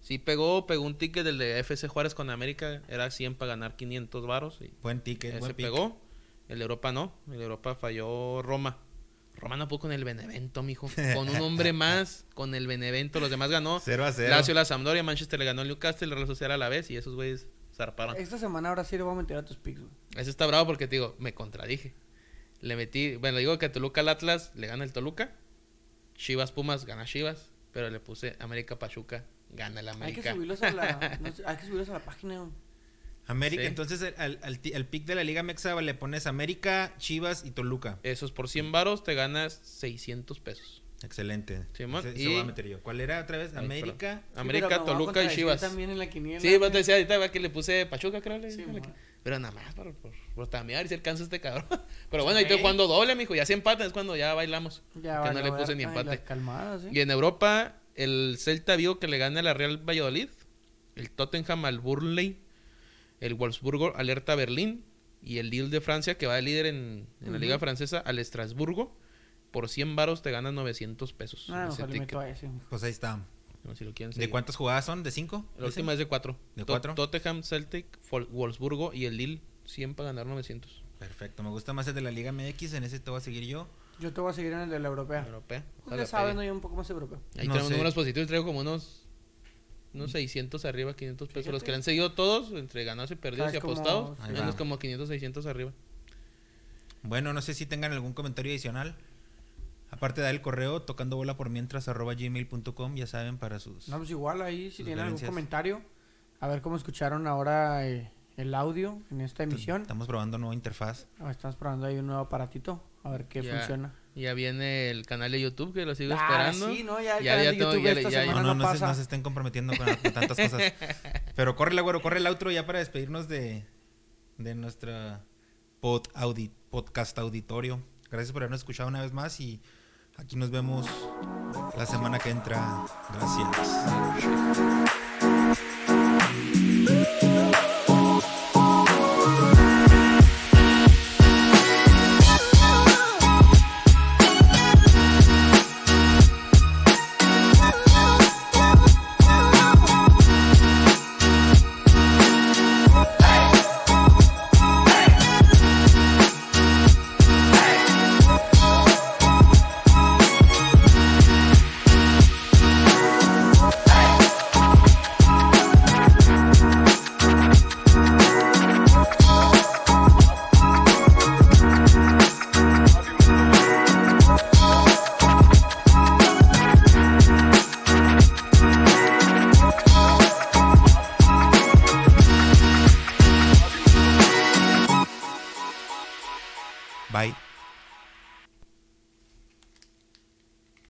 Sí pegó, pegó un ticket del de FC Juárez con América. Era 100 para ganar 500 varos. Y Buen ticket, ese buen pick. pegó. El de Europa no. El de Europa falló Roma. Roma no pudo con el Benevento, mijo. Con un hombre más, con el Benevento. Los demás ganó. 0 a 0. Lazio la Sampdoria, Manchester le ganó el Newcastle, el Real Sociedad a la vez. Y esos güeyes zarparon. Esta semana ahora sí le voy a meter a tus picks, güey. Ese está bravo porque te digo, me contradije. Le metí, bueno, digo que Toluca al Atlas le gana el Toluca. Chivas Pumas gana Chivas. Pero le puse América Pachuca gana el Hay que América. subirlos a la, no sé, hay que subirlos a la página, güey. América, Sí. entonces al, al, al al pick de la Liga Mexa le pones América, Chivas y Toluca. Esos por 100 varos te ganas 600 pesos. Excelente. Simón, ese y- voy a meter yo. ¿Cuál era otra vez? Ay, América. Sí, América, Toluca y Chivas. también en la quiniela. Sí, güey. te decía ahorita va, que le puse Pachuca, creo. Sí, pero nada más por, por, por también a ver si alcanza este cabrón. Pero bueno, ahí estoy jugando doble, mijo. Ya si empatan es cuando ya bailamos. Ya que no le puse ni y empate. calmadas, ¿eh? Y en Europa, el Celta Vigo que le gana a la Real Valladolid, el Tottenham al Burnley, el Wolfsburgo alerta a Berlín y el Lille de Francia que va de líder en, en la Liga. Francesa al Estrasburgo. Por 100 varos te ganas 900 pesos. Ah. Pues ahí está. No, si lo quieren ¿De seguir. cuántas jugadas son? ¿De cinco? La última es de 4. ¿De cuatro? Tottenham, Celtic, Fol- Wolfsburgo y el Lille 100 para ganar 900. Perfecto. Me gusta más el de la Liga MX. En ese te voy a seguir yo. Yo te voy a seguir en el de la europea. Europea. Ojalá ya sabes, pegue. no, yo un poco más europeo. Ahí No tenemos sé. números positivos. Traigo como unos, unos 600 arriba, 500 pesos. Los que le han seguido todos, entre ganados y perdidos y cómo- apostados, menos como 500, 600 arriba. Bueno, no sé si tengan algún comentario adicional. Aparte de dar el correo, tocando bola por mientras arroba gmail.com, ya saben, para sus... No, pues igual ahí, si tienen algún comentario, a ver cómo escucharon ahora eh, el audio en esta emisión. Estamos probando nueva interfaz. Estamos probando ahí un nuevo aparatito, a ver qué funciona. Ya viene el canal de YouTube que lo sigo Ah, esperando. sí, no, ya el Ya- canal ya de YouTube ya- esta ya- semana No, no, no, no, se, pasa. no se estén comprometiendo con, con tantas cosas. Pero corre güero, corre el outro ya para despedirnos de, de nuestra pod audi- podcast auditorio. Gracias por habernos escuchado una vez más y aquí nos vemos la semana que entra. Gracias.